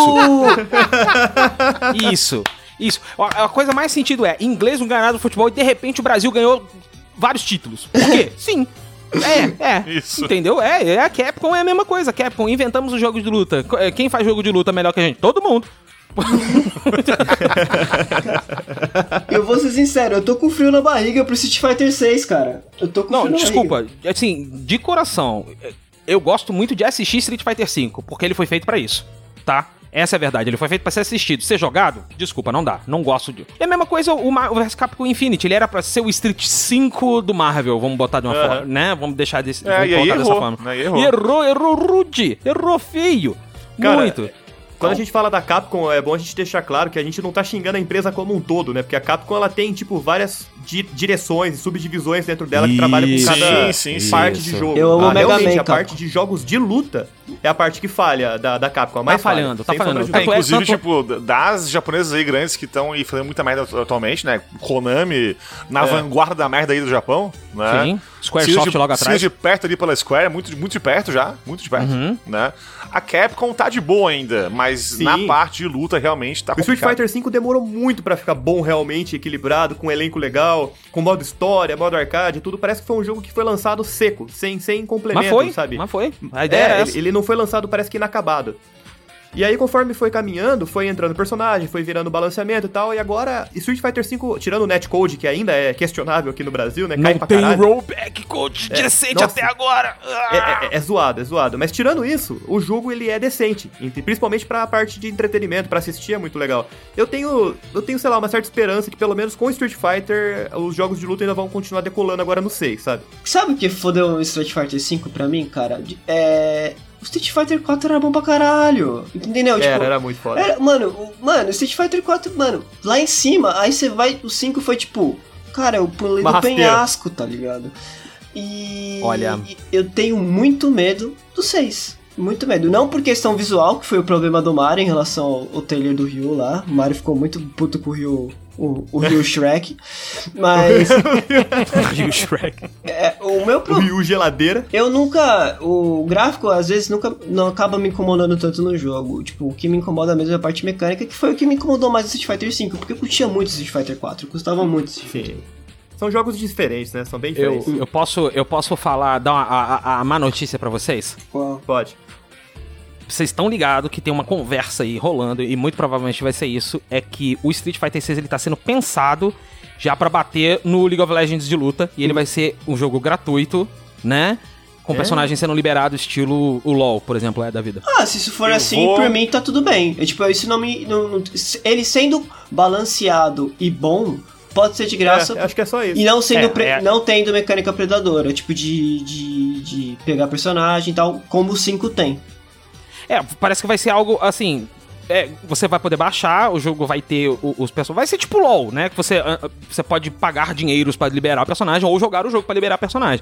Isso. Isso. A a coisa mais sentido é, inglês não ganha nada no futebol e de repente o Brasil ganhou vários títulos. Por quê? Sim. É, é. Isso. Entendeu? É, é, a Capcom é a mesma coisa. Capcom, inventamos o jogo de luta. É, Quem faz jogo de luta melhor que a gente? Todo mundo. Eu vou ser sincero, eu tô com frio na barriga pro Street Fighter 6, cara. Eu tô com Não, frio na desculpa. barriga. Assim, de coração, eu gosto muito de assistir Street Fighter V, porque ele foi feito pra isso, tá? Essa é a verdade, ele foi feito pra ser assistido. Ser jogado? Desculpa, não dá. Não gosto de. É a mesma coisa o, Mar- o vs Capcom Infinity. Ele era pra ser o Street 5 do Marvel, vamos botar de uma forma, né? Vamos deixar desse, É, vamos e aí dessa errou, forma. né? Errou. Errou, errou rude, errou feio. Cara, muito. Quando a gente fala da Capcom, é bom a gente deixar claro que a gente não tá xingando a empresa como um todo, né? Porque a Capcom ela tem, tipo, várias di- direções e subdivisões dentro dela que trabalham com cada Sim, sim, parte isso. de jogo. Eu amo Ah, Mega Realmente, Man, a parte de jogos de luta é a parte que falha da, da Capcom. a Tá mais falha, falhando, tá sem sombra falhando. de É, é- inclusive, tipo, das japonesas aí grandes que estão aí fazendo muita merda atualmente, né? Konami, na vanguarda da merda aí do Japão, né? Sim. Squaresoft logo atrás. de perto ali pela Square, muito, muito de perto já, muito de perto, Uhum. né? A Capcom tá de boa ainda, mas Sim. na parte de luta realmente tá O Street complicado. Fighter V demorou muito pra ficar bom realmente, equilibrado, com um elenco legal, com modo história, modo arcade, tudo. Parece que foi um jogo que foi lançado seco, sem, sem complemento, Mas foi, sabe? mas foi. A ideia É, ele, ele não foi lançado, parece que inacabado. E aí, conforme foi caminhando, foi entrando personagem, foi virando balanceamento e tal, e agora Street Fighter V, tirando o netcode, que ainda é questionável aqui no Brasil, né? Cai Não pra tem caralho. rollback code É, decente nossa. até agora. É, é- é zoado, é zoado. Mas tirando isso, o jogo ele é decente. ent- Principalmente pra parte de entretenimento, pra assistir é muito legal. Eu tenho, eu tenho, sei lá, uma certa esperança que pelo menos com Street Fighter os jogos de luta ainda vão continuar decolando agora no 6, sabe? Sabe o que fodeu o Street Fighter 5 pra mim, cara? É. O Street Fighter 4 era bom pra caralho. Entendeu? Tipo, era, era muito foda. Era, mano, o- mano, Street Fighter 4, mano, lá em cima, aí você vai, o 5 foi tipo, cara, eu pulei Uma do rasteira. penhasco, tá ligado? E Olha. eu tenho muito medo do 6. Muito medo. Não por questão visual, que foi o problema do Mario em relação ao, ao trailer do Ryu lá. O Mario ficou muito puto com o Ryu, o, o Ryu Shrek. Mas o Shrek. é, o meu O problema. Ryu Geladeira. Eu nunca. O gráfico, às vezes, nunca não acaba me incomodando tanto no jogo. Tipo, o que me incomoda mesmo é a parte mecânica, que foi o que me incomodou mais no Street Fighter V, porque eu curtia muito Street Fighter 4, eu gostava muito Street Fighter. Sim. São jogos diferentes, né? São bem Eu, diferentes. eu, posso, eu posso falar, dar uma, a, a- a má notícia pra vocês? Qual? Pode. Vocês estão ligados que tem uma conversa aí rolando, e muito provavelmente vai ser isso, é que o Street Fighter 6 ele tá sendo pensado já pra bater no League of Legends de luta, e ele vai ser um jogo gratuito, né? Com É? personagens sendo liberados, estilo o LoL, por exemplo, é da vida. Ah, se isso for Eu assim, vou- por mim tá tudo bem. É, tipo, isso não me. não- não- ele sendo balanceado e bom, pode ser de graça. É, acho que é só isso. E não sendo É, pre- é. não tendo mecânica predadora, tipo de, de, de pegar personagem e tal, como o 5 tem. É, parece que vai ser algo assim. é, você vai poder baixar, o jogo vai ter os personagens. Vai ser tipo LOL, né? Que você, ah, ah, você pode pagar dinheiros pra liberar o personagem ou jogar o jogo pra liberar o personagem.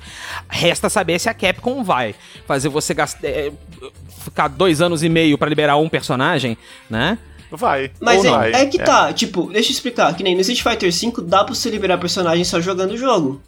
Resta saber se a Capcom vai fazer você gastar. é, ficar dois anos e meio pra liberar um personagem, né? Vai. Mas Ou é, vai. é que tá, tipo, deixa eu explicar, que nem no Street Fighter V dá pra você liberar personagem só jogando o jogo.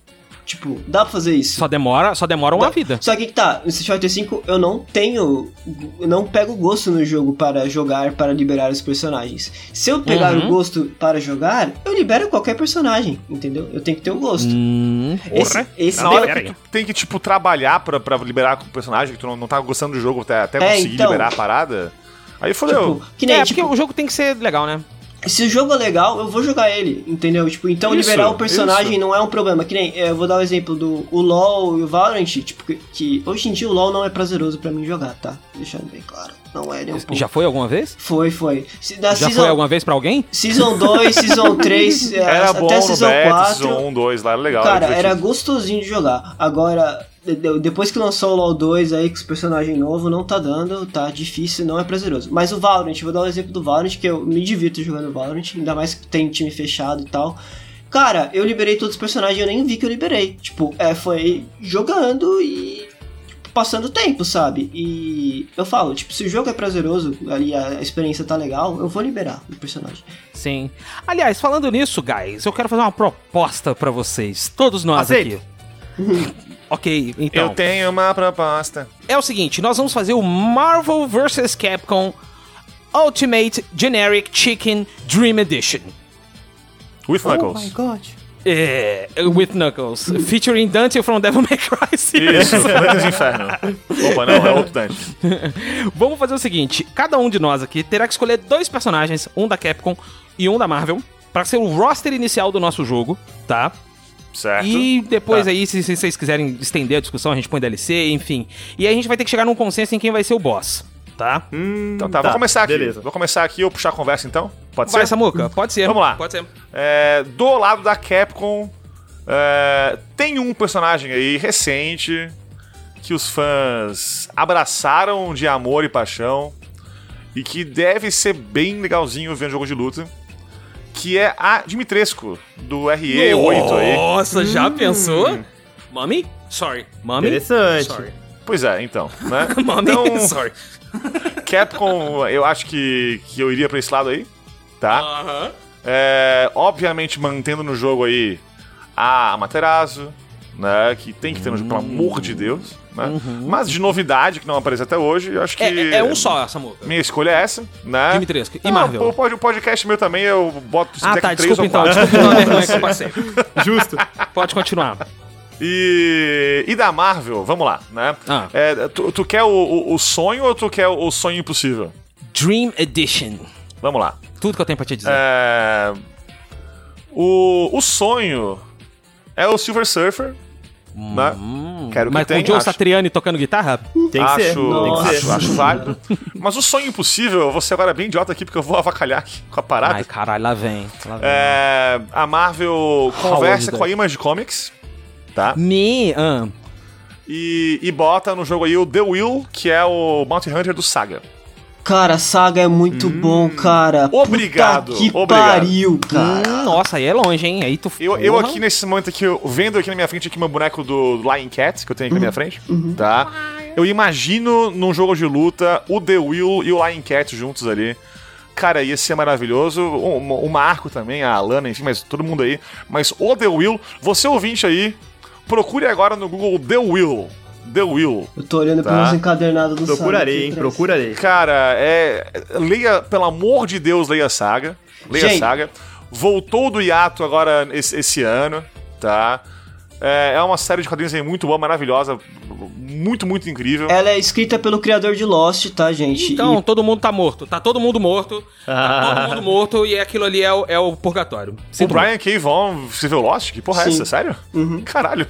Tipo, dá pra fazer isso. Só demora, só demora uma Dá- vida. Só que que tá, no Street Fighter V eu não tenho. Eu não pego gosto no jogo para jogar, para liberar os personagens. Se eu pegar Uhum. o gosto para jogar, eu libero qualquer personagem, entendeu? Eu tenho que ter o gosto. Hum, Esse, porra. esse Na hora pera que tu tem que, tipo, trabalhar pra, pra liberar com o personagem, que tu não, não tá gostando do jogo até, até É, conseguir então. liberar a parada. Aí fodeu. tipo, que nem, é, tipo, porque o jogo tem que ser legal, né? Se o jogo é legal, eu vou jogar ele, entendeu? Tipo, então Isso, liberar o personagem isso. não é um problema. Que nem, eu vou dar o exemplo do o LoL e o Valorant, tipo, que, que hoje em dia o LoL não é prazeroso pra mim jogar, tá? Deixando bem claro. Não é nem um pouco. Já foi alguma vez? Foi, foi. Já season, foi alguma vez pra alguém? Season 2, Season 3, Era bom até no Season beta, 4. Season 1, 2 lá, era legal. Cara, era era gostosinho de jogar. Agora, de- de- depois que lançou o LoL 2 aí, com os personagens novos, não tá dando, tá difícil, não é prazeroso. Mas o Valorant, vou dar um exemplo do Valorant, que eu me divirto jogando Valorant, ainda mais que tem time fechado e tal. Cara, eu liberei todos os personagens e eu nem vi que eu liberei. Tipo, é, foi jogando e passando tempo, sabe? E eu falo, tipo, se o jogo é prazeroso, ali a experiência tá legal, eu vou liberar o personagem. Sim. Aliás, falando nisso, guys, eu quero fazer uma proposta pra vocês. Todos nós Aceito. aqui. ok, então. Eu tenho uma proposta. É o seguinte, nós vamos fazer o Marvel vs Capcom Ultimate Generic Chicken Dream Edition. With Knuckles. God. É, with Knuckles, featuring Dante from Devil May Cry. Isso, Dantes Inferno. Opa, não, é outro Dante. Vamos fazer o seguinte: cada um de nós aqui terá que escolher dois personagens, um da Capcom e um da Marvel, pra ser o roster inicial do nosso jogo, tá? Certo. E depois Tá. aí, se, se vocês quiserem estender a discussão, a gente põe DLC, enfim. E aí a gente vai ter que chegar num consenso em quem vai ser o boss, tá? Então tá, vou começar aqui. beleza. Vou começar aqui, eu puxar a conversa então? Pode Vai, ser? Samuca, pode ser. Vamos lá. Pode ser. É, do lado da Capcom, é, tem um personagem aí recente que os fãs abraçaram de amor e paixão e que deve ser bem legalzinho vendo jogo de luta, que é a Dimitrescu, do RE8 aí. Nossa, já pensou? Mami? Sorry. Mami? Interessante. Sorry. Pois é, então, né? Mami? Então, Sorry. Capcom, eu acho que, que eu iria pra esse lado aí, tá? Aham. É, obviamente mantendo no jogo aí a Amaterasu, né? Que tem que ter no jogo, pelo amor de Deus. Né? Mas de novidade que não apareceu até hoje, eu acho que. É, é um só, Samuca. Minha escolha é essa, né? Dimitrescu. E Não, Marvel? O pod- o podcast meu também, eu boto Ah, tá, desculpa ou então. Desculpa pela vergonha que eu passei. Justo. Pode continuar. E, e da Marvel, vamos lá, né? Ah. É, tu, tu quer o, o- o sonho ou tu quer o sonho impossível? Dream Edition. Vamos lá. Tudo que eu tenho pra te dizer. É, o, o sonho é o Silver Surfer, né? Quero que Hum. Mas com tenha, o Joe acho. Satriani tocando guitarra? Tem que acho, ser. Tem que ser. acho, acho válido. Mas o sonho impossível, eu vou ser agora bem idiota aqui porque eu vou avacalhar aqui com a parada. Ai, caralho, lá vem. Lá vem. É, a Marvel conversa Howard com a Image Comics, tá? Me. ah, E, e bota no jogo aí o The Will, que é o Bounty Hunter do Saga. Cara, Saga é muito bom, cara. Hum. Obrigado, Puta que obrigado. pariu, cara. hum, nossa, aí é longe, hein? Aí tu. Eu, eu aqui nesse momento aqui, eu vendo aqui na minha frente aqui meu boneco do Lion Cat, que eu tenho aqui na minha frente, tá? Eu imagino num jogo de luta o The Will e o Lion Cat juntos ali. Cara, ia ser maravilhoso. O, o Marco também, a Alana, enfim, mas todo mundo aí. Mas o The Will, você ouvinte aí, procure agora no Google The Will. The Will. Eu tô olhando Tá. pelos encadernados do Saga. Procurarei, aqui hein? Procurarei. Cara, é. Leia, pelo amor de Deus, leia a saga. Leia Gente. a saga. Voltou do hiato agora esse, esse ano, tá? É, é uma série de quadrinhos aí muito boa, maravilhosa. Muito, muito incrível. Ela é escrita pelo criador de Lost, tá, gente? Então, todo mundo tá morto. Tá todo mundo morto. Tá todo mundo morto e aquilo ali é o, é o purgatório. o Sinto Brian K. Vaughan escreveu Lost? Que porra é Sim. essa? Sério? Caralho.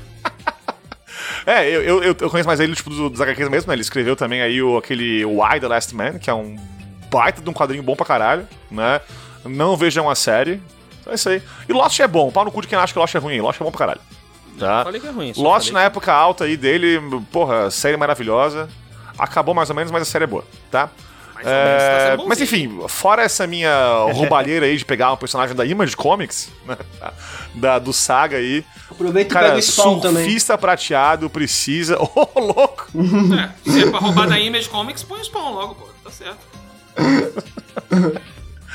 É, eu, eu, eu- conheço mais ele, tipo, do- dos HQs mesmo, né? Ele escreveu também aí o, aquele Why the Last Man, que é um baita de um quadrinho bom pra caralho, né? Não vejam a série. É isso aí. E Lost é bom. Pau no cu de quem acha que Lost é ruim. Lost é bom pra caralho. Tá? Falei que é ruim. Lost na época alta aí dele, porra, série maravilhosa. Acabou mais ou menos, mas a série é boa, tá? Mais ou menos, tá É, sendo bonzinho. mas enfim, fora essa minha roubalheira aí de pegar um personagem da Image Comics, né, da, do Saga aí, Aproveita e pega cara, o spawn também. surfista prateado precisa. Ô, louco! É, se é pra roubar da Image Comics, põe o spawn logo, pô. Tá certo.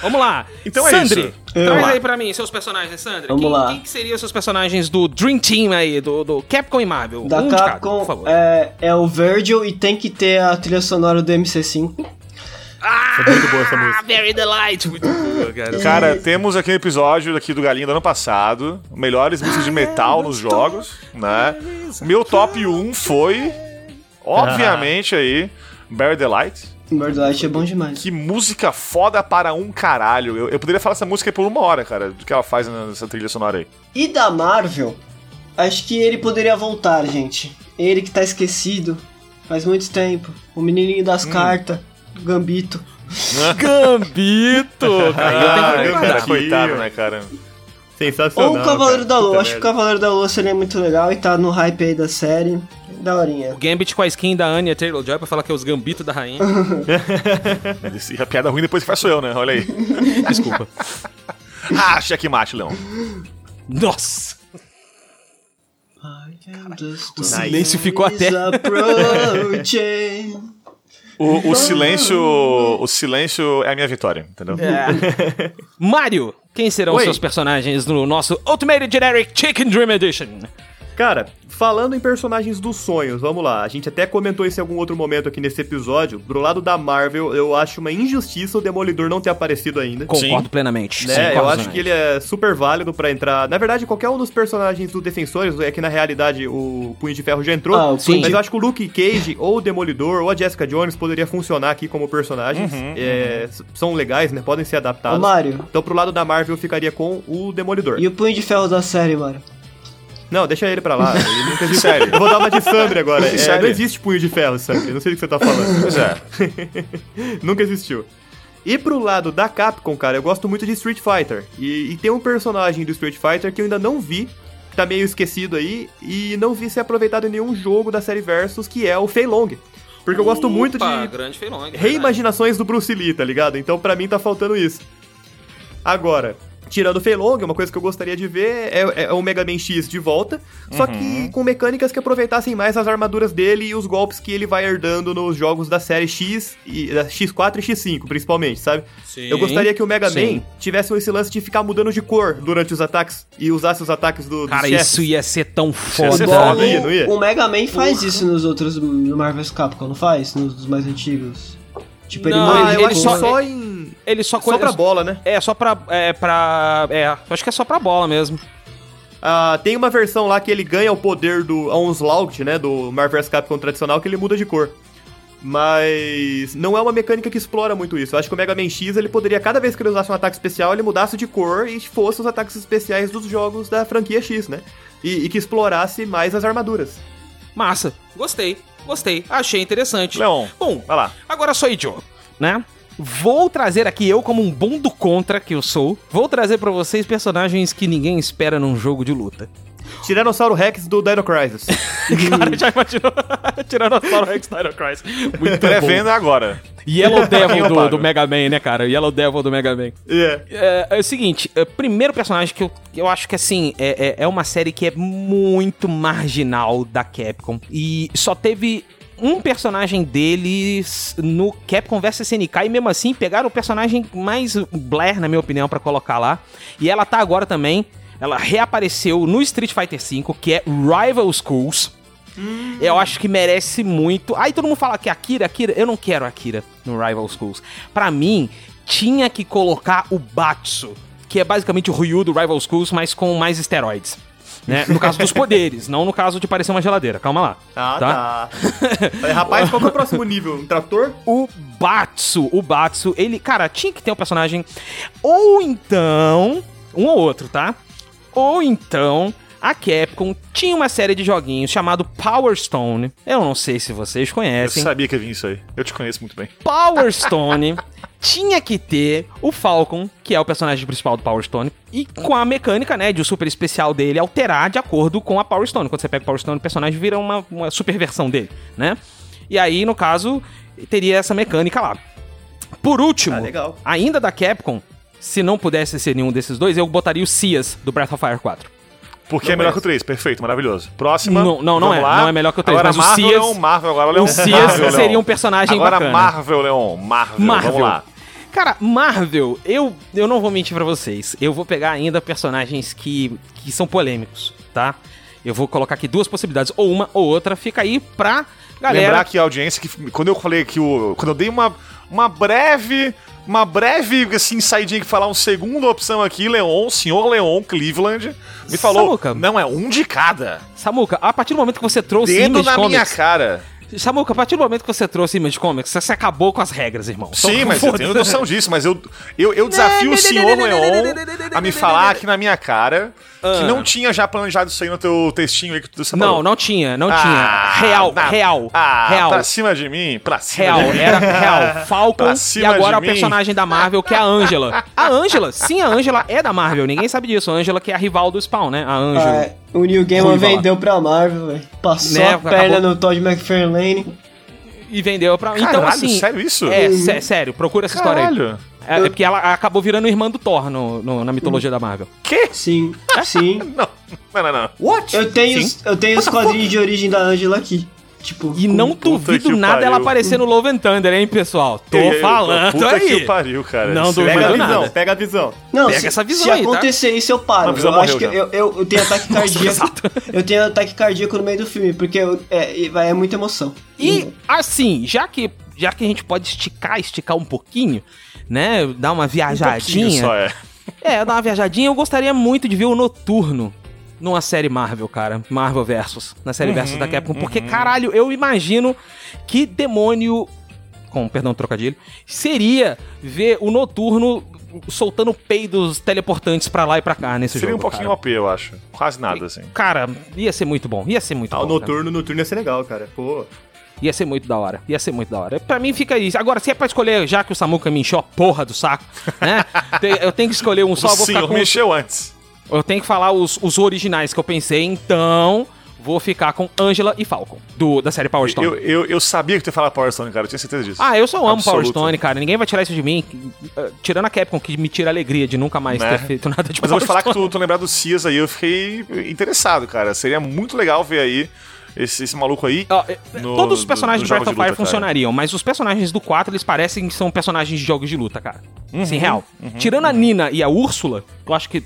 Vamos lá. Então é Sandri, isso. traz aí pra mim seus personagens, Sandri. Vamos quem, lá. Quem que seriam seus personagens do Dream Team aí, do, do Capcom e Marvel? Da um cada, Capcom por favor. é, é o Virgil e tem que ter a trilha sonora do MC5. Ah, muito boa essa música. Very Delight. Muito boa, cara. Cara, temos aqui um episódio aqui do Galinha do ano passado, melhores músicas de metal nos jogos, né? Meu top 1 foi, obviamente aí, Barry Delight. Bird Light é bom demais. Que música foda para um caralho. Eu, eu poderia falar essa música aí por uma hora, cara, do que ela faz nessa trilha sonora aí. E da Marvel, acho que ele poderia voltar, gente. Ele que tá esquecido faz muito tempo. O menininho Hum. das cartas, Gambito. Gambito! Que Ah, cara, coitado, né, cara? Sensacional. Ou o Cavaleiro cara. da Lua. Puta Acho que o. Cavaleiro da Lua seria muito legal e tá no hype aí da série. Daorinha. O Gambit com a skin da Anya Taylor-Joy pra falar que é os Gambito da rainha. E a piada ruim depois sou eu, né? Olha aí. Desculpa. ah, checkmate, Leão. Nossa! O silêncio ficou até- O, o silêncio. O silêncio é a minha vitória, entendeu? Mário, quem serão Oi. seus personagens no nosso Ultimate Generic Chicken Dream Edition? Cara, falando em personagens dos sonhos, vamos lá. A gente até comentou isso em algum outro momento aqui nesse episódio. Do lado da Marvel, eu acho uma injustiça o Demolidor não ter aparecido ainda. Concordo plenamente. Né? Sim, eu acho que ele é super válido pra entrar. Na verdade, qualquer um dos personagens do Defensores, é que na realidade o Punho de Ferro já entrou. Ah, o Sim. Mas eu acho que o Luke Cage, ou o Demolidor, ou a Jessica Jones poderia funcionar aqui como personagens. É, s- São legais, né? Podem ser Ô, adaptados. Mário, Então, pro lado da Marvel, eu ficaria com o Demolidor. e o punho de ferro da série, Mário? Não, deixa ele pra lá. Ele nunca existe. Sério. Eu vou dar uma de Sandra agora. É, não existe punho de ferro, Sandra. Eu não sei do que você tá falando. Pois é. nunca existiu. E pro lado da Capcom, cara, eu gosto muito de Street Fighter. E, e tem um personagem do Street Fighter que eu ainda não vi, que tá meio esquecido aí, e não vi ser aproveitado em nenhum jogo da série Versus, que é o Fei Long. Porque eu gosto muito de grande Feilong. reimaginações do Bruce Lee, tá ligado? Então pra mim tá faltando isso. Agora, tirando o Fei Long, uma coisa que eu gostaria de ver é, é o Mega Man X de volta, só que com mecânicas que aproveitassem mais as armaduras dele e os golpes que ele vai herdando nos jogos da série X, e, da X4 e X5, principalmente, sabe? Sim. Eu gostaria que o Mega Sim. Man tivesse esse lance de ficar mudando de cor durante os ataques e usasse os ataques do, dos Cara, chefes. isso ia ser tão foda. ser Igual foda, não ia, não ia? O, Mega Man faz isso nos outros no Marvel's Capcom, não faz? Nos mais antigos. Tipo, ele Não, Ah, ele acho cor. que só em... Ele só, Só pra bola, né? É, só pra. É, pra. É, acho que é só pra bola mesmo. Ah, tem uma versão lá que ele ganha o poder do Onslaught, né? Do Marvel vs Capcom tradicional, que ele muda de cor. Mas não é uma mecânica que explora muito isso. Eu acho que o Mega Man X ele poderia, cada vez que ele usasse um ataque especial, ele mudasse de cor e fosse os ataques especiais dos jogos da franquia X, né? E, e que explorasse mais as armaduras. Massa. Gostei. Gostei. Achei interessante. Leon, Bom, vai lá. agora sou eu, né? Vou trazer aqui, eu como um bom do contra que eu sou, vou trazer pra vocês personagens que ninguém espera num jogo de luta. Tiranossauro Rex do Dino Crisis. Cara, já imaginou? Tiranossauro Rex Dino Crisis. Muito bom. Pré-venda agora. Yellow Devil do, do Mega Man, né, cara? Yellow Devil do Mega Man. É. É, é o seguinte, é, primeiro personagem que eu, eu acho que assim, é, é, é uma série que é muito marginal da Capcom. E só teve um personagem deles no Capcom vs SNK e mesmo assim pegaram o personagem mais Blair, na minha opinião, pra colocar lá. E ela tá agora também. Ela reapareceu no Street Fighter V, que é Rival Schools. Eu acho que merece muito. Aí todo mundo fala que Akira, Akira. Eu não quero Akira no Rival Schools. Pra mim, tinha que colocar o Batsu, que é basicamente o Ryu do Rival Schools, mas com mais esteroides. Né? No caso dos poderes, não no caso de parecer uma geladeira. Calma lá. Ah, tá. Falei, Rapaz, qual que é o próximo nível? Um trator? O Batsu, o Batsu, ele, cara, tinha que ter um personagem. Ou então. Um ou outro, tá? Ou então. A Capcom tinha uma série de joguinhos chamado Power Stone. Eu não sei se vocês Eu conhecem. sabia que vir isso aí. Eu te conheço muito bem. Power Stone tinha que ter o Falcon, que é o personagem principal do Power Stone, e com a mecânica, né, de o super especial dele alterar de acordo com a Power Stone. Quando você pega o Power Stone, o personagem vira uma, uma super versão dele, né? E aí, no caso, teria essa mecânica lá. Por último, Ah, legal. ainda da Capcom, se não pudesse ser nenhum desses dois, eu botaria o Cias do Breath of Fire 4. Porque é melhor que o 3. Perfeito, maravilhoso. Próxima. Não, não, não é. lá. Não é melhor que o 3, Agora mas o Marvel, Cias- Leon, Marvel, agora Leon. O Cias Marvel, seria um personagem Agora bacana. Marvel, Leon. Marvel. Marvel. Vamos lá. Cara, Marvel, eu, eu não vou mentir pra vocês. Eu vou pegar ainda personagens que, que são polêmicos, tá? Eu vou colocar aqui duas possibilidades, ou uma ou outra. Fica aí pra galera. Lembrar que a audiência que quando eu falei que o quando eu dei uma uma breve uma breve assim saidinha que falar uma segunda opção aqui, Leon, senhor Leon Cleveland me falou, Samuca. não é um de cada. Samuca, a partir do momento que você trouxe Dedo Image na minha Comics... cara. Samuca, a partir do momento que você trouxe Image Comics, você acabou com as regras, irmão. Sim, Então, mas eu tenho noção disso, mas eu, eu, eu desafio o senhor Leon a me falar aqui na minha cara que não tinha já planejado isso aí no teu textinho aí que tu separou. Não, não tinha, não Ah, tinha. Real, na- real, Ah, real. pra cima de mim, pra cima Real, de mim. era real. Falcon e agora o personagem da Marvel, que é a Angela. A Angela, sim, a Angela é da Marvel, ninguém sabe disso. A Angela que é a rival do Spawn, né? A Angela. Ah, o Neil Gaiman vendeu pra Marvel, velho. Passou Né, a perna acabou- no Todd McFarlane. E vendeu pra. então, Caralho, assim. sério isso? É, sé- sério, procura essa história aí. É, é porque ela acabou virando irmã do Thor no, no- na mitologia da Marvel. Sim, sim. Não, não, não, não. What? Eu tenho, os- eu tenho os quadrinhos de origem da Angela aqui. Tipo, E não Puta duvido que nada ela pariu. aparecer no Love and Thunder, hein, pessoal? Tô falando puta aí. que pariu, cara. Não é duvido Pega a Não, visão, nada. pega a visão. Não, Pega se, essa visão se aí, tá? acontecer isso, eu paro. Não, a visão eu acho que eu, eu, eu tenho ataque cardíaco. eu tenho ataque cardíaco no meio do filme, porque eu- é, é muita emoção. E assim, já que, já que a gente pode esticar, esticar um pouquinho, né? Dar uma Um viajadinha. só é. É, dar uma viajadinha, eu gostaria muito de ver o Noturno numa série Marvel, cara. Marvel Versus. Na série Versus da Capcom. Porque, caralho, eu imagino que demônio. Com perdão trocadilho. Seria ver o Noturno soltando peidos teleportantes pra lá e pra cá nesse Seria jogo. um pouquinho cara. OP, eu acho. Quase nada, assim. Cara, ia ser muito bom. Ia ser muito Ah, bom. o cara. noturno, noturno ia ser legal, cara. Pô. Ia ser muito da hora. Ia ser muito da hora. Pra mim fica isso. Agora, se é pra escolher, já que o Samuka me encheu a porra do saco, né? eu tenho que escolher um só, eu vou eu com. mexeu antes. Eu tenho que falar os, os originais que eu pensei, então. Vou ficar com Angela e Falcon, do, da série Power Stone. Eu, eu, eu sabia que tu ia falar Power Stone, cara. Eu tinha certeza disso. Ah, eu só amo Absoluto. Power Stone, cara. Ninguém vai tirar isso de mim. Tirando a Capcom, que me tira a alegria de nunca mais Né? ter feito nada de Mas eu vou Power te falar que Stone. tu, tu lembrar do Cias aí, eu fiquei interessado, cara. Seria muito legal ver aí esse, esse maluco aí. É, no- todos os do- personagens dos de Breath of Fire funcionariam, mas os personagens do 4, eles parecem que são personagens de jogos de luta, cara. Uhum, Sim, real. Tirando a Nina e a Úrsula, eu acho que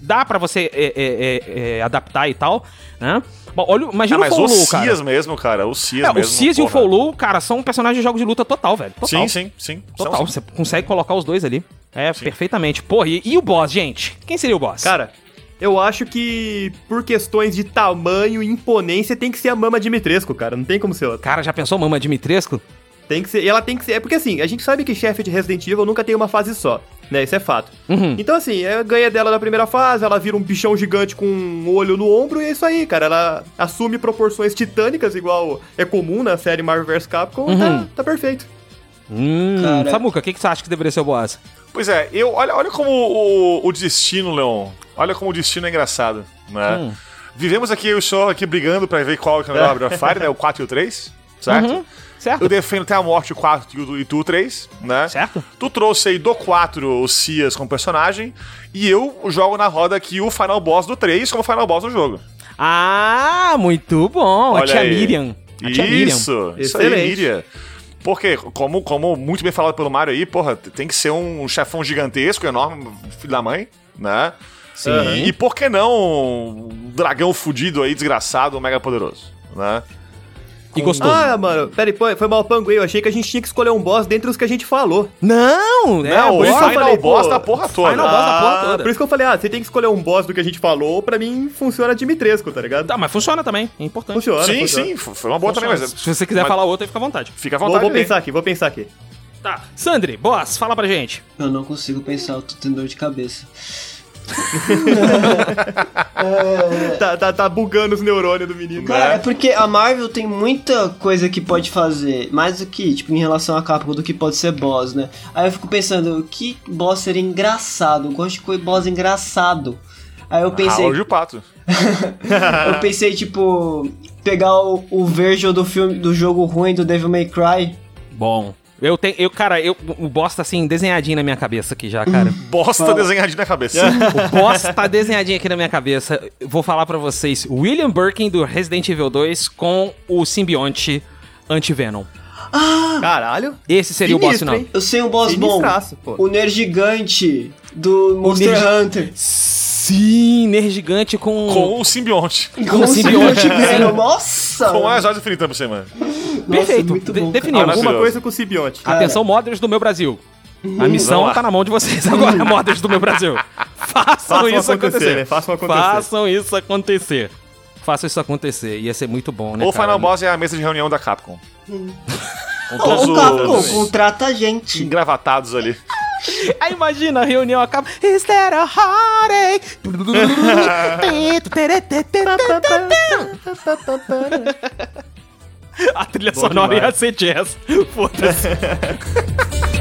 dá pra você é, é, é, é, adaptar e tal, né? Bom, olha, Ah, imagina mas o o Follow, cara. Cias mesmo, cara. O Cias É, o mesmo. Cias e o. Follow, cara, são personagens de jogos de luta total, velho. Total. Sim, sim, sim. Total. São, Você consegue colocar os dois ali. É, perfeitamente. Porra, e, e o boss, gente? Quem seria o boss? Cara, eu acho que por questões de tamanho e imponência tem que ser a Mama Dimitrescu, cara. Não tem como ser outra. Cara, já pensou Mama Dimitrescu? Tem que ser. E ela tem que ser. É porque assim, a gente sabe que chefe de Resident Evil nunca tem uma fase só. Né? Isso é fato. Uhum. Então, assim, ganha dela na primeira fase, ela vira um bichão gigante com um olho no ombro, e é isso aí, cara. Ela assume proporções titânicas, igual é comum na série Marvel vs Capcom, tá, Uhum. tá perfeito. Hum, Cara- Samuca, o que, que você acha que deveria ser o boss? Pois é, eu, olha, olha como o, o destino, Leon. Olha como o destino é engraçado, né? Hum. Vivemos aqui, eu estou aqui brigando pra ver qual é o melhor Breath of Fire, né? O 4 e o 3, certo? Uhum, certo. Eu defendo até a morte o 4 e tu o 3, né? Certo. Tu trouxe aí do 4 o Cias como personagem, e eu jogo na roda aqui o Final Boss do 3 como Final Boss do jogo. Ah, muito bom. a Olha tia aí. Miriam. A tia Miriam. Isso, isso aí. Miriam. Porque, como, como muito bem falado pelo Mario aí, porra, tem que ser um chefão gigantesco, enorme, filho da mãe, né? Sim. E por que não um dragão fudido aí, desgraçado, mega poderoso, né? E gostoso. Ah, mano, peraí, pô, foi mal panguei. Eu achei que a gente tinha que escolher um boss dentre os que a gente falou. Não, é, não, o por isso que eu Final falei, Boss da porra toda. Final Boss da porra toda. Por isso que eu falei, ah, você tem que escolher um boss do que a gente falou, pra mim funciona Dimitrescu, tá ligado? Tá, mas funciona também. É importante. Funciona. sim, funciona. sim, foi uma boa Funciona. também, mas Se você quiser mas falar outra, fica à vontade. fica à Vou, vontade. vou também. pensar aqui, vou pensar aqui. Tá. Sandri, boss, fala pra gente. Eu não consigo pensar, eu tô tendo dor de cabeça. Tá, tá, tá bugando os neurônios do menino. Cara, é porque a Marvel tem muita coisa que pode fazer, mais do que, tipo, em relação a Capcom, do que pode ser boss, né? Aí eu fico pensando, que boss seria engraçado? Eu gosto de boss engraçado. Aí eu pensei, Howard o Pato. eu pensei, tipo, pegar o, o Virgil do filme, do jogo ruim do Devil May Cry. Bom. Eu tenho. Eu, cara, eu, o boss tá assim, desenhadinho na minha cabeça aqui já, cara. Bosta desenhadinho na cabeça. o boss tá desenhadinho aqui na minha cabeça. Vou falar pra vocês: William Birkin do Resident Evil 2 com o simbionte anti-venom. Caralho. Esse seria o boss Sinistro, final. hein? Eu sei um boss bom. Pô. O Ner Gigante do Monster Ner- Hunter. Sim, Ner Gigante com. Com o simbionte. com o simbionte. Nossa! Com as joias infinitas por. Nossa, Perfeito. muito De- bom. definimos. Maravilhoso. Alguma coisa com o simbionte. Atenção, modders do meu Brasil. A missão tá na mão de vocês agora, modders do meu Brasil. Façam, Façam isso acontecer, acontecer. né? Façam acontecer. Façam isso acontecer. Façam isso acontecer. Ia ser muito bom, né? o cara? Final Boss é a mesa de reunião da Capcom. Com Ô, todos o Capcom os contrata a gente. engravatados ali. Aí imagina, a reunião acaba. Is there a heartache? a trilha Bom sonora ia demais. ser jazz. Foda-se.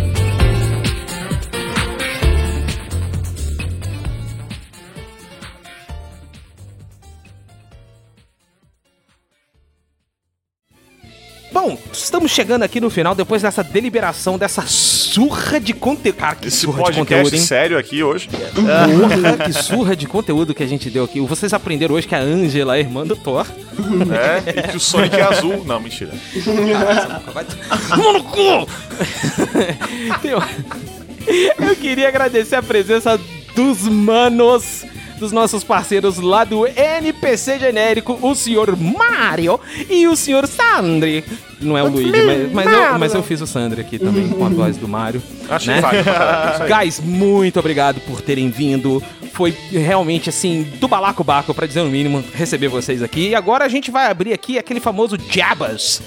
Bom, estamos chegando aqui no final, depois dessa deliberação, dessa surra de conteúdo. Cara, que Esse surra de conteúdo, hein? sério aqui hoje. Porra, que surra de conteúdo que a gente deu aqui. Vocês aprenderam hoje que a Angela é irmã do Thor. É, e que o Sonic é azul. Não, mentira. Mano no cu! Eu queria agradecer a presença dos manos, dos nossos parceiros lá do NPC genérico, o senhor Mario e o senhor Sandri. Não é o Luigi, mas, mas eu, mas eu fiz o Sandri aqui também com a voz do Mario. Acho né? que. Guys, muito obrigado por terem vindo. Foi realmente assim, do balacobaco, pra dizer o mínimo, receber vocês aqui. E agora a gente vai abrir aqui aquele famoso Jabas.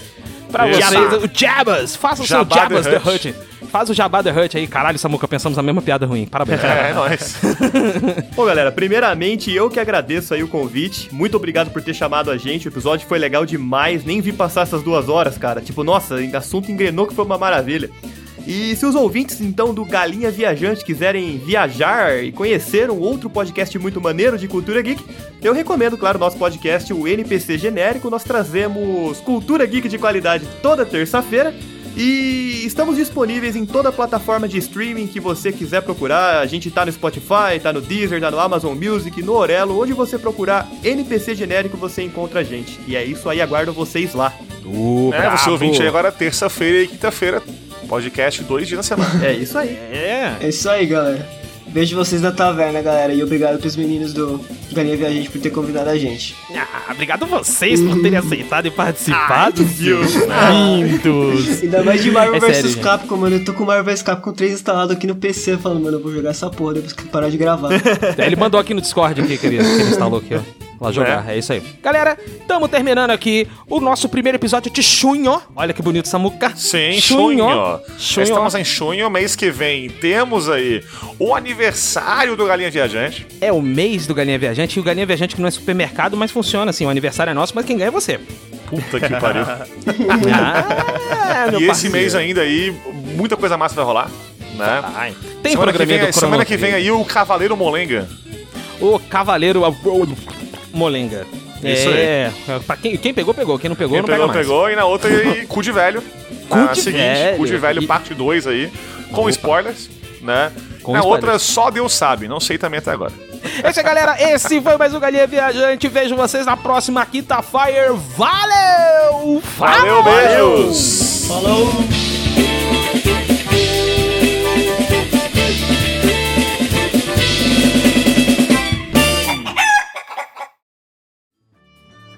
Pra Isso. vocês, o Jabas. Faça o seu Jabas the the Hutt. Faz o Jabá the Hutt aí. Caralho, Samuca, pensamos a mesma piada ruim. Parabéns. É, é nóis. Bom, galera, primeiramente eu que agradeço aí o convite. Muito obrigado por ter chamado a gente. O episódio foi legal demais. Nem vi passar essas duas horas, cara. Tipo, nossa, o assunto engrenou que foi uma maravilha. E se os ouvintes, então, do Galinha Viajante quiserem viajar e conhecer um outro podcast muito maneiro de cultura geek, eu recomendo, claro, nosso podcast, o NPC Genérico. Nós trazemos cultura geek de qualidade toda terça-feira. E estamos disponíveis em toda plataforma de streaming que você quiser procurar. A gente tá no Spotify, tá no Deezer, tá no Amazon Music, no Orelo. Onde você procurar NPC genérico, você encontra a gente. E é isso aí, aguardo vocês lá. Uh, É, você ouvinte aí agora terça-feira e quinta-feira. Podcast dois dias na semana. É isso aí. É. É isso aí, galera. Vejo vocês na taverna, galera. E obrigado pros meninos do Galinha Viajante por ter convidado a gente. Ah, obrigado vocês por terem aceitado e participado. Lindos. Ainda mais de Marvel É vs sério, gente. Capcom, mano. Eu tô com Marvel vs Capcom 3 instalado aqui no PC, falando, mano, eu vou jogar essa porra depois que parar de gravar. Ele mandou aqui no Discord aqui, que ele, que ele instalou aqui, ó. Lá jogar, é. isso aí. Galera, estamos terminando aqui o nosso primeiro episódio de Chunho. Olha que bonito, Samuca. Sim, Chunho. junho. Chunho. Estamos em junho, mês que vem. Temos aí o aniversário do Galinha Viajante. É o mês do Galinha Viajante e o Galinha Viajante que não é supermercado, mas funciona assim. O aniversário é nosso, mas quem ganha é você. Puta que pariu. Ah, e esse parceiro. mês ainda aí, muita coisa massa vai rolar. Né? Ai, Tem semana que, programinha vem, do semana que vem aí o Cavaleiro Molenga. O Cavaleiro o- Molenga. Isso é, Pra quem, quem pegou, pegou. Quem não pegou, Quem não pegou, pega mais. pegou. E na outra aí, Cu de Velho. Cu Na de seguinte, Velho. Cu de Velho, E- parte 2 aí. Com Opa. spoilers, né? Com na spoilers. outra, só Deus sabe. Não sei também até agora. É isso aí, galera. Esse foi mais um Galinha Viajante. Vejo vocês na próxima Quinta Fire. Valeu! Valeu, beijos! Falou!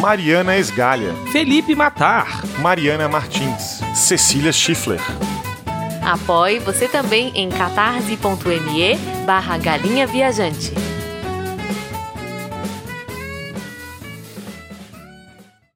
Mariana Esgalha, Felipe Matar, Mariana Martins, Cecília Schiffler. Apoie você também em catarse.me barra galinha viajante.